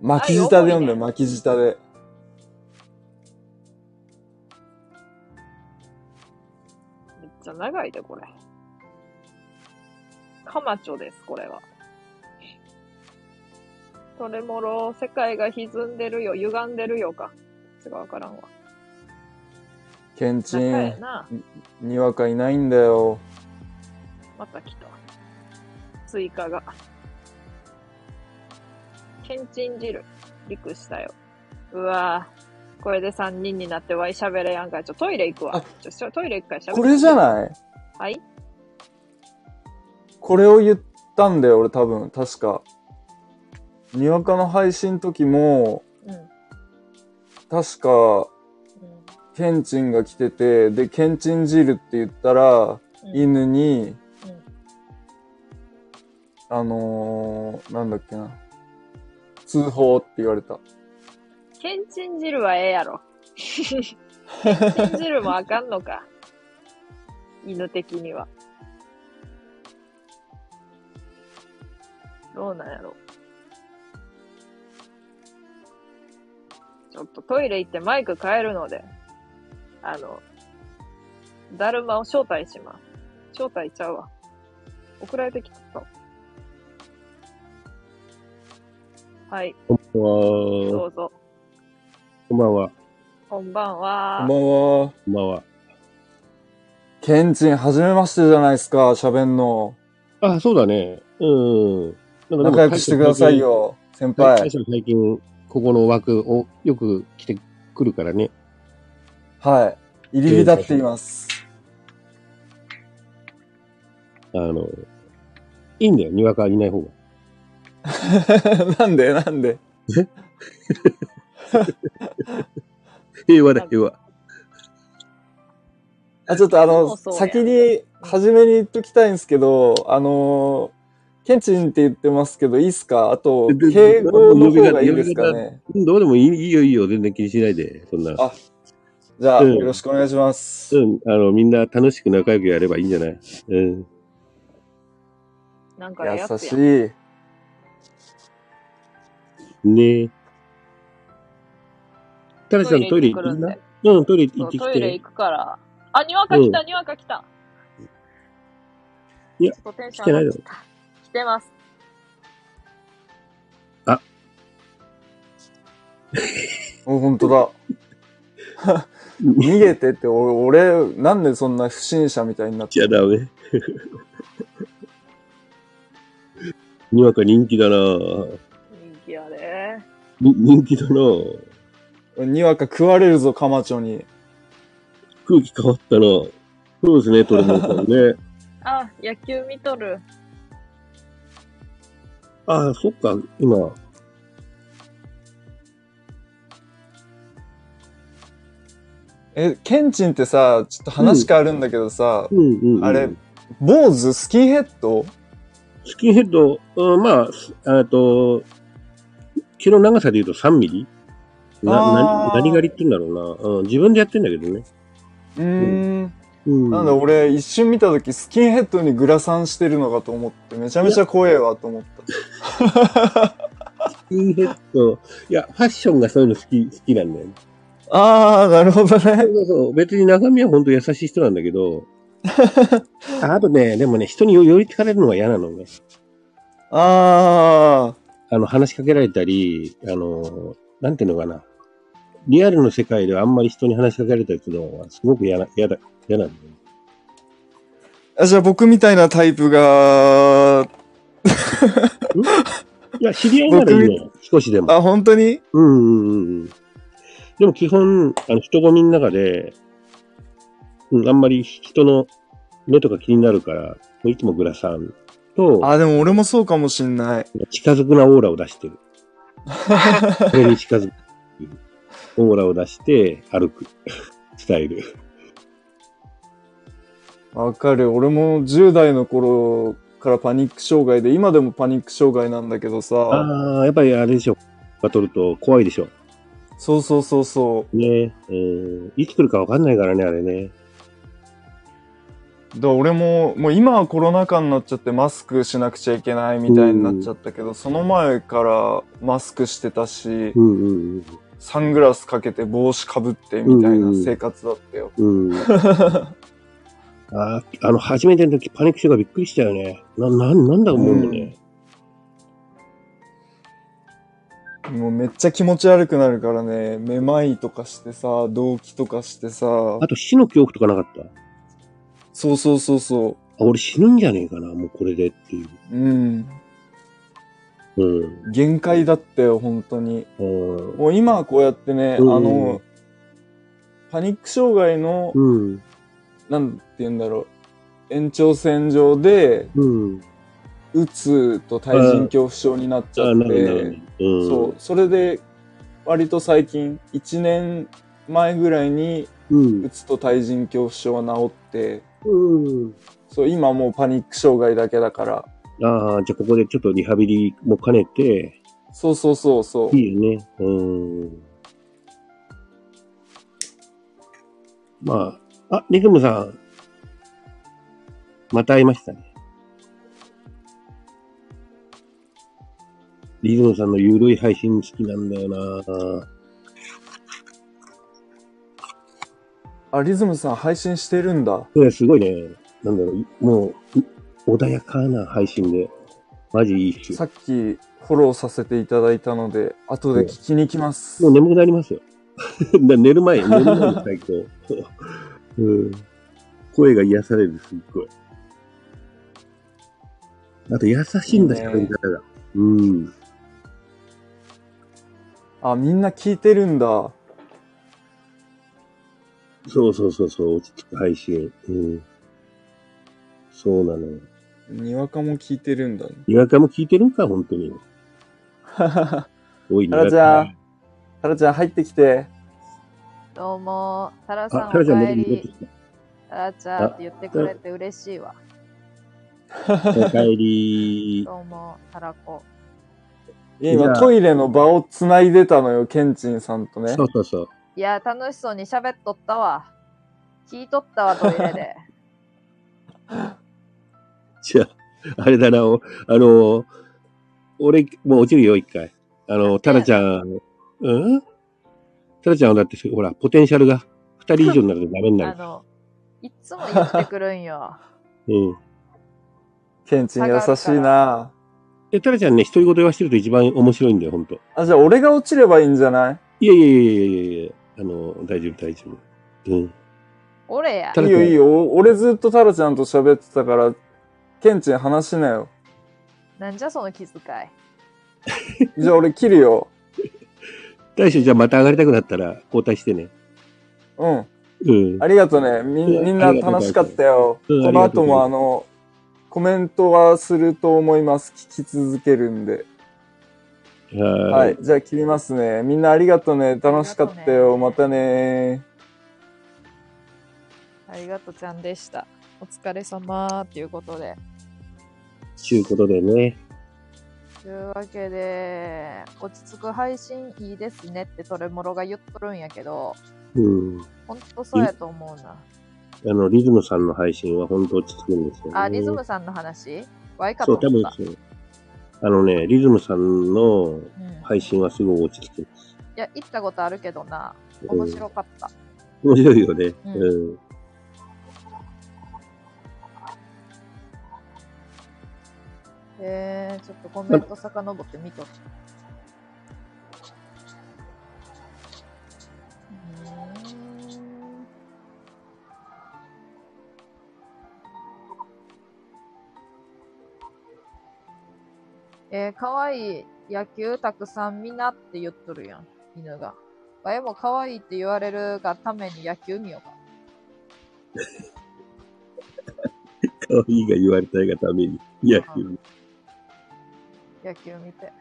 巻き舌で読んで、巻き舌で。ゃ長いで、これ。カマチョです、これは。トレモロ、世界が歪んでるよ、歪んでるよか。それがわからんわ。ケンチン、な。にわかいないんだよ。また来た。追加が。けんちん汁。リクしたよ。うわぁ。これで3人になってワイ喋れやんから。ちょ、トイレ行くわあ。ちょ、トイレ行くから喋これじゃいない？はい？これを言ったんだよ、俺多分。確か。にわかの配信時も、うん。うん。確か、ケンチンが来てて、で、ケンチン汁って言ったら、うん犬に、うんあのー、なんだっけな。通報って言われた。けんちん汁はええやろ。けんちん汁もあかんのか。犬的には。どうなんやろ。ちょっとトイレ行ってマイク変えるので、あの、だるまを招待します。招待ちゃうわ。送られてきた。はい。どうぞ。こんばんは。こんばんこは。んばんは。こんばんは。ケンチン、はじめましてじゃないですか、喋んの。あ、そうだね。うん。なん仲良くしてください。よ、先最輩。近最近、ここの枠をよく来てくるからね。はい。入り浸っています。あの、いいんだよ。にわかいない方が。なんでなんで？(laughs) (laughs) 平和だ、平和。あ、ちょっとあの、そうそうや先に、初めに言っときたいんですけど、あのー、ケンチンって言ってますけど、いいっすか？あと、で敬語の方がいいですかね？うんどうでもいいいいよ、いいよ。全然気にしないで。そんな。あじゃあ、うんよろしくお願いします。うん。あの、みんな楽しく仲良くやればいいんじゃないうん。なんか優し。い。ねえ。タラちゃんトイレ行くるんでなうん、トイレ行ってきて。トイレ行くから。あ、にわか来た、にわか来た。いや来てないだろ。来てます。お、(laughs) 本当だ。(laughs) 逃げてって、俺、俺なんでそんな不審者みたいになってじゃダメ。にわか人気だな人気やで。に人気だなにわか食われるぞ、カマチョに。空気変わったなそうですね、トレモンさんね。(laughs) あ、野球見とる。ああ、そっか、今。え、ケンチンってさ、ちょっと話変わるんだけどさ、うんうん、うん。あれ坊主スキンヘッド？スキンヘッド、うん、まあ、あと、毛の長さで言うと3ミリ？な、な、何狩りって言うんだろうな。うん、自分でやってんだけどね。うーん。うん。なんだ、俺、一瞬見たとき、スキンヘッドにグラサンしてるのかと思って、めちゃめちゃ怖えわと思った。スキンヘッド、いや、ファッションがそういうの好き、好きなんだよね。あー、なるほどね。そうそう。別に中身は本当優しい人なんだけど、あ (laughs) あとね、でもね、人によ寄りつかれるのが嫌なのね。ああの、話しかけられたり、あの、なんていうのかな。リアルの世界ではあんまり人に話しかけられたりするのはすごく嫌な、嫌だ、嫌なんだよね。ー。じゃあ僕みたいなタイプが、(laughs) いや、知り合いならいいのよ。少しでも。あ、本当に？うんうんうんうん。でも基本、あの、人混みの中で、うん、あんまり人の目とか気になるから、いつもグラサンと、あ、でも俺もそうかもしんない。近づくなオーラを出してる。(laughs) これに近づく。オーラを出して歩く。(laughs) スタイル。わかる。俺も10代の頃からパニック障害で、今でもパニック障害なんだけどさ、ああ、やっぱりあれでしょ。バトルと怖いでしょ。そうそうそうそう。ねうん。いつ来るかわかんないからね、あれね。だ俺も、もう今はコロナ禍になっちゃってマスクしなくちゃいけないみたいになっちゃったけど、その前からマスクしてたし、うんうんサングラスかけて帽子かぶってみたいな生活だったよ。うん。(laughs) うん。あーあの、初めての時パニック障害びっくりしたよね。な、な、なんだ思うもんね。もうめっちゃ気持ち悪くなるからね、めまいとかしてさ、動悸とかしてさ、あと死の恐怖とかなかった？そうそうそうそあ、俺死ぬんじゃねえかな、もうこれでっていう。う。うん。うん。限界だったよ、本当に。うんもう今はこうやってね、うんあの、パニック障害の、うん。なんて言うんだろう、延長線上で、うつと対人恐怖症になっちゃあ、って。そう、それで、割と最近、1年前ぐらいに、う。つと対人恐怖症は治って、うん。そう、今もうパニック障害だけだから、ああ、じゃあここでちょっとリハビリも兼ねて、そうそうそうそう。いいよね。うん。まあ、あ、リズムさん。また会いましたね。リズムさんのゆるい配信好きなんだよなあ、リズムさん配信してるんだ。これすごいね。なんだろう、もう、穏やかな配信で、マジいいっすよ。さっきフォローさせていただいたので、後で聞きに行きます。もう眠くなりますよ。(laughs) な寝る前、寝る前に最高。(laughs) うん、声が癒される、すっごい。あと、優しいんだ、いいね喋り方が。うん。あ、みんな聞いてるんだ。そうそうそうそう、落ち着く配信。うん。そうなのよ。にわかも聞いてるんだね。にわかも聞いてるんか、本当に。(laughs) おい、にわタラちゃんか。タラちゃん入ってきて。どうも、タラさあ、んタラちゃんお帰り戻ってき。タラちゃんって言ってくれて嬉しいわ。た。お帰り。(laughs) どうも、タラコ。いや、今じゃあトイレの場をつないでたのよ、ケンチンさんとねそ。うそうそう。いや、楽しそうに喋っとったわ。聞いとったわ、トイレで。(laughs) じゃあ、あれだな、おあの、俺、もう落ちるよ、一回。あの、タラちゃん、うん？タラちゃんはだって、ほら、ポテンシャルが二人以上になるとダメになる。(laughs) あの、いつも言ってくるんよ。うん。ケンチン優しいな。で、タラちゃんね、独り言言わしてると一番面白いんだよ、ほんと。あ、じゃあ俺が落ちればいいんじゃない？いやいやいやいやいやいやあの、大丈夫、大丈夫。うん。俺やタ。ラちゃんいいよいいよ。俺ずっとタラちゃんと喋ってたから、ケンチン話しなよ。なんじゃその気遣い。じゃあ俺切るよ。大将、じゃあまた上がりたくなったら交代してね。うん。うん。ありがとね。みうんみんな楽しかったよ。うんこの後もあの、コメントはすると思います。聞き続けるんで。は。はいい。じゃあ切りますね。みんなありがとね。楽しかったよ。またねありがとちゃんでした。お疲れ様ということで。ちゅうことでね。というわけで、落ち着く配信いいですねってトレモロが言っとるんやけど、うん。ほんとそうやと思うな。あの、リズムさんの配信は本当落ち着くんですよ、ね。あ、リズムさんの話？ワイかそう、多と思った。分そう。あのね、リズムさんのうん、い配信はすごい落ち着きます。や、行ったことあるけどな、面白かった。面白いよね。ううんえー、ちょっとコメント遡って見とった。うーんえー、かわいい野球たくさん見なって言っとるやん、犬が。わえもかわいいって言われるがために野球見ようか。(laughs) 可愛いいが言われたいがために。いや、野球見て。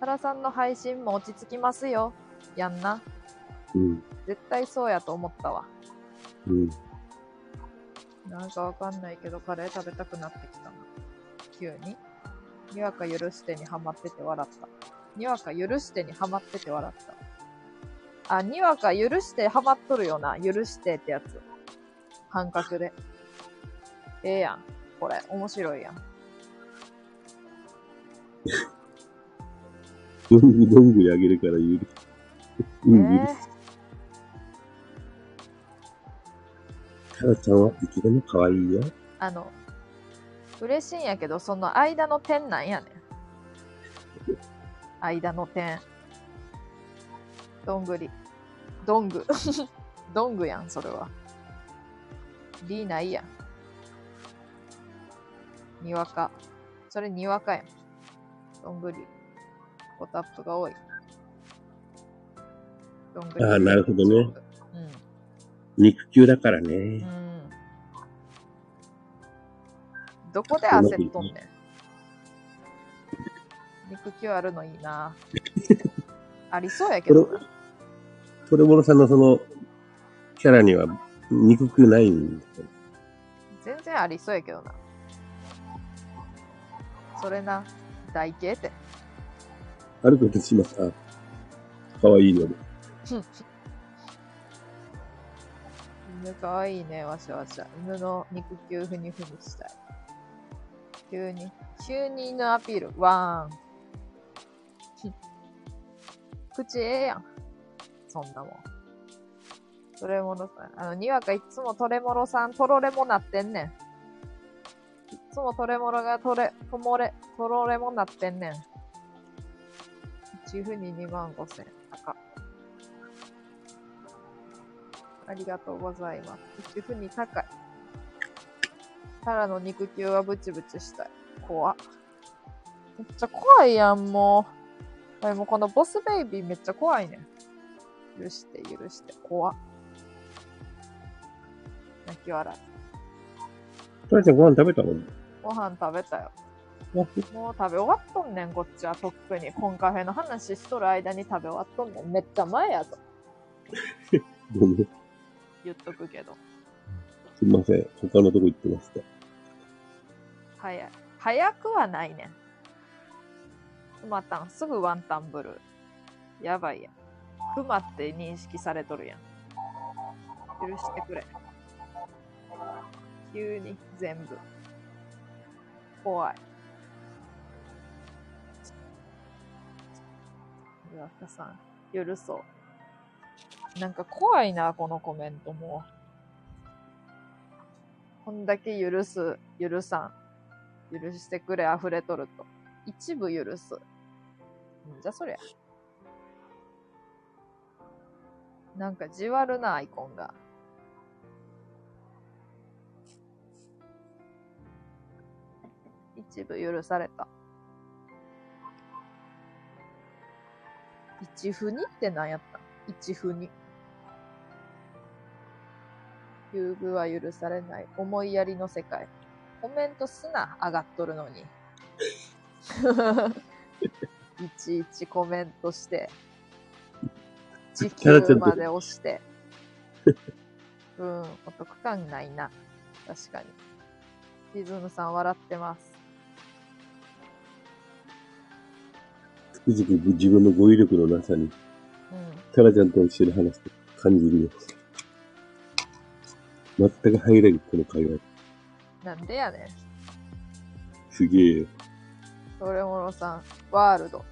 原さんの配信も落ち着きますよ。やんな。うん。絶対そうやと思ったわ。うん。なんかわかんないけど、カレー食べたくなってきたな。急に。にわか許してにハマってて笑った。にわか許してにハマってて笑った。あ、にわか許してハマっとるよな。許してってやつ。感覚で。ええやん。これ、面白いやん。どんぐどんぐりあげるから許す。うん、許えす。タラちゃんはいつでも可愛いよ。ーあの、嬉しいんやけど、その間の点なんやねん。間の点。どんぐり。どんぐ。(laughs) どんぐやん、それは。リーないやん。にわか。それにわかやん。どんぐり。コタップが多い。どんぐり。あーなるほどねうん。肉球だからうね。ん。どこで焦っとんねん。肉球あるのいいな。ありそうやけどな。トレモロさんのその、キャラには肉球ないんですよ。全然ありそうやけどな。それな、台形って。あることします。あ、可愛いので。犬かわいいね、わしゃわしゃ。犬の肉球ふにふにしたい。急に。急に犬アピール。ワーン。口ええやん。そんなもん。トレモロさん。あの、にわかいっつもトレモロさん、トロレモなってんねん。つもトレモロがトレ、トモレ、トロレモなってんねん。1ふに2万5千。高。ありがとうございます。1ふに高い。タラの肉球はブチブチしたい。怖っ。めっちゃ怖いやん、もう。でもこのボスベイビーめっちゃ怖いねん。許して、許して。怖っ。泣き笑い。トラちゃんご飯食べたの？ご飯食べたよ。あもう食べ終わっとんねん、こっちは。とっくに。コンカフェの話しとる間に食べ終わっとんねん。めっちゃ前やぞ。(laughs) ごめん。言っとくけど。すみません。他のとこ行ってました。早い。早くはないねん。クマタン、すぐワンタンブルー。やばいやん。クマって認識されとるやん。許してくれ。急に全部。怖い。岩田さん、許そう。なんか怖いな、このコメントも。こんだけ許す、許さん。許してくれ溢れとると。一部許す。んじゃそりゃ。なんかじわるな、アイコンが。一部許された。一ふにって何やった？一ふに。優遇は許されない。思いやりの世界。コメントすな、上がっとるのに。(laughs) いちいちコメントして、時給まで押して。うん、お得感ないな。確かに。リズムさん笑ってます。つくづく自分の語彙力のなさに、うん。タラちゃんと一緒に話して感じるよ。全く入れる、この会話。なんでやねん。すげえよ。それもろさん、ワールド。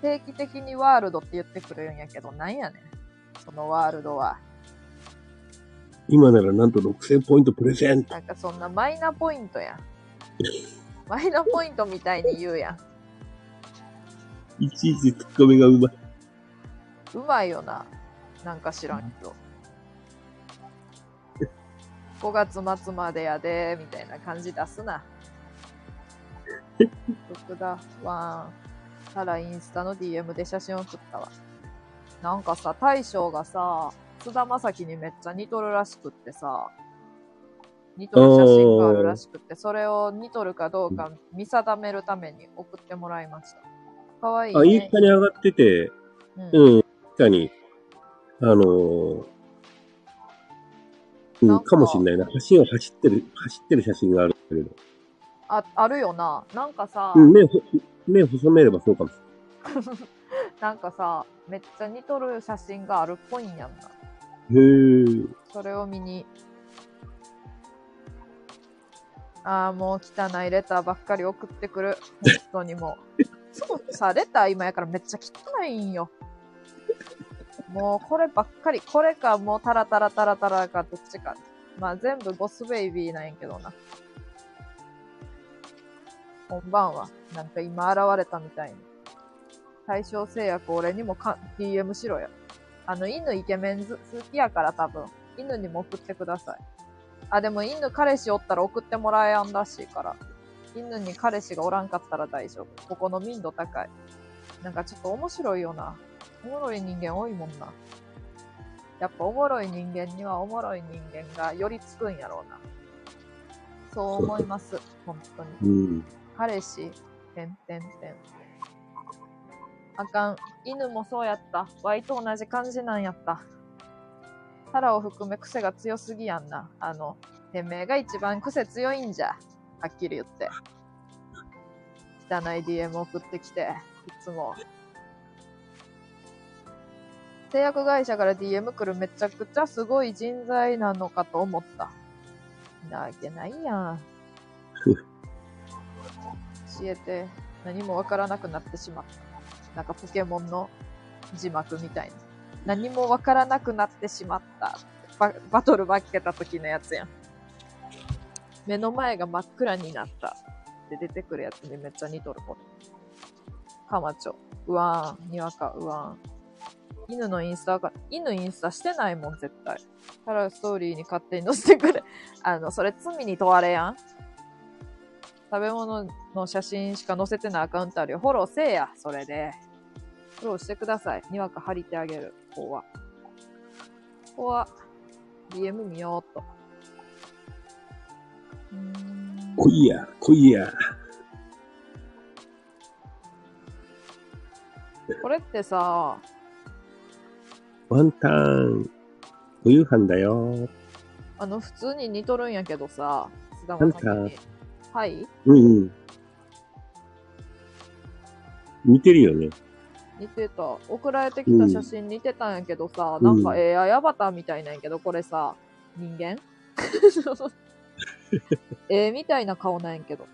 定期的にワールドって言ってくれるんやけど、なんやねん。そのワールドは。今ならなんと6000ポイントプレゼント。なんかそんなマイナポイントやん。マイナポイントみたいに言うやん。いちいちツッコミがうまい。うまいよな。なんか知らんけど。5月末までやで、みたいな感じ出すな。僕だ、ワン。たらインスタの DM で写真送ったわ。なんかさ、大将がさ、津田正樹にめっちゃ似とるらしくってさ、似とる写真があるらしくって、それを似とるかどうか見定めるために送ってもらいました。かわいい、ね。あ、インスタに上がってて、うんうん、確かに、あのーうん、なんかかもしんないな。橋を走ってる、走ってる写真があるけど。あ、あるよな。なんかさ、うん、目目を細めればそうかもし (laughs) なんかさ、めっちゃ似とる写真があるっぽいんやんな。れない。へえ。それを見に。ああ、もう汚いレターばっかり送ってくる。本当にもう。(laughs) そうさ、レター今やからめっちゃ汚いんよ。もうこればっかり、これかもうタラタラタラタラかどっちか。まあ全部ボスベイビーなんやけどな。こんばんは。なんか今現れたみたいに。対象制約俺にもか DM しろよ。あの、犬イケメン好きやから多分。犬にも送ってください。あ、でも犬彼氏おったら送ってもらえやんらしいから。犬に彼氏がおらんかったら大丈夫。ここの民度高い。なんかちょっと面白いよな。おもろい人間多いもんな。やっぱおもろい人間にはおもろい人間が寄りつくんやろうな。そう思います。本当に。うん。彼氏、てんてんてん。あかん。犬もそうやった。ワイと同じ感じなんやった。タラを含め癖が強すぎやんな。あの、てめえが一番癖強いんじゃ。はっきり言って。汚い DM 送ってきて、いつも。製薬会社から DM 来るめちゃくちゃすごい人材なのかと思った。なわけないやん。教えて何もわからなくなってしまった。なんかポケモンの字幕みたいな。何もわからなくなってしまった。ババトル負けた時のやつやん。目の前が真っ暗になった。って出てくるやつにめっちゃ似とるこれ。カマチョ。うわーん。にわか、うわーん。犬のインスタが、犬インスタしてないもん、絶対。タラストーリーに勝手に載せてくれ。(laughs) あの、それ罪に問われやん。食べ物の写真しか載せてないアカウントあるよ。フォローせえや、それで。フォローしてください。にわか貼りてあげる。ここは。ここは、DM 見ようっと。来いや、来いや。これってさ、ワンタン、お夕飯だよ。あの、普通に似とるんやけどさ、菅なんか田さんに。はい？うんうん。似てるよね。似てた。送られてきた写真似てたんやけどさ、うんなんか AI アバターみたいなんやけど、これさ、人間？(laughs) (laughs) えみたいな顔なんやけど。っ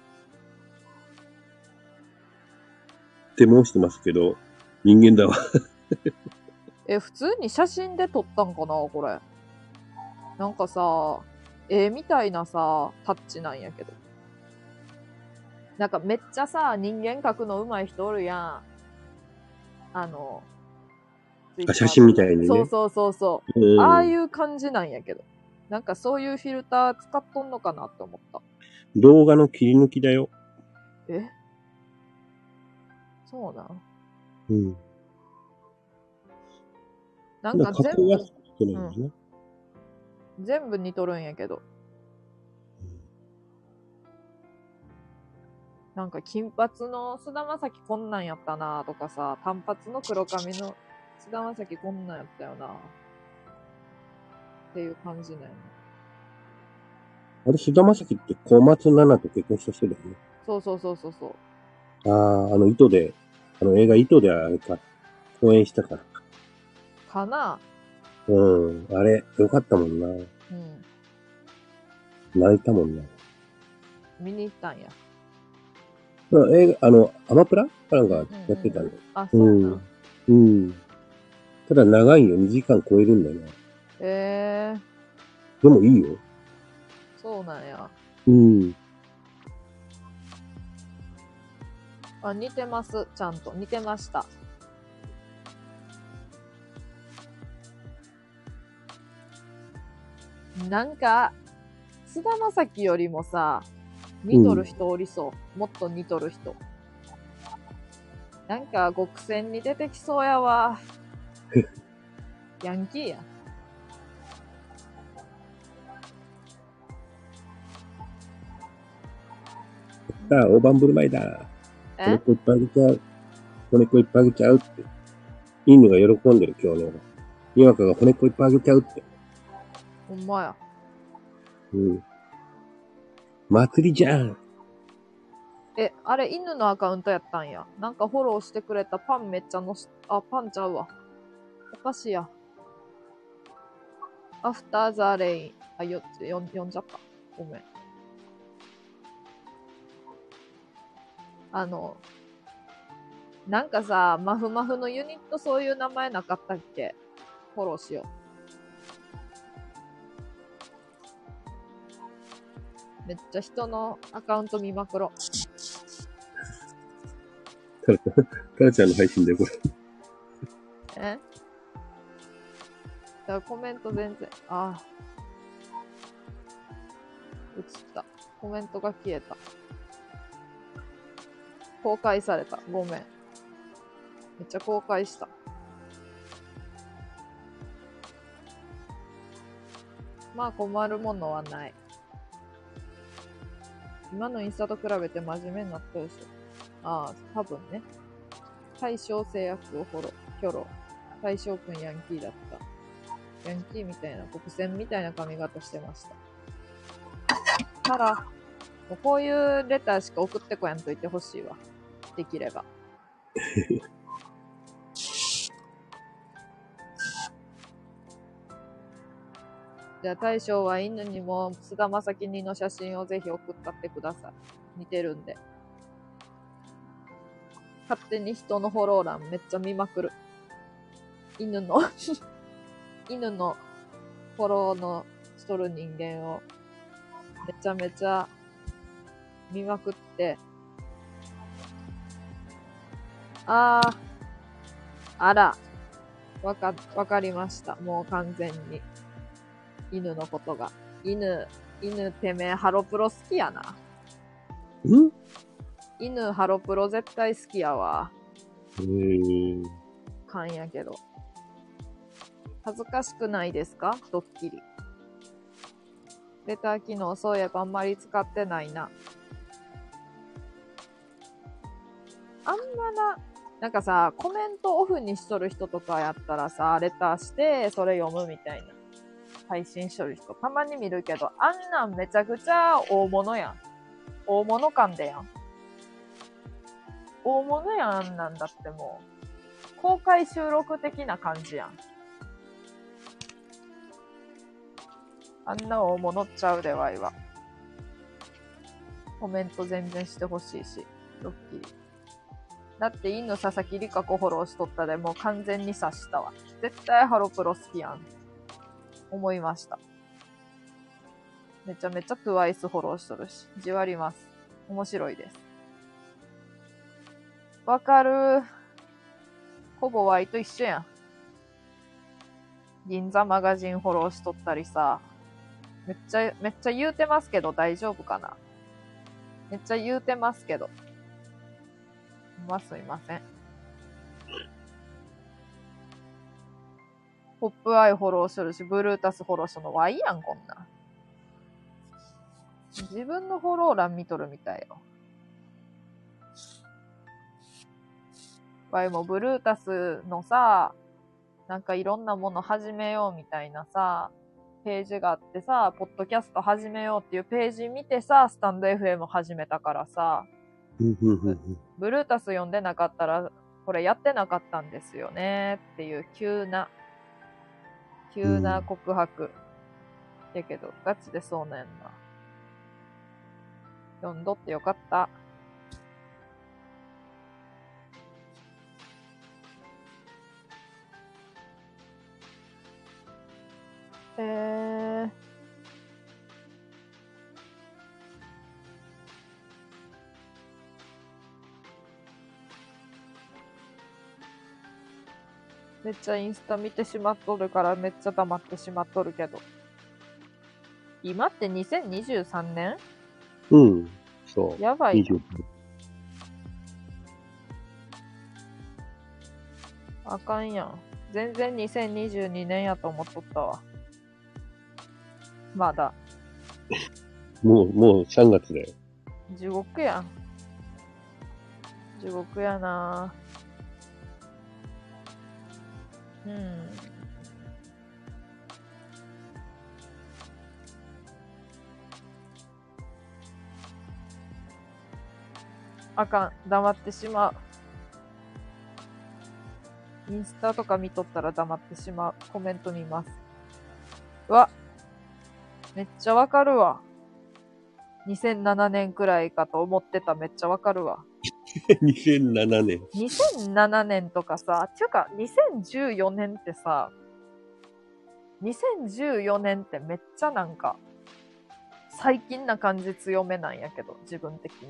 て申してますけど、人間だわ。(laughs) え、普通に写真で撮ったんかなこれ。なんかさ、絵みたいなさ、タッチなんやけど。なんかめっちゃさ、人間描くの上手い人おるやん。あの、あ写真みたいにねそうそうそうそう。うんああいう感じなんやけど。なんかそういうフィルター使っとんのかなって思った。動画の切り抜きだよ。え？そうなん？うん。なんか全部加工は、してないん。全部似とるんやけど。なんか金髪の菅田将暉こんなんやったなとかさ、単発の黒髪の菅田将暉こんなんやったよなっていう感じね。あれ、菅田将暉って小松菜奈と結婚した人だよね。そうそうそうそうそう。ああ、あの、糸で、あの映画糸であれか、公演したから。かな？うん、あれ、よかったもんな。うん。泣いたもんな。見に行ったんや。うん映画、あの、アマプラかなんかやってたの。あ、そうなん。うん。ただ長いよ、2時間超えるんだよな。えー、でもいいよ。そうなんや。うん。あ、似てます。ちゃんと。似てました。なんか、菅田将暉よりもさ、似とる人おりそう。もっと似とる人。なんか、極戦に出てきそうやわ。(laughs) ヤンキーや。さあ、大盤振る舞いだ。子え猫いっぱいあげちゃう。子猫いっぱいあげちゃうって。犬が喜んでる今日の。にわかが子猫いっぱいあげちゃうって。ほんまや。うん。祭りじゃん。え、あれ犬のアカウントやったんや。なんかフォローしてくれたパンめっちゃのし、あ、パンちゃうわ。おかしいや。アフターザレイン。あ、よ、よ、読んじゃった。ごめん。あの、なんかさ、マフマフのユニットそういう名前なかったっけ？フォローしよう。めっちゃ人のアカウント見まくろ。タラちゃん、タラちゃんの配信でこれ。え？だコメント全然、ああ。映った。コメントが消えた。公開された。ごめん。めっちゃ公開した。まあ困るものはない。今のインスタと比べて真面目になったでしょ。ああ、多分ね。対象制約をフォロー、キョロ。大将くんヤンキーだった。ヤンキーみたいな、国選みたいな髪型してました。ただ、もうこういうレターしか送ってこやんといてほしいわ。できれば。(laughs) じゃあ大将は犬にも菅田将暉の写真をぜひ送ったってください。似てるんで。勝手に人のフォロー欄めっちゃ見まくる。犬の (laughs) 犬のフォローのしとる人間をめちゃめちゃ見まくって、あー、あら、わか、わかりました。もう完全に。犬のことが。犬、犬てめえハロプロ好きやな。ん？犬ハロプロ絶対好きやわ。えー、勘やけど。恥ずかしくないですか？ドッキリ。レター機能、そういえばあんまり使ってないな。あんまな、なんかさ、コメントオフにしとる人とかやったらさ、レターして、それ読むみたいな。配信しとる人、たまに見るけど、あんなんめちゃくちゃ大物やん。大物感でやん。大物やん、あんなんだってもう。公開収録的な感じやん。あんな大物っちゃうでわいは。コメント全然してほしいし、ドッキリ。だって、インの佐々木里香子フォローしとったでもう完全に察したわ。絶対ハロプロ好きやん。思いました。めちゃめちゃトゥワイスフォローしとるし、じわります。面白いです。わかるほぼワイと一緒やん。銀座マガジンフォローしとったりさ。めっちゃ、めっちゃ言うてますけど大丈夫かなめっちゃ言うてますけど。まあ、すいません。ポップアイフォローしとるし、ブルータスフォローしとるのワイやん、こんな。自分のフォロー欄見とるみたいよ。わいもブルータスのさ、なんかいろんなもの始めようみたいなさ、ページがあってさ、ポッドキャスト始めようっていうページ見てさ、スタンド FM 始めたからさ、ブルータス読んでなかったら、これやってなかったんですよねっていう急な、急な告白。やけど、ガチでそうなんやんな。読んどってよかった。えー、めっちゃインスタ見てしまっとるからめっちゃ黙ってしまっとるけど。今って2023年？うん。そう。やばいな。20あかんやん。全然2022年やと思っとったわ。まだ。もう、もう3月だよ。地獄やん。地獄やなうん。あかん、黙ってしまう。インスタとか見とったら黙ってしまう。コメント見ます。うわ、めっちゃわかるわ。2007年くらいかと思ってためっちゃわかるわ。(laughs) 2007年。2007年とかさ、っていうか2014年ってさ、2014年ってめっちゃなんか、最近な感じ強めなんやけど、自分的に。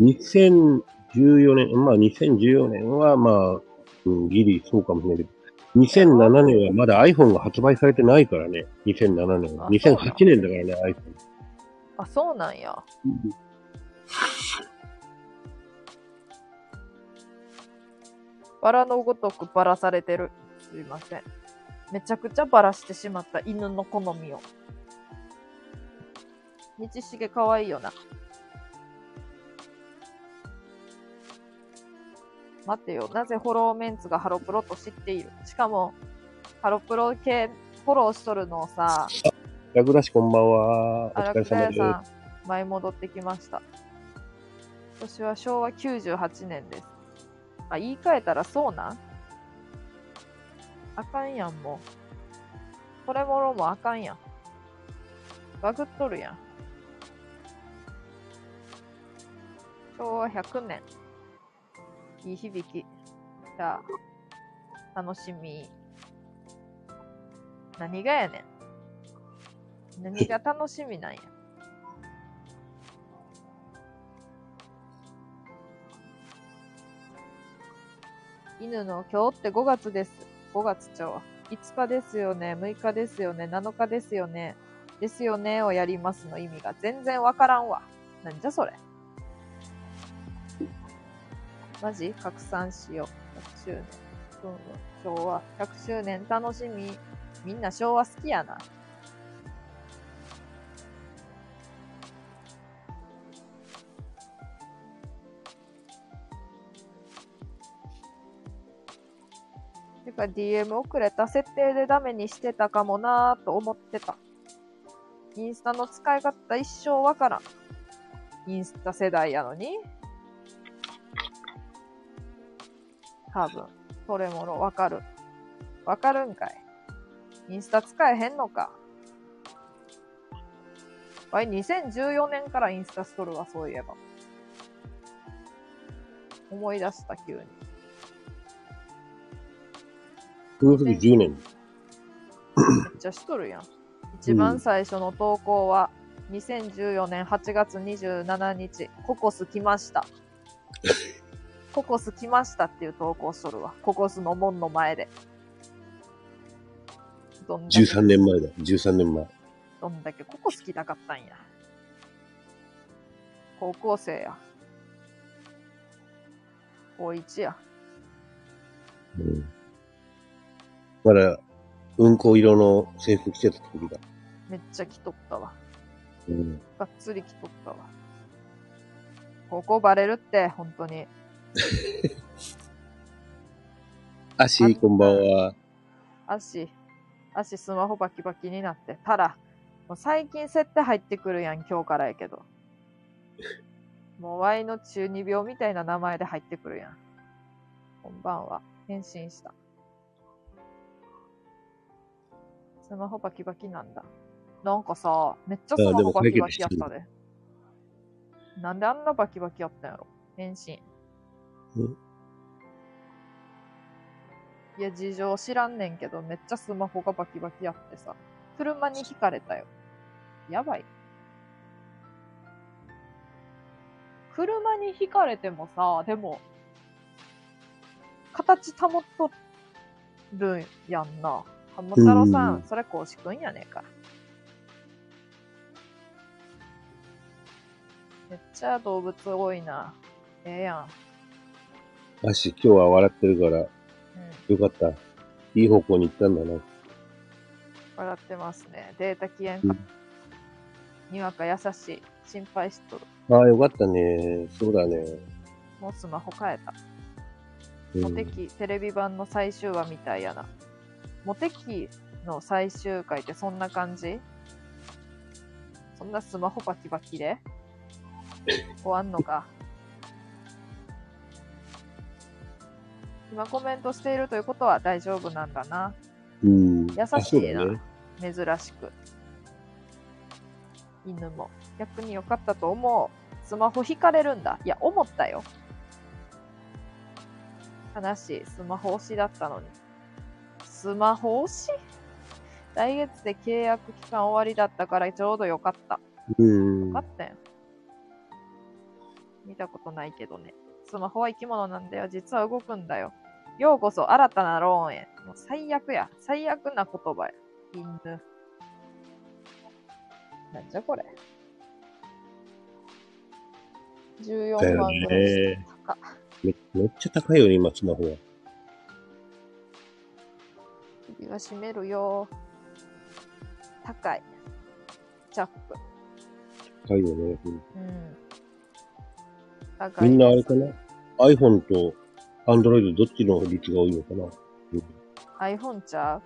(laughs) 2014年、まあ2014年はまあ、うん、ギリそうかもしれないけど、2007年はまだ iPhone が発売されてないからね。2007年は。あそうなん2008年だからね、iPhone。あ、そうなんや。バラのごとくバラされてる。すいません。めちゃくちゃバラしてしまった犬の好みを。道重かわいいよな。待てよ。なぜフォローメンツがハロプロと知っている？しかも、ハロプロ系フォローしとるのをさ、ラグラシこんばんは。お疲れ様です。さん、前戻ってきました。私は昭和98年です。あ、言い換えたらそうなん？あかんやん、もう。これもろもあかんやん。バグっとるやん。昭和100年。いい響き。じゃあ、楽しみ。何がやねん。何が楽しみなんや？犬の今日って5月です。5月ちゃう。5日ですよね。6日ですよね。7日ですよね。ですよねをやりますの意味が全然わからんわ。なんじゃそれ。マジ拡散しよう。100周年。うんうん昭和。100周年楽しみ。みんな昭和好きやな。か DM 遅れた設定でダメにしてたかもなぁと思ってた。インスタの使い方一生わからん。インスタ世代やのに。多分、それものわかる。わかるんかい。インスタ使えへんのか。わい、2014年からインスタしとるわ、そういえば。思い出した、急に。その時10年。めっちゃしとるやん。一番最初の投稿は、2014年8月27日、ココス来ました。ココス来ましたっていう投稿しとるわ。ココスの門の前で。どんだけ13年前だ。13年前。どんだけココ好きたかったんや。高校生や。高1や。うん。まだ、うんこ色の制服着てた時だ。めっちゃ着とったわ。うん。がっつり着とったわ。高校バレるって、本当に。(laughs) 足、こんばんは。足、足スマホバキバキになって。ただ、もう最近設定入ってくるやん、今日からやけど。(laughs) もう Y の中二病みたいな名前で入ってくるやん。こんばんは。返信した。スマホバキバキなんだ。なんかさ、めっちゃスマホバキバキやったで。なんであんなバキバキやったんやろ？返信。うんいや、事情知らんねんけど、めっちゃスマホがバキバキやってさ。車にひかれたよ。やばい。車にひかれてもさ、でも、形保っとるんやんな。浜太郎さうんん、それ公式くんやねえか。めっちゃ動物多いな。ええやん。足、今日は笑ってるから、うん。よかった。いい方向に行ったんだな。笑ってますね。データ消えんかうん。にわか優しい。心配しとる。ああ、よかったね。そうだね。もうスマホ変えた。うんモテキテレビ版の最終話みたいやな。モテキの最終回ってそんな感じ？そんなスマホバキバキで？終わんのか？今コメントしているということは大丈夫なんだな。うん。優あしいな、ね。珍しく。犬も。逆に良かったと思う。スマホ引かれるんだ。いや、思ったよ。悲しい。スマホ推しだったのに。スマホ推し？来月で契約期間終わりだったからちょうどよかった。うんよか。ったよ。見たことないけどね。スマホは生き物なんだよ。実は動くんだよ。ようこそ新たなローンへ。もう最悪や。最悪な言葉や。犬。なんじゃこれ。14だよ万ぐらめめっちゃ高いよね、今、スマホは。首が締めるよ。高い。チャック。高いよね。うんうん。高い。みんなあれかな ?iPhone と Android どっちの率が多いのかな？iPhone ちゃ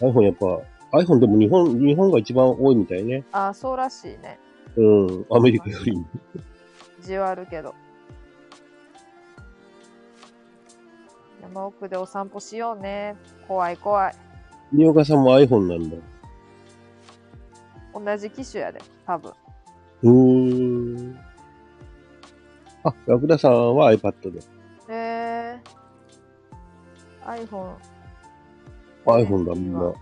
う ?iPhone やっぱ、iPhone でも日本、日本が一番多いみたいね。あ、そうらしいね。うん、アメリカより。じわるけど。山奥でお散歩しようね。怖い怖い。新岡さんも iPhone なんだ。同じ機種やで、多分。うーん。あ、ラクダさんは iPad で。えー、iPhone。iPhone だ、みんな。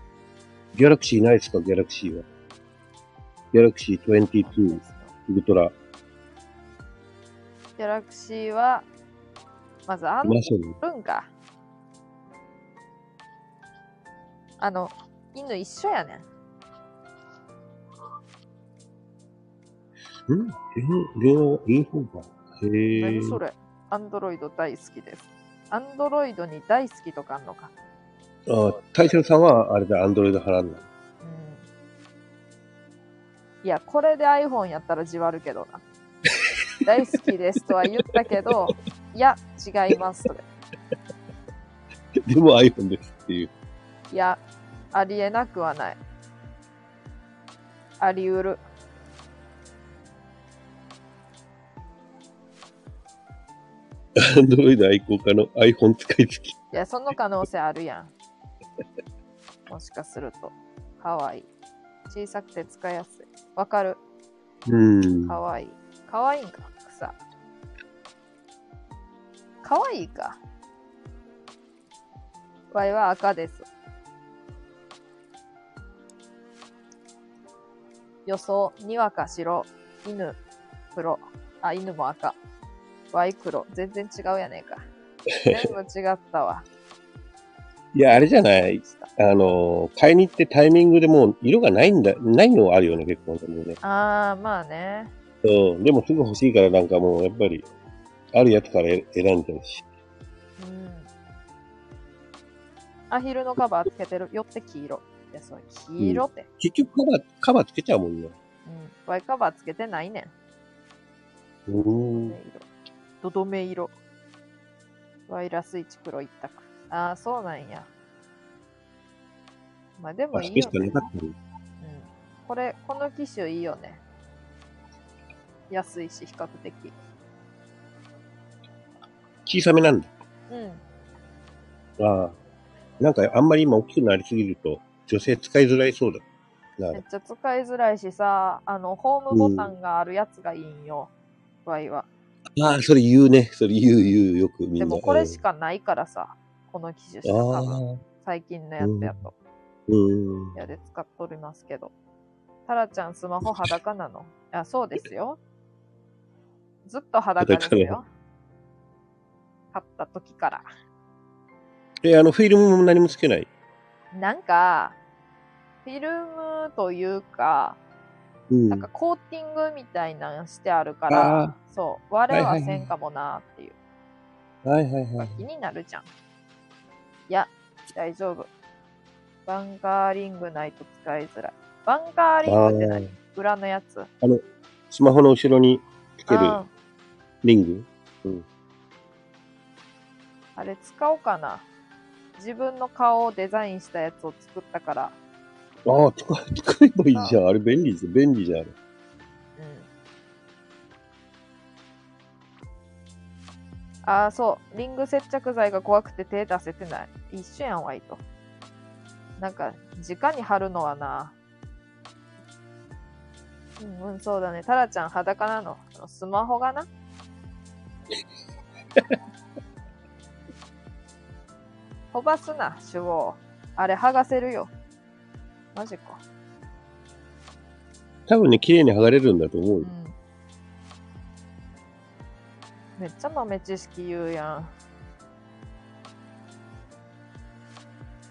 ギャラクシーないですか？ギャラクシーは。ギャラクシー22ウルトラ。ギャラクシーは、まずあんいませんね。るんか。あの、犬一緒やねん。ん電話、インフォか。へえ。何それアンドロイド大好きです。アンドロイドに大好きとかあんのか。あ、大将さんはあれだ、アンドロイド払うんだ。いや、これで iPhone やったらじわるけどな。大好きですとは言ったけど、(laughs) いや、違います、それ。でも iPhone ですっていう。いや、ありえなくはない。あり得る。アンドロイド愛好家の iPhone 使い付き。いや、その可能性あるやん。もしかすると。かわいい。小さくて使いやすい。わかる。うん。かわいい。かわいいんか、草。かわいいか。わいは赤です。予想、にわか白、犬、黒。あ、犬も赤。わい黒。全然違うやねえか。全部違ったわ。(laughs) いや、あれじゃない。あの、買いに行ってタイミングでもう色がないんだ、ないのはあるよね、結構ね。あー、まあね。うん。でもすぐ欲しいからなんかもう、やっぱり、あるやつから選んじゃうし。うん。アヒルのカバーつけてる。よって黄色。そう、黄色って。結局カバー、カバーつけちゃうもんね。うん。ワイカバーつけてないねん。うーん。色。どどめ色。ワイラス1黒一択。ああ、そうなんや。まあでもあ、いいよねうん。これ、この機種いいよね。安いし、比較的。小さめなんだ。うん。ああ。なんかあんまり今大きくなりすぎると、女性使いづらいそうだ。めっちゃ使いづらいしさ、あの、ホームボタンがあるやつがいいんよ。ワイは。ああ、それ言うね。それ言う言うよくみんな。でもこれしかないからさ、この機種しかうん。あ多分、あ。最近のやつやと。うん。やで使っとりますけど。タラちゃんスマホ裸なの？いや、そうですよ。ずっと裸です裸よ。買った時から。え、あの、フィルムも何もつけない？なんか、フィルムというか、うん。なんかコーティングみたいなんしてあるから、あそう、我はいはせんかもなっていう。はいはいはい。気になるじゃん。いや、大丈夫。バンガーリングないと使いづらい。バンガーリングって何？裏のやつ？スマホの後ろにつけるあリング？あれ使おうかな。自分の顔をデザインしたやつを作ったから。ああ、使使えばいいじゃん。あれ便利です。便利じゃん。うん。ああ、そう。リング接着剤が怖くて手出せてない。一緒やん、ワイと。なんか、直に貼るのはな。うん、うん、そうだね。タラちゃん裸なの？あのスマホがな？飛ばすな、主語。あれ剥がせるよ。マジか。多分ね、綺麗に剥がれるんだと思うよ。うん。めっちゃ豆知識言うやん。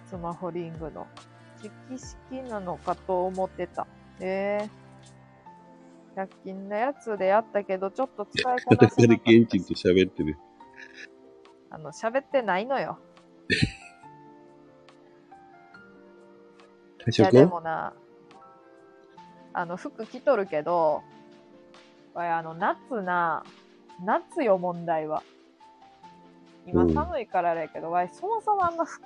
スマホリングの。直式なのかと思ってた。ええ100均のやつでやったけど、ちょっと使いこな裸でせなかった (laughs) 現地と喋ってる。あの、喋ってないのよ。いや、でもな、あの、服着とるけど、これあの、夏な、夏よ、問題は。今うん寒いからあれやけど、わい、そもそもあんま服、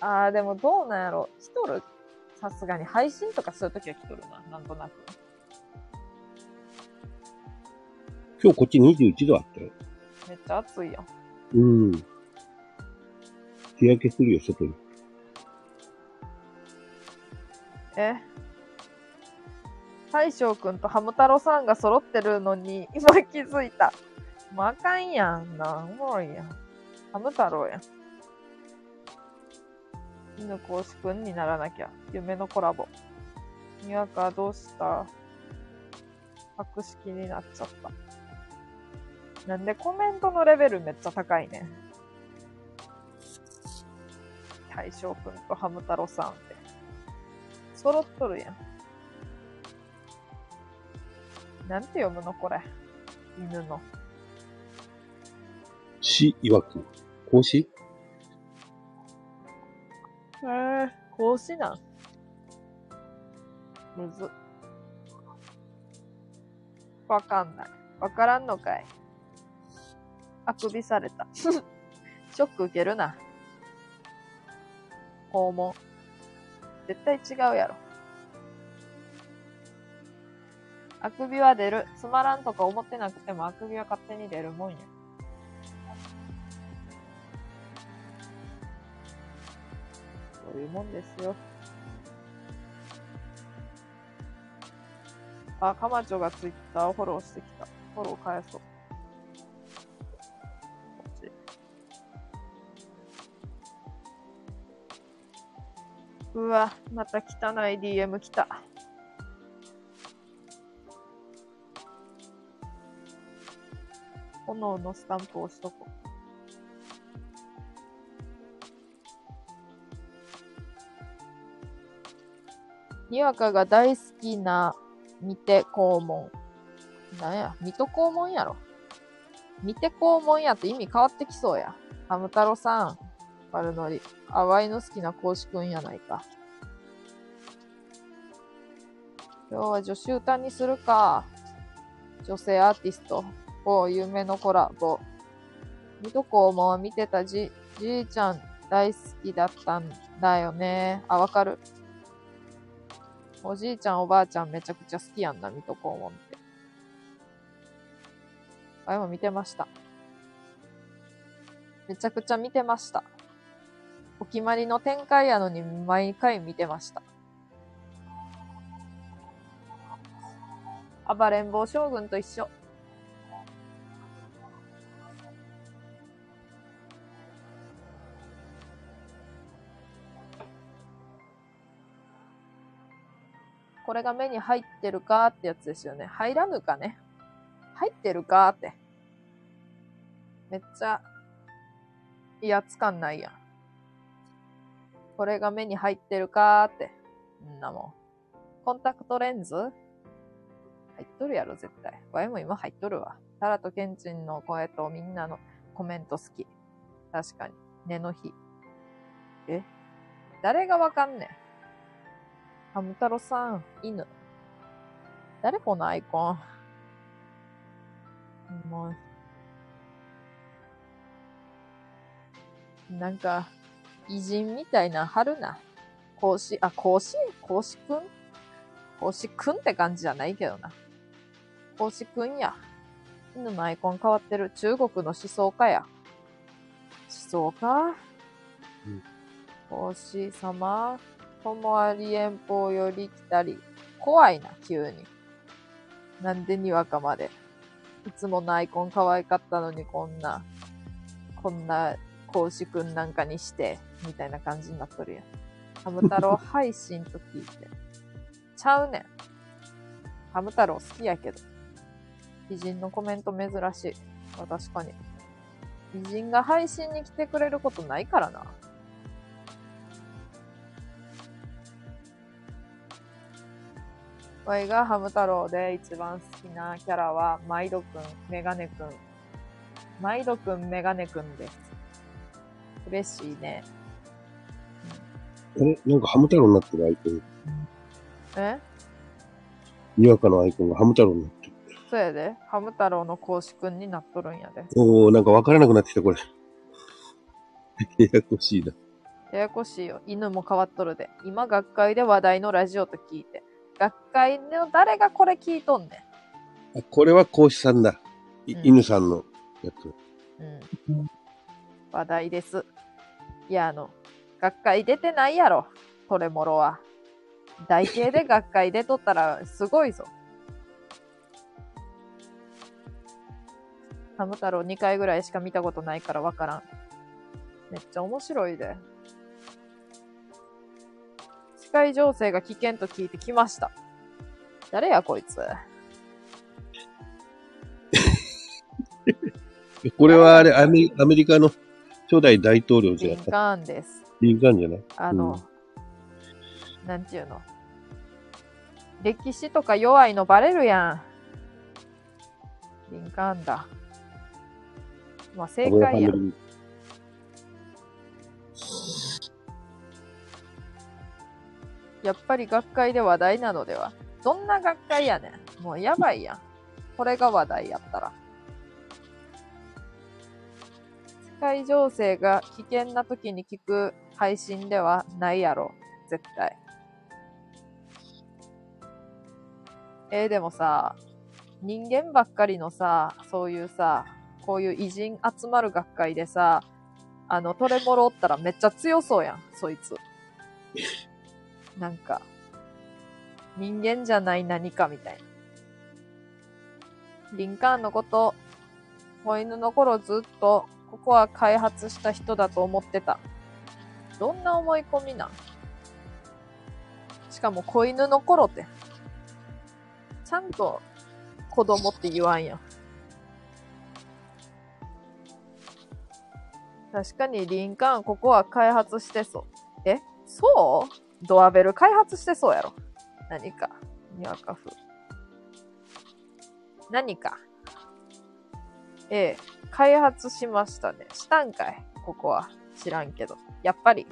あー、でもどうなんやろ。着とる？さすがに配信とかするときは着とるな、なんとなく。今日こっち21度あったよ。めっちゃ暑いやん。うん。日焼けするよ、外に。え？大将くんとハム太郎さんが揃ってるのに、今気づいた。もうあかんやんな。おもろいやん。ハム太郎やん。犬公式くんにならなきゃ。夢のコラボ。にわかどうした？白式になっちゃった。なんでコメントのレベルめっちゃ高いね。大将くんとハム太郎さんって。揃っとるやん。なんて読むのこれ。犬の。し、曰く。格子？へえ、格子なん。むずっ。わかんない。わからんのかい。あくびされた。(laughs) ショック受けるな。肛門。絶対違うやろ。あくびは出る。つまらんとか思ってなくてもあくびは勝手に出るもんや。そういうもんですよ。あ、かまちょがツイッターをフォローしてきた。フォロー返そう。うわ、また汚い DM 来た。炎のスタンプ押しとこう。にわかが大好きな見て肛門。なんや、水戸黄門やろ。見て肛門やと意味変わってきそうや。ハム太郎さん、悪ノリ。淡いの好きな公子くんやないか。今日は女子歌にするか。女性アーティスト。お夢のコラボ。水戸黄門は見てたじ、じいちゃん大好きだったんだよね。あ、わかる。おじいちゃんおばあちゃんめちゃくちゃ好きやんな、水戸黄門って。あ、今見てました。めちゃくちゃ見てました。お決まりの展開やのに毎回見てました。暴れん坊将軍と一緒。これが目に入ってるかってやつですよね。入らぬかね。入ってるかって。めっちゃ威圧感ないやん。これが目に入ってるかーって。んなもん。コンタクトレンズ？入っとるやろ、絶対。これも今入っとるわ。タラとケンチンの声とみんなのコメント好き。確かに。根の日。え？誰がわかんねん。ハム太郎さん、犬。誰このアイコン？もう。なんか、偉人みたいな貼るな。講師、あ、講師講師くん？講師くんって感じじゃないけどな。講師くんや。犬のアイコン変わってる。中国の思想家や。思想家？うんおし様、ともあり遠方より来たり。怖いな、急に。なんでにわかまで。いつものアイコン可愛かったのにこんな、こんな講師くんなんかにして、みたいな感じになっとるやん。ハム太郎 (laughs) 配信と聞いて。ちゃうねん。ハム太郎好きやけど。美人のコメント珍しい。あ確かに。美人が配信に来てくれることないからな。わいがハム太郎で一番好きなキャラは、マイドくん、メガネくん。マイドくん、メガネくんです。嬉しいね。あれなんかハム太郎になってるアイコン。え？にわかのアイコンがハム太郎になってる。そうやで。ハム太郎の公式くんになっとるんやで。おー、なんかわからなくなってきた、これ。(laughs) ややこしいな。ややこしいよ。犬も変わっとるで。今、学会で話題のラジオと聞いて。学会の誰がこれ聞いとんねあこれは講師さんだ。いうん犬さんのやつ。ん。うん。話題です。いや、あの、学会出てないやろ。トレモロは。台形で学会出とったらすごいぞ。ハム太郎2回ぐらいしか見たことないからわからん。めっちゃ面白いで。世界情勢が危険と聞いてきました。誰やこいつ。(laughs) これはあれ、アメアメリカの初代大統領じゃなかった。リンカーンです。リンカーンじゃない？あの、なんちゅうの？歴史とか弱いのバレるやん。リンカーンだ。まあ正解ややっぱり学会で話題なのでは？どんな学会やねん。もうやばいやん。これが話題やったら。界情勢が危険な時に聞く配信ではないやろ。絶対。えーでもさ、人間ばっかりのさ、そういうさ、こういう偉人集まる学会でさ、あの、トレモロおったらめっちゃ強そうやん、そいつ。(laughs) なんか、人間じゃない何かみたいな。リンカーンのこと、子犬の頃ずっと、ここは開発した人だと思ってた。どんな思い込みなん？しかも子犬の頃って。ちゃんと子供って言わんやん。確かにリンカーンここは開発してそう。え？そう？ドアベル開発してそうやろ。何か。にわか風。何か。ええ、開発しましたね。したんかいここは。知らんけど。やっぱり。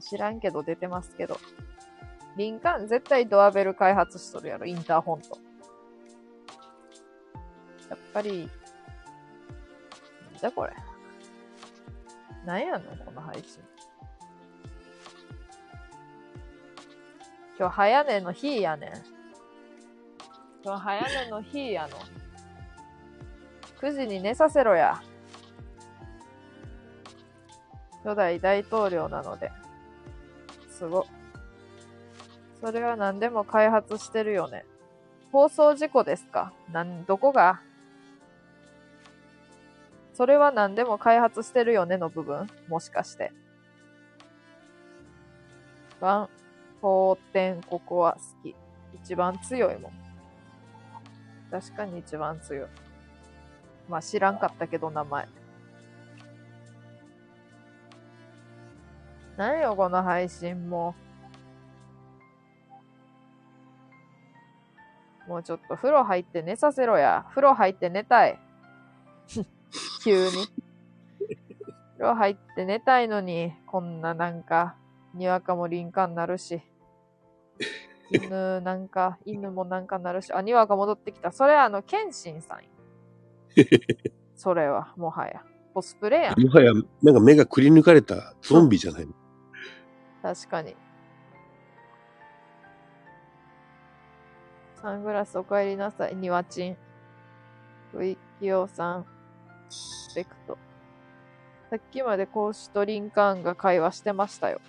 知らんけど出てますけど。リンカン絶対ドアベル開発しとるやろ。インターホンと。やっぱり。なんじゃこれ。なんやのこの配信。今日早寝の日やねん。今日早寝の日やの。9時に寝させろや。初代大統領なので。すご。それは何でも開発してるよね。放送事故ですか？なん、どこが？それは何でも開発してるよねの部分？もしかして。ワン、法典、ここは好き。一番強いもん。確かに一番強い。まあ知らんかったけど名前。何よこの配信もう。もうちょっと風呂入って寝させろや。風呂入って寝たい。(laughs) 急に。風呂入って寝たいのに、こんななんか、にわかも敏感なるし。(laughs) 犬なんか、犬もなんかなるし。あ、にわか戻ってきた。それあの、ケンシンさんや。(laughs) それは、もはや。コスプレやん。もはや、なんか目がくり抜かれたゾンビじゃないの？確かに。サングラスお帰りなさい。にわちん。うい。きようさん、スペクト。さっきまで講師とリンカーンが会話してましたよ。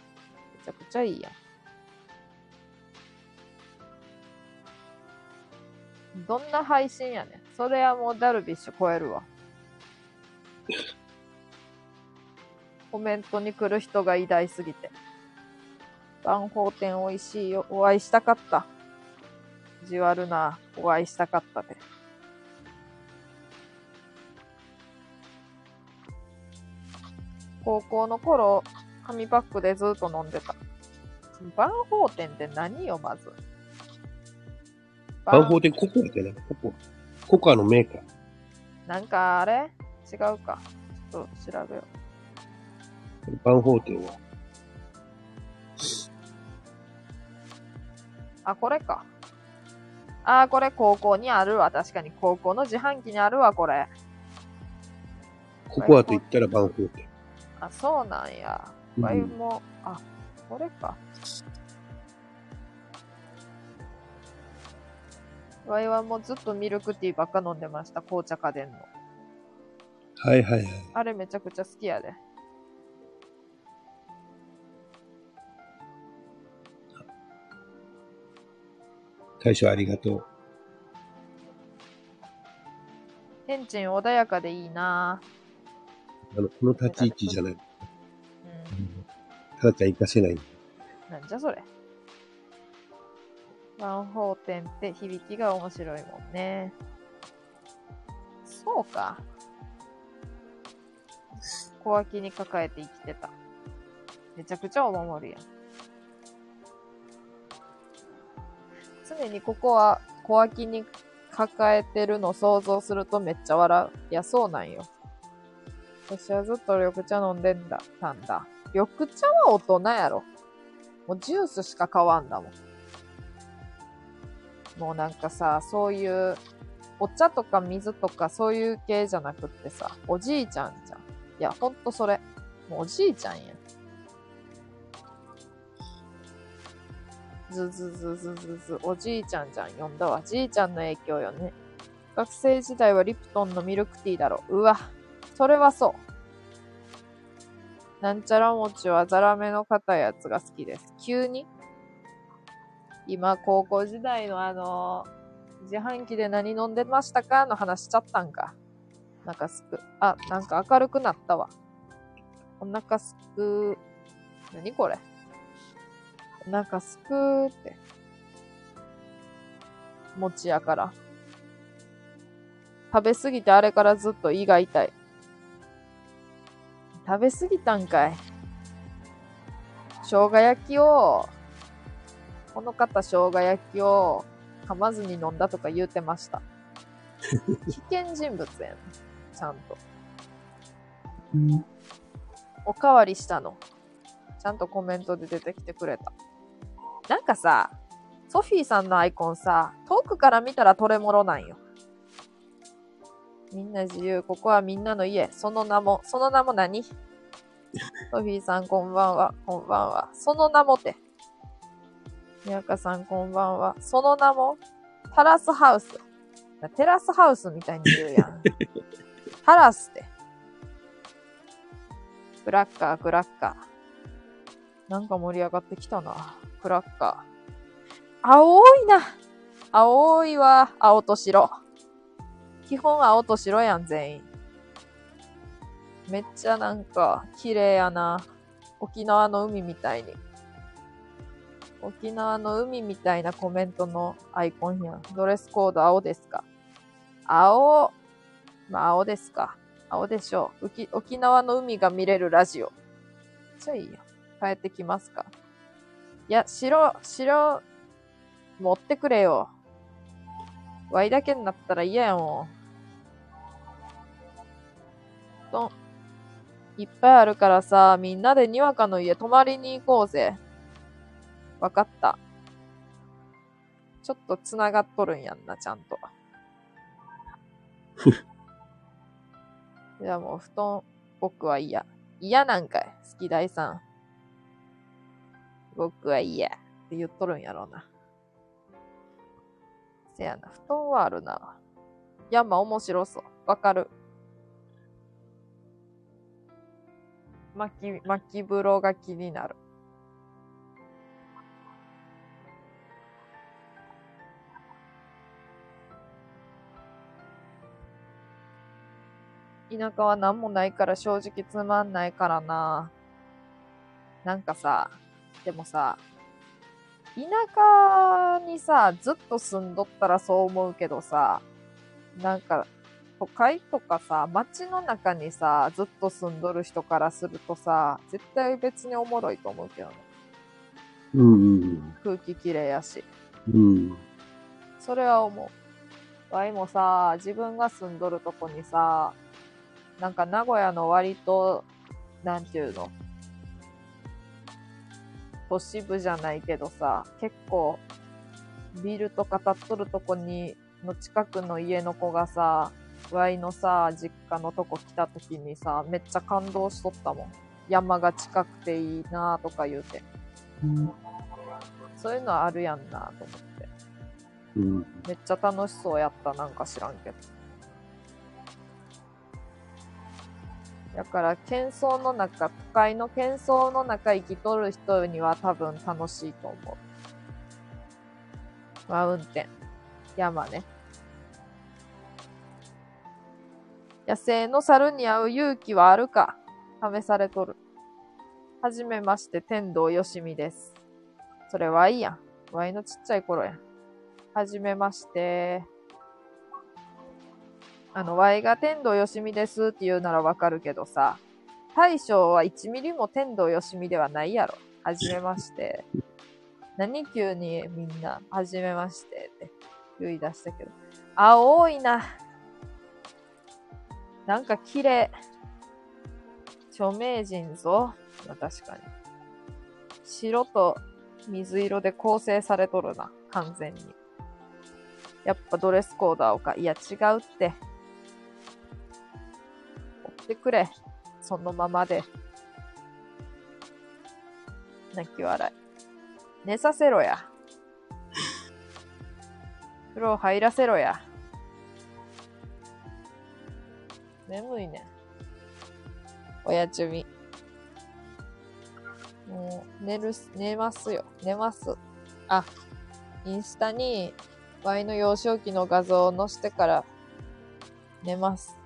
めちゃくちゃいいやん。どんな配信やねん。それはもうダルビッシュ超えるわ。コメントに来る人が偉大すぎて。万宝店美味しいよ。お会いしたかった。じわるな。お会いしたかったで。高校の頃、紙パックでずっと飲んでた。万宝店って何よ、まず。バンホーテンココアじゃないココア。ココアのメーカー。なんかあれ？違うか。ちょっと調べよう。バンホーテンは。あ、これか。あ、これ高校にあるわ。確かに高校の自販機にあるわ、これ。ココアと言ったらバンホーテン。あ、そうなんや。うんワイも、あ、これか。ワイはもうずっとミルクティーばっか飲んでました。紅茶家電の。はいはいはい。あれめちゃくちゃ好きやで。大将ありがとう。天ン穏やかでいいなあの、この立ち位置じゃない。ぁ。ただちゃん活かせない。うん。なんじゃそれ。ワンホーテンって響きが面白いもんね。そうか。小脇に抱えて生きてた。めちゃくちゃお守りやん。常にここは小脇に抱えてるの想像するとめっちゃ笑う。いや、そうなんよ。私はずっと緑茶飲んでんだ、たんだ。緑茶は大人やろ。もうジュースしか買わんだもん。もうなんかさ、そういう、お茶とか水とかそういう系じゃなくってさ、おじいちゃんじゃん。いや、ほんとそれ。もうおじいちゃんや。ずずずずずず、おじいちゃんじゃん。読んだわ。じいちゃんの影響よね。学生時代はリプトンのミルクティーだろ。うわ。それはそう。なんちゃら餅はザラメの硬いやつが好きです。急に今、高校時代のあの自販機で何飲んでましたか？の話しちゃったんか。お腹すく。あ、なんか明るくなったわ。お腹すく。何これ？お腹すくーって。餅やから。食べすぎてあれからずっと胃が痛い。食べすぎたんかい。生姜焼きを、この方生姜焼きを噛まずに飲んだとか言うてました。危険人物やん。ちゃんと。おかわりしたの。ちゃんとコメントで出てきてくれた。なんかさ、ソフィーさんのアイコンさ、遠くから見たらトレモロなんよ。みんな自由。ここはみんなの家。その名も、その名も何？ソフィーさんこんばんは。こんばんは。その名もて。宮香さんこんばんは。その名も、タラスハウス。テラスハウスみたいに言うやん。(laughs) タラスって。クラッカー、クラッカー。なんか盛り上がってきたな。クラッカー。青いな。青いは青と白。基本青と白やん、全員。めっちゃなんか、綺麗やな。沖縄の海みたいに。沖縄の海みたいなコメントのアイコンやん。ドレスコード青ですか？青？まあ青ですか。青でしょう。沖縄の海が見れるラジオ。ちゃいいよ。帰ってきますかいや、白、白、持ってくれよ。ワイだけになったら嫌やもん。布団、いっぱいあるからさ、みんなでにわかの家泊まりに行こうぜ。わかった。ちょっと繋がっとるんやんな、ちゃんと。じゃあもう布団、僕は嫌。嫌なんかい、好き大さん。僕は嫌って言っとるんやろうな。せやな、布団はあるな。山面白そう。わかる。巻き、巻き風呂が気になる。田舎は何もないから正直つまんないからな。なんかさ、でもさ、田舎にさ、ずっと住んどったらそう思うけどさ、なんか、都会とかさ、街の中にさ、ずっと住んどる人からするとさ、絶対別におもろいと思うけどね。うんうん空気きれいやし。うん。うん。それは思う。わいもさ、自分が住んどるとこにさ、なんか名古屋の割と、なんていうの、都市部じゃないけどさ、結構、ビルとか建っとるとこに、の近くの家の子がさ、ワイのさ、実家のとこ来た時にさ、めっちゃ感動しとったもん。山が近くていいなとか言うて。そういうのあるやんなと思って。うん。めっちゃ楽しそうやった、なんか知らんけど。だから、喧騒の中、都会の喧騒の中生きとる人には多分楽しいと思う。マウンテン。山ね。野生の猿に会う勇気はあるか？試されとる。はじめまして、天童よしみです。それワイやん。ワイのちっちゃい頃やん。はじめまして。あの、ワイが天童よしみですって言うならわかるけどさ、大将は1ミリも天童よしみではないやろ。はじめまして。何急にみんな、はじめましてって言い出したけど。あ、多いな。なんか綺麗。著名人ぞ。まあ確かに。白と水色で構成されとるな。完全に。やっぱドレスコード青か。いや、違うって。追ってくれ。そのままで。泣き笑い。寝させろや。(laughs) 風呂入らせろや。眠いねん。おやちみ。もう、寝るす、寝ますよ。寝ます。あ、インスタに、ワイの幼少期の画像を載せてから、寝ます。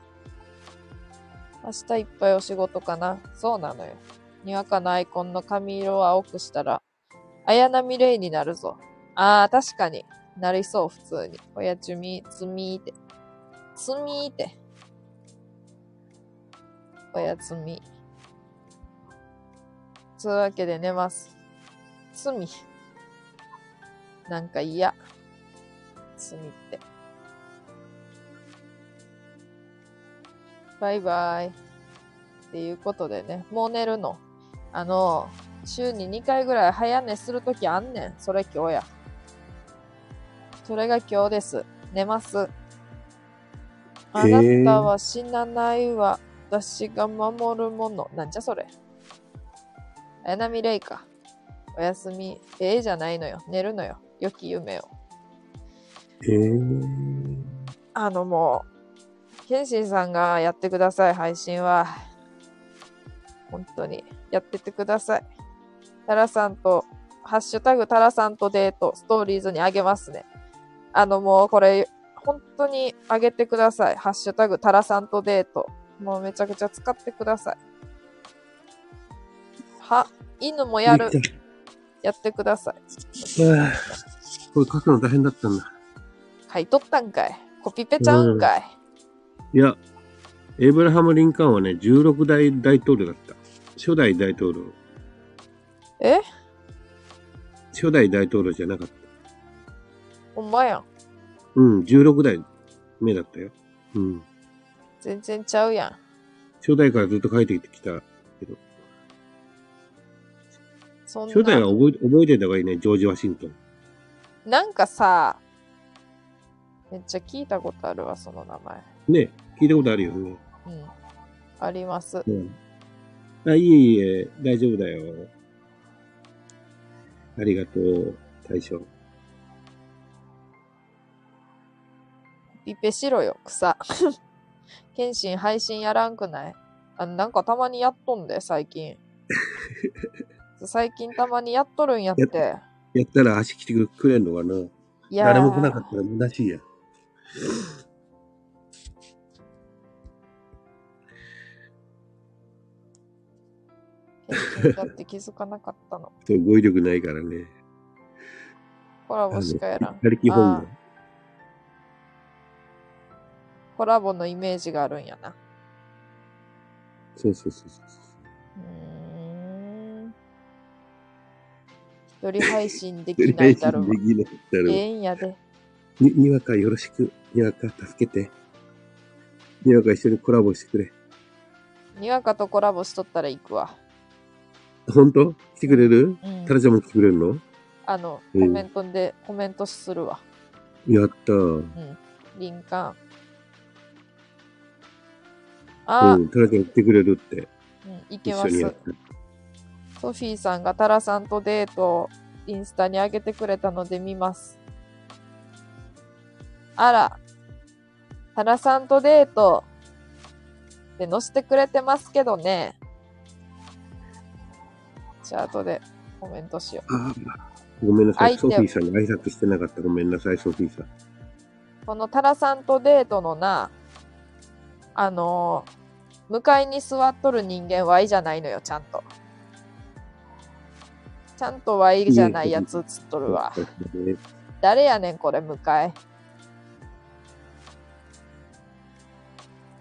明日いっぱいお仕事かなそうなのよ。にわかのアイコンの髪色を青くしたら、綾波レイになるぞ。ああ、確かになりそう、普通に。おやちみ、つみーて。つみーて。おやつみ。つうわけで寝ます。つみ。なんか嫌。つみって。バイバイ。っていうことでね、もう寝るの。あの、週に2回ぐらい早寝するときあんねん。それ今日や。それが今日です。寝ます。あなたは死なないわ。私が守るもの。なんじゃそれ。綾波レイか。おやすみ。ええじゃないのよ。寝るのよ。良き夢を。えー、あのもう、ケンシンさんがやってください、配信は。本当に、やってってください。タラさんと、ハッシュタグタラさんとデート、ストーリーズにあげますね。あのもうこれ、本当にあげてください。ハッシュタグタラさんとデート。もうめちゃくちゃ使ってください。は、犬もやる。やってください。はあこれ書くの大変だったんだ。書いとったんかい。コピペちゃうんかい。いや、エイブラハム・リンカーンはね、16代大統領だった。初代大統領。え？初代大統領じゃなかった。ほんまやん。うん、16代目だったよ。うん。全然ちゃうやん。初代からずっと書いてきたけど。初代は覚え覚えてた方がいいね、ジョージ・ワシントン。なんかさ、めっちゃ聞いたことあるわ、その名前。ね、聞いたことあるよね。うん。あります。うん。あ、いえいえ、大丈夫だよ。ありがとう、大将。ピペしろよ、草。(laughs) 謙信配信やらんくない？あなんかたまにやっとんで、最近。(laughs) 最近たまにやっとるんやって。やったら足来てくれんのかな？いや誰も来なかったら虚しいや。だって気づかなかったの。そう、語彙力ないからね。コラボしかやらん。他力本願。コラボのイメージがあるんやな。そうそうそうそう。うーん。一人配信できない配だろう信。できないだろうええんやで。に、にわかよろしく。にわか助けて。にわか一緒にコラボしてくれ。にわかとコラボしとったら行くわ。本当？来てくれる？うんタラちゃんも来てくれるの？あの、うんコメントで、コメントするわ。やったー。うん。リンカーン。あ、うん、タラちゃん来てくれるって。うん、いけます。ソフィーさんがタラさんとデートをインスタに上げてくれたので見ます。あら、タラさんとデートって載せてくれてますけどね。じゃあ後でコメントしよう。ごめんなさい。ソフィーさんに挨拶してなかった。ごめんなさい、ソフィーさん。このタラさんとデートのな、あのー向かいに座っとる人間 Y じゃないのよ、ちゃんと。ちゃんと Y じゃないやつ映っとるわ。ね誰やねん、これ、向かい。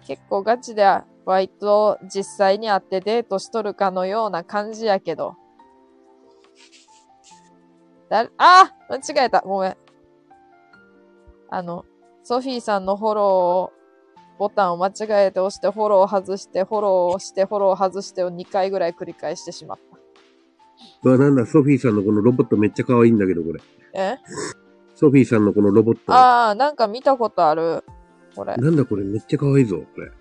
結構ガチで、ワイと実際に会ってデートしとるかのような感じやけど。だ、あ間違えた。ごめん。あの、ソフィーさんのフォローを、ボタンを間違えて押して、フォローを外して、フォローをして、フォローを外してを2回ぐらい繰り返してしまった。うわ、なんだ、ソフィーさんのこのロボットめっちゃ可愛いんだけど、これ。え？ソフィーさんのこのロボット。ああ、なんか見たことある？これ。なんだこれめっちゃ可愛いぞ、これ。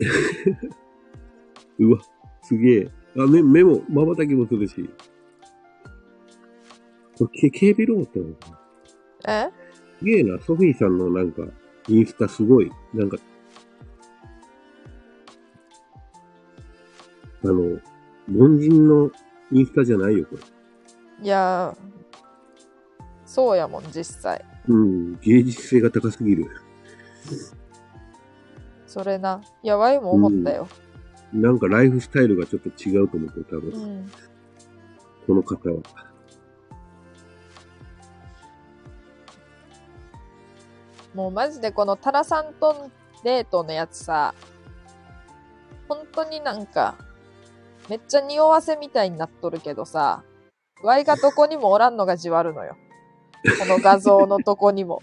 (laughs) うわ、すげえ。あ、目、目も、瞬きもするし。これ、け警備ロボットなのかなえ？すげえな、ソフィーさんのなんか、インスタすごい。なんか、あの、凡人のインスタじゃないよ、これ。いやー、そうやもん、実際。うん、芸術性が高すぎる。それな。いや、ワイも思ったよ。なんかライフスタイルがちょっと違うと思って、多う分、ん。この方は。もうマジでこのタラさんとデートのやつさ、本当になんか、めっちゃ匂わせみたいになっとるけどさ、ワイがどこにもおらんのがじわるのよ。この画像のとこにも。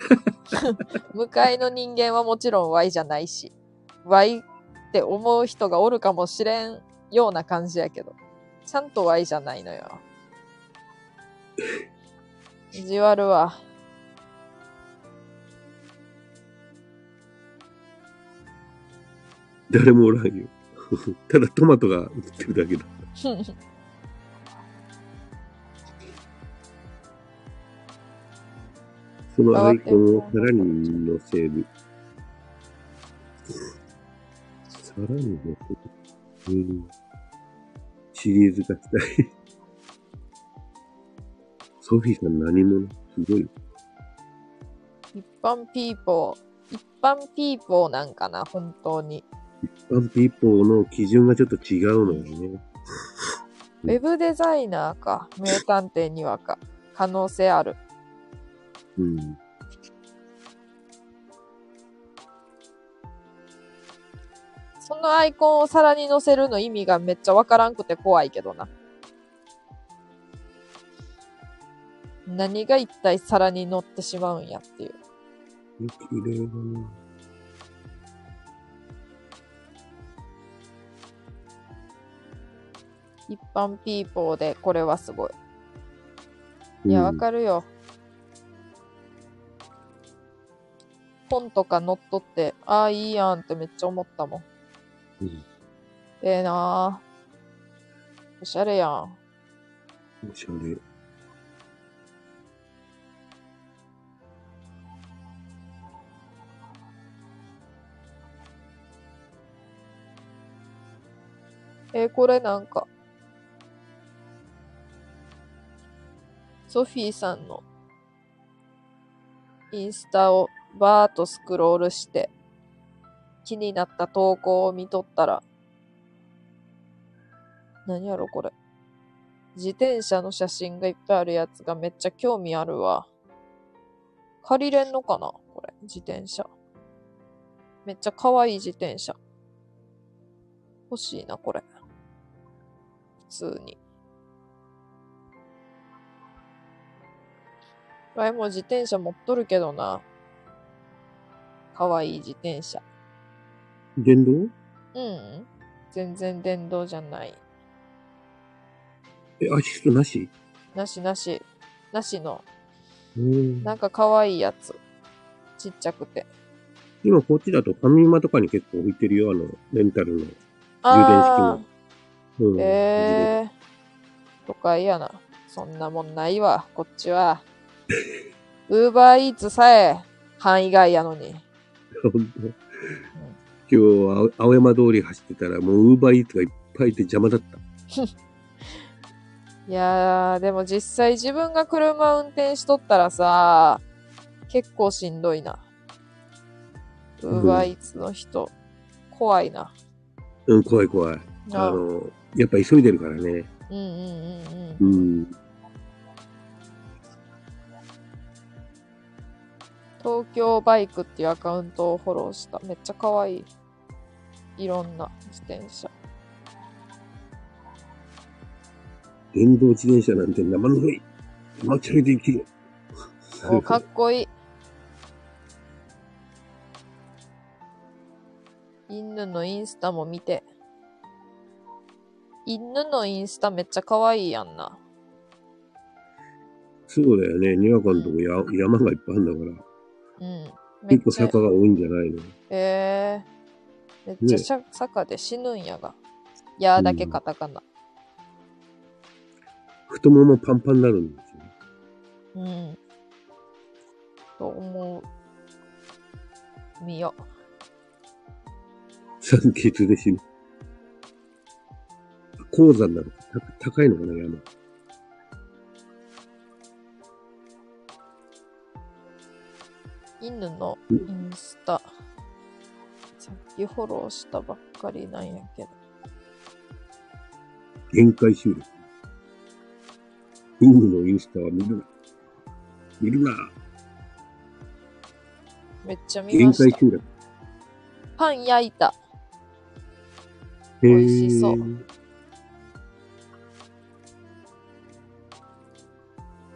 (laughs) 向かいの人間はもちろん Y じゃないし、Y って思う人がおるかもしれんような感じやけど、ちゃんと Y じゃないのよ。じわるわ。誰もおらんよ。(laughs) ただトマトが売ってるだけだ。(laughs) そのアイコンをさらに載せる。さらに載せる。うん。シリーズ化したい。(laughs) ソフィーさん何者？すごい。一般ピーポー。一般ピーポーなんかな、本当に。一般ピーポーの基準がちょっと違うのよね。ウェブデザイナーか。名探偵にわか。可能性ある。うん。そのアイコンを皿に載せるの意味がめっちゃわからんくて怖いけどな。何が一体皿に載ってしまうんやっていう。綺麗だな。一般ピーポーでこれはすごい。いや、わかるよ。本とか乗っ取って、ああ、いいやんってめっちゃ思ったもん。うん、ええなおしゃれやん。おしゃれ。え、これなんか、ソフィーさんのインスタをバーっとスクロールして、気になった投稿を見とったら、何やろこれ。自転車の写真がいっぱいあるやつがめっちゃ興味あるわ。借りれんのかなこれ、自転車。めっちゃ可愛い自転車。欲しいな、これ。普通に。わいも自転車持っとるけどな。可愛い自転車。電動？うん。全然電動じゃない。え、アシストなし？なしなし。なしの。うんなんか可愛いやつ。ちっちゃくて。今こっちだとファミマとかに結構置いてるよ、あの、レンタルの。あうん。ー。えー。都会やな。そんなもんないわ、こっちは。ウーバーイーツさえ範囲外やのに。本当。今日、青青山通り走ってたら、もうウーバーイーツがいっぱいいて邪魔だった。(laughs) いやー、でも実際自分が車運転しとったらさ、結構しんどいな。ウーバーイーツの人、怖いな。うん、怖い怖い。あの、やっぱ急いでるからね。うんうんうん。うん。東京バイクっていうアカウントをフォローした。めっちゃ可愛い。いろんな自転車。電動自転車なんて生ぬるい。生チャリで生きる。お、かっこいい。犬のインスタも見て。犬のインスタめっちゃ可愛いやんな。そうだよね。にわかのとこや山がいっぱいあるんだから。うん。結構坂が多いんじゃないの？えー、めっちゃしゃ、坂で死ぬんやが。やーだけカタカナ。太ももパンパンになるんですよ。うん。と思う。見よ。酸欠で死ぬ。鉱山なのかた高いのかな、山。犬のインスタ。さっきフォローしたばっかりなんやけど。限界集落。犬のインスタは見るな。見るな。めっちゃ見限ました。界集落。パン焼いた。へ美味しそうー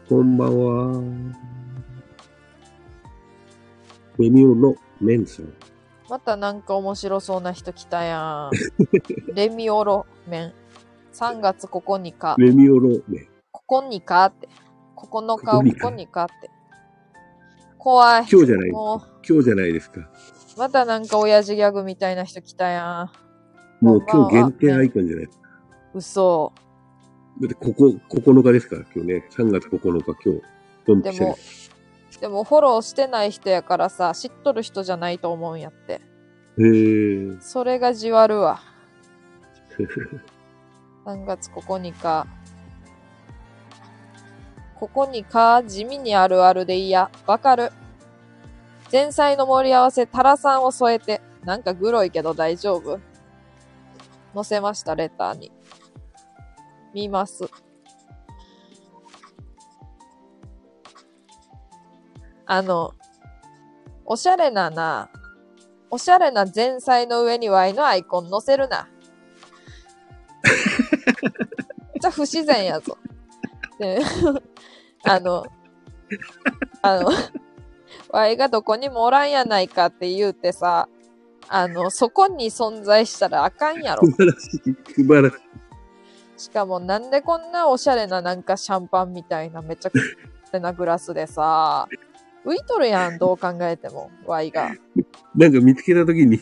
こんばんは。メミオのメンさん。またなんか面白そうな人来たやん。(laughs) レミオロメン。3月9日。メミオのメ。ここにかって。9日を9日ここにかって。怖い。今日じゃない。も今日じゃないですか。う、またなんか親父ギャグみたいな人来たやもう今日限定アイコンじゃない。ん。嘘。だってここ、9日ですから、今日ね。3月9日、今日。ドンピシャリでも、でもフォローしてない人やからさ、知っとる人じゃないと思うんやって。へー。それがじわるわ。(laughs) 3月9日。ここにか、地味にあるあるで嫌。わかる。前菜の盛り合わせ、タラさんを添えて。なんかグロいけど大丈夫載せました、レターに。見ます。あの、おしゃれなな、おしゃれな前菜の上に Y のアイコン載せるな。じゃ不自然やぞ。で、あの、あの、Y がどこにもおらんやないかって言うてさ、あの、そこに存在したらあかんやろ素。(laughs) 晴らしい。素晴らしい。しかもなんでこんなおしゃれななんかシャンパンみたいなめちゃくちゃなグラスでさ、浮いとるやん、どう考えても、Y が。なんか見つけたときに、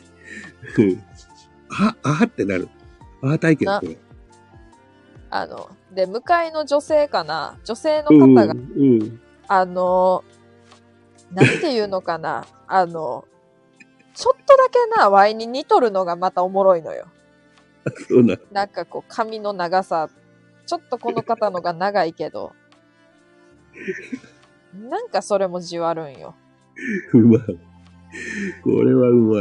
あ、あってなる。あ体験、なこれ。あの、で、向かいの女性かな女性のうん、方が、うん。あの、なんていうのかなあの、ちょっとだけな、ワイに似とるのがまたおもろいのよ。そうな。なんかこう髪の長さ、ちょっとこの方のが長いけど、なんかそれもじわるんよ。うまい。これはうま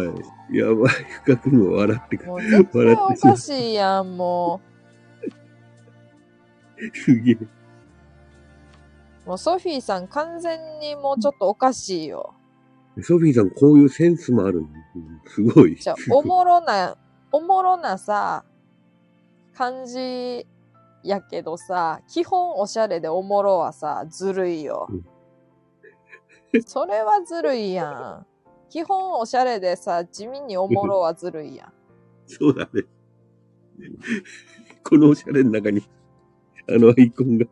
い。やばい。深くも笑ってくもう絶対おかしいやん、もすげえ。う。もうソフィーさん完全にもうちょっとおかしいよ。ソフィーさん、こういうセンスもあるすごい。じゃあす、ごいおもろな、おもろなさ、感じやけどさ、基本おしゃれでおもろはさ、ずるいよ。(laughs) それはずるいやん。基本おしゃれでさ、地味におもろはずるいやん。そうだね。(laughs) このおしゃれの中に、あのアイコンが。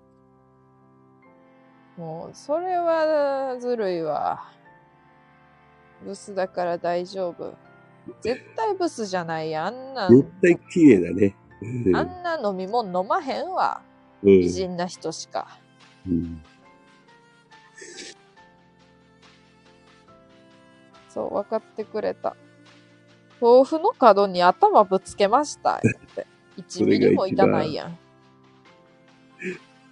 もう、それはずるいわ。ブスだから大丈夫。絶対ブスじゃないやん。あんなん、絶対綺麗だね。うんあんな飲み物飲まへんわ。うん美人な人しか。うんそう、分かってくれた。豆腐の角に頭ぶつけました。言って。1ミリもいらないやん。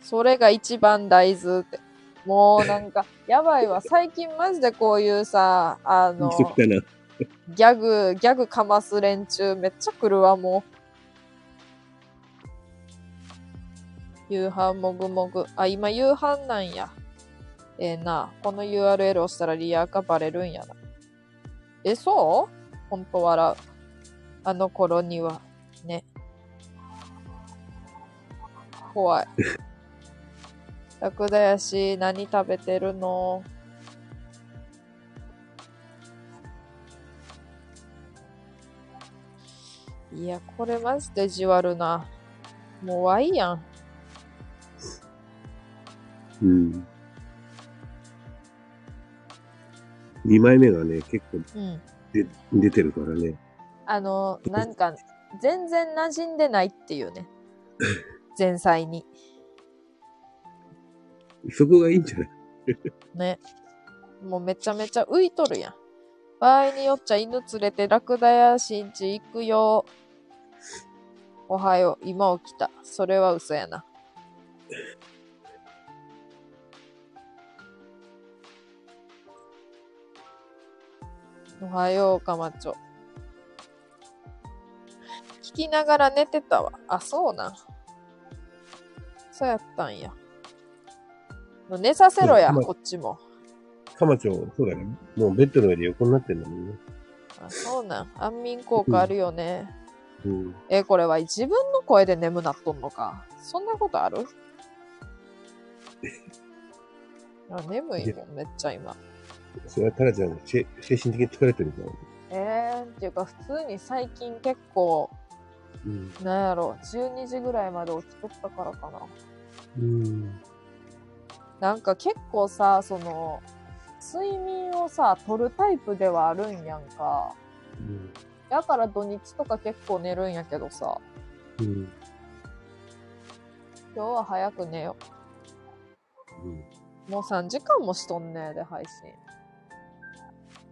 それが一番大豆って。もうなんか、やばいわ。最近マジでこういうさ、あの。(laughs) ギャグ、ギャグかます連中めっちゃ来るわ、もう。夕飯もぐもぐ。あ、今夕飯なんや。ええな。この URL 押したらリアカバレるんやな。え、そう？ほんと笑う。あの頃には。ね。怖い。ラクダやし、何食べてるの？いや、これマジでじわるな。もうワイやん。うん。2枚目がね、結構うん。で出てるからね。あの、なんか、全然馴染んでないっていうね。(laughs) 前菜に。そこがいいんじゃない？(laughs) ね。もうめちゃめちゃ浮いとるやん。場合によっちゃ犬連れてラクダや新地行くよ。おはよう、今起きた。それは嘘やな。おはよう、かまちょ。聞きながら寝てたわ。あ、そうなん。そうやったんや。寝させろや、うんこっちも。カマチョ、そうだね。もうベッドの上で横になってんだもんね。あ、そうなん。安眠効果あるよね。うん。え、これは自分の声で眠なっとんのか。そんなことある？(laughs) あ眠いもん、めっちゃ今。それはタラちゃん、精精神的に疲れてるから。えー、っていうか普通に最近結構、うん。なんやろ、12時ぐらいまで起きとったからかな。うん。なんか結構さ、その、睡眠をさ、取るタイプではあるんやんか。うん。だから土日とか結構寝るんやけどさ、うん。今日は早く寝ようん。う。もう3時間もしとんねで、配信。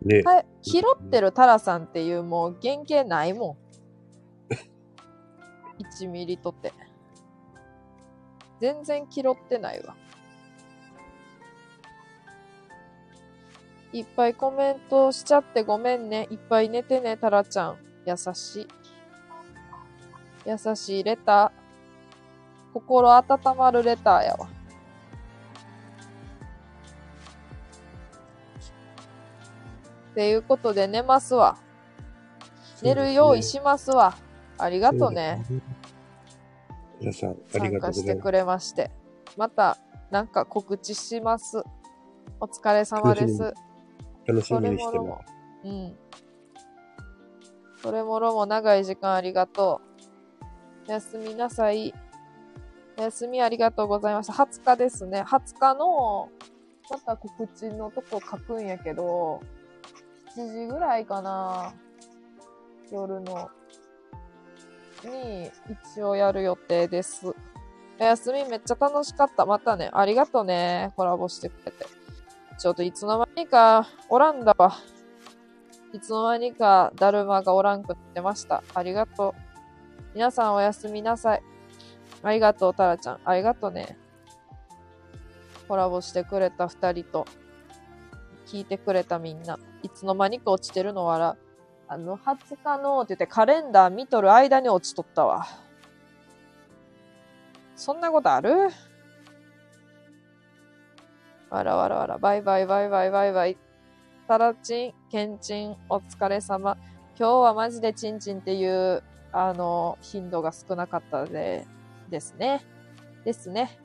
ねはい、拾ってるタラさんっていうもう原型ないもん。(laughs) 1ミリとて。全然拾ってないわ。いっぱいコメントしちゃってごめんね。いっぱい寝てね、タラちゃん。優しい。優しいレター。心温まるレターやわ。っていうことで寝ますわ。寝る用意しますわ。ありがとうね。。皆さん、あり参がとう加してくございます。れまして。また、なんか告知します。お疲れ様です。楽しそみにしてまれもろも。うん。それもろも長い時間ありがとう。おやすみなさい。おやすみありがとうございました。20日ですね。20日の、また告知のとこ書くんやけど、7時ぐらいかな。夜の。に、一応やる予定です。おやすみめっちゃ楽しかった。またね。ありがとうね。コラボしてくれて。ちょっといつの間にかおらんだわ。いつの間にかだるまがおらんくってました。ありがとう。皆さんおやすみなさい。ありがとう、タラちゃん。ありがとうね。コラボしてくれた二人と、聞いてくれたみんな。いつの間にか落ちてるの笑う。あの、20日のって言ってカレンダー見とる間に落ちとったわ。そんなことある？わらわらわら、バイバイバイバイバイバイ。タラチン、ケンチン、お疲れ様。今日はマジでチンチンっていう、あの、頻度が少なかったで、ですね。ですね。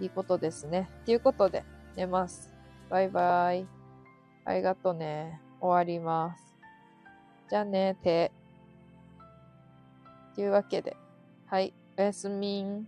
いいことですね。っていうことで、寝ます。バイバイ。ありがとね。終わります。じゃあね、手。というわけで、はい、おやすみん。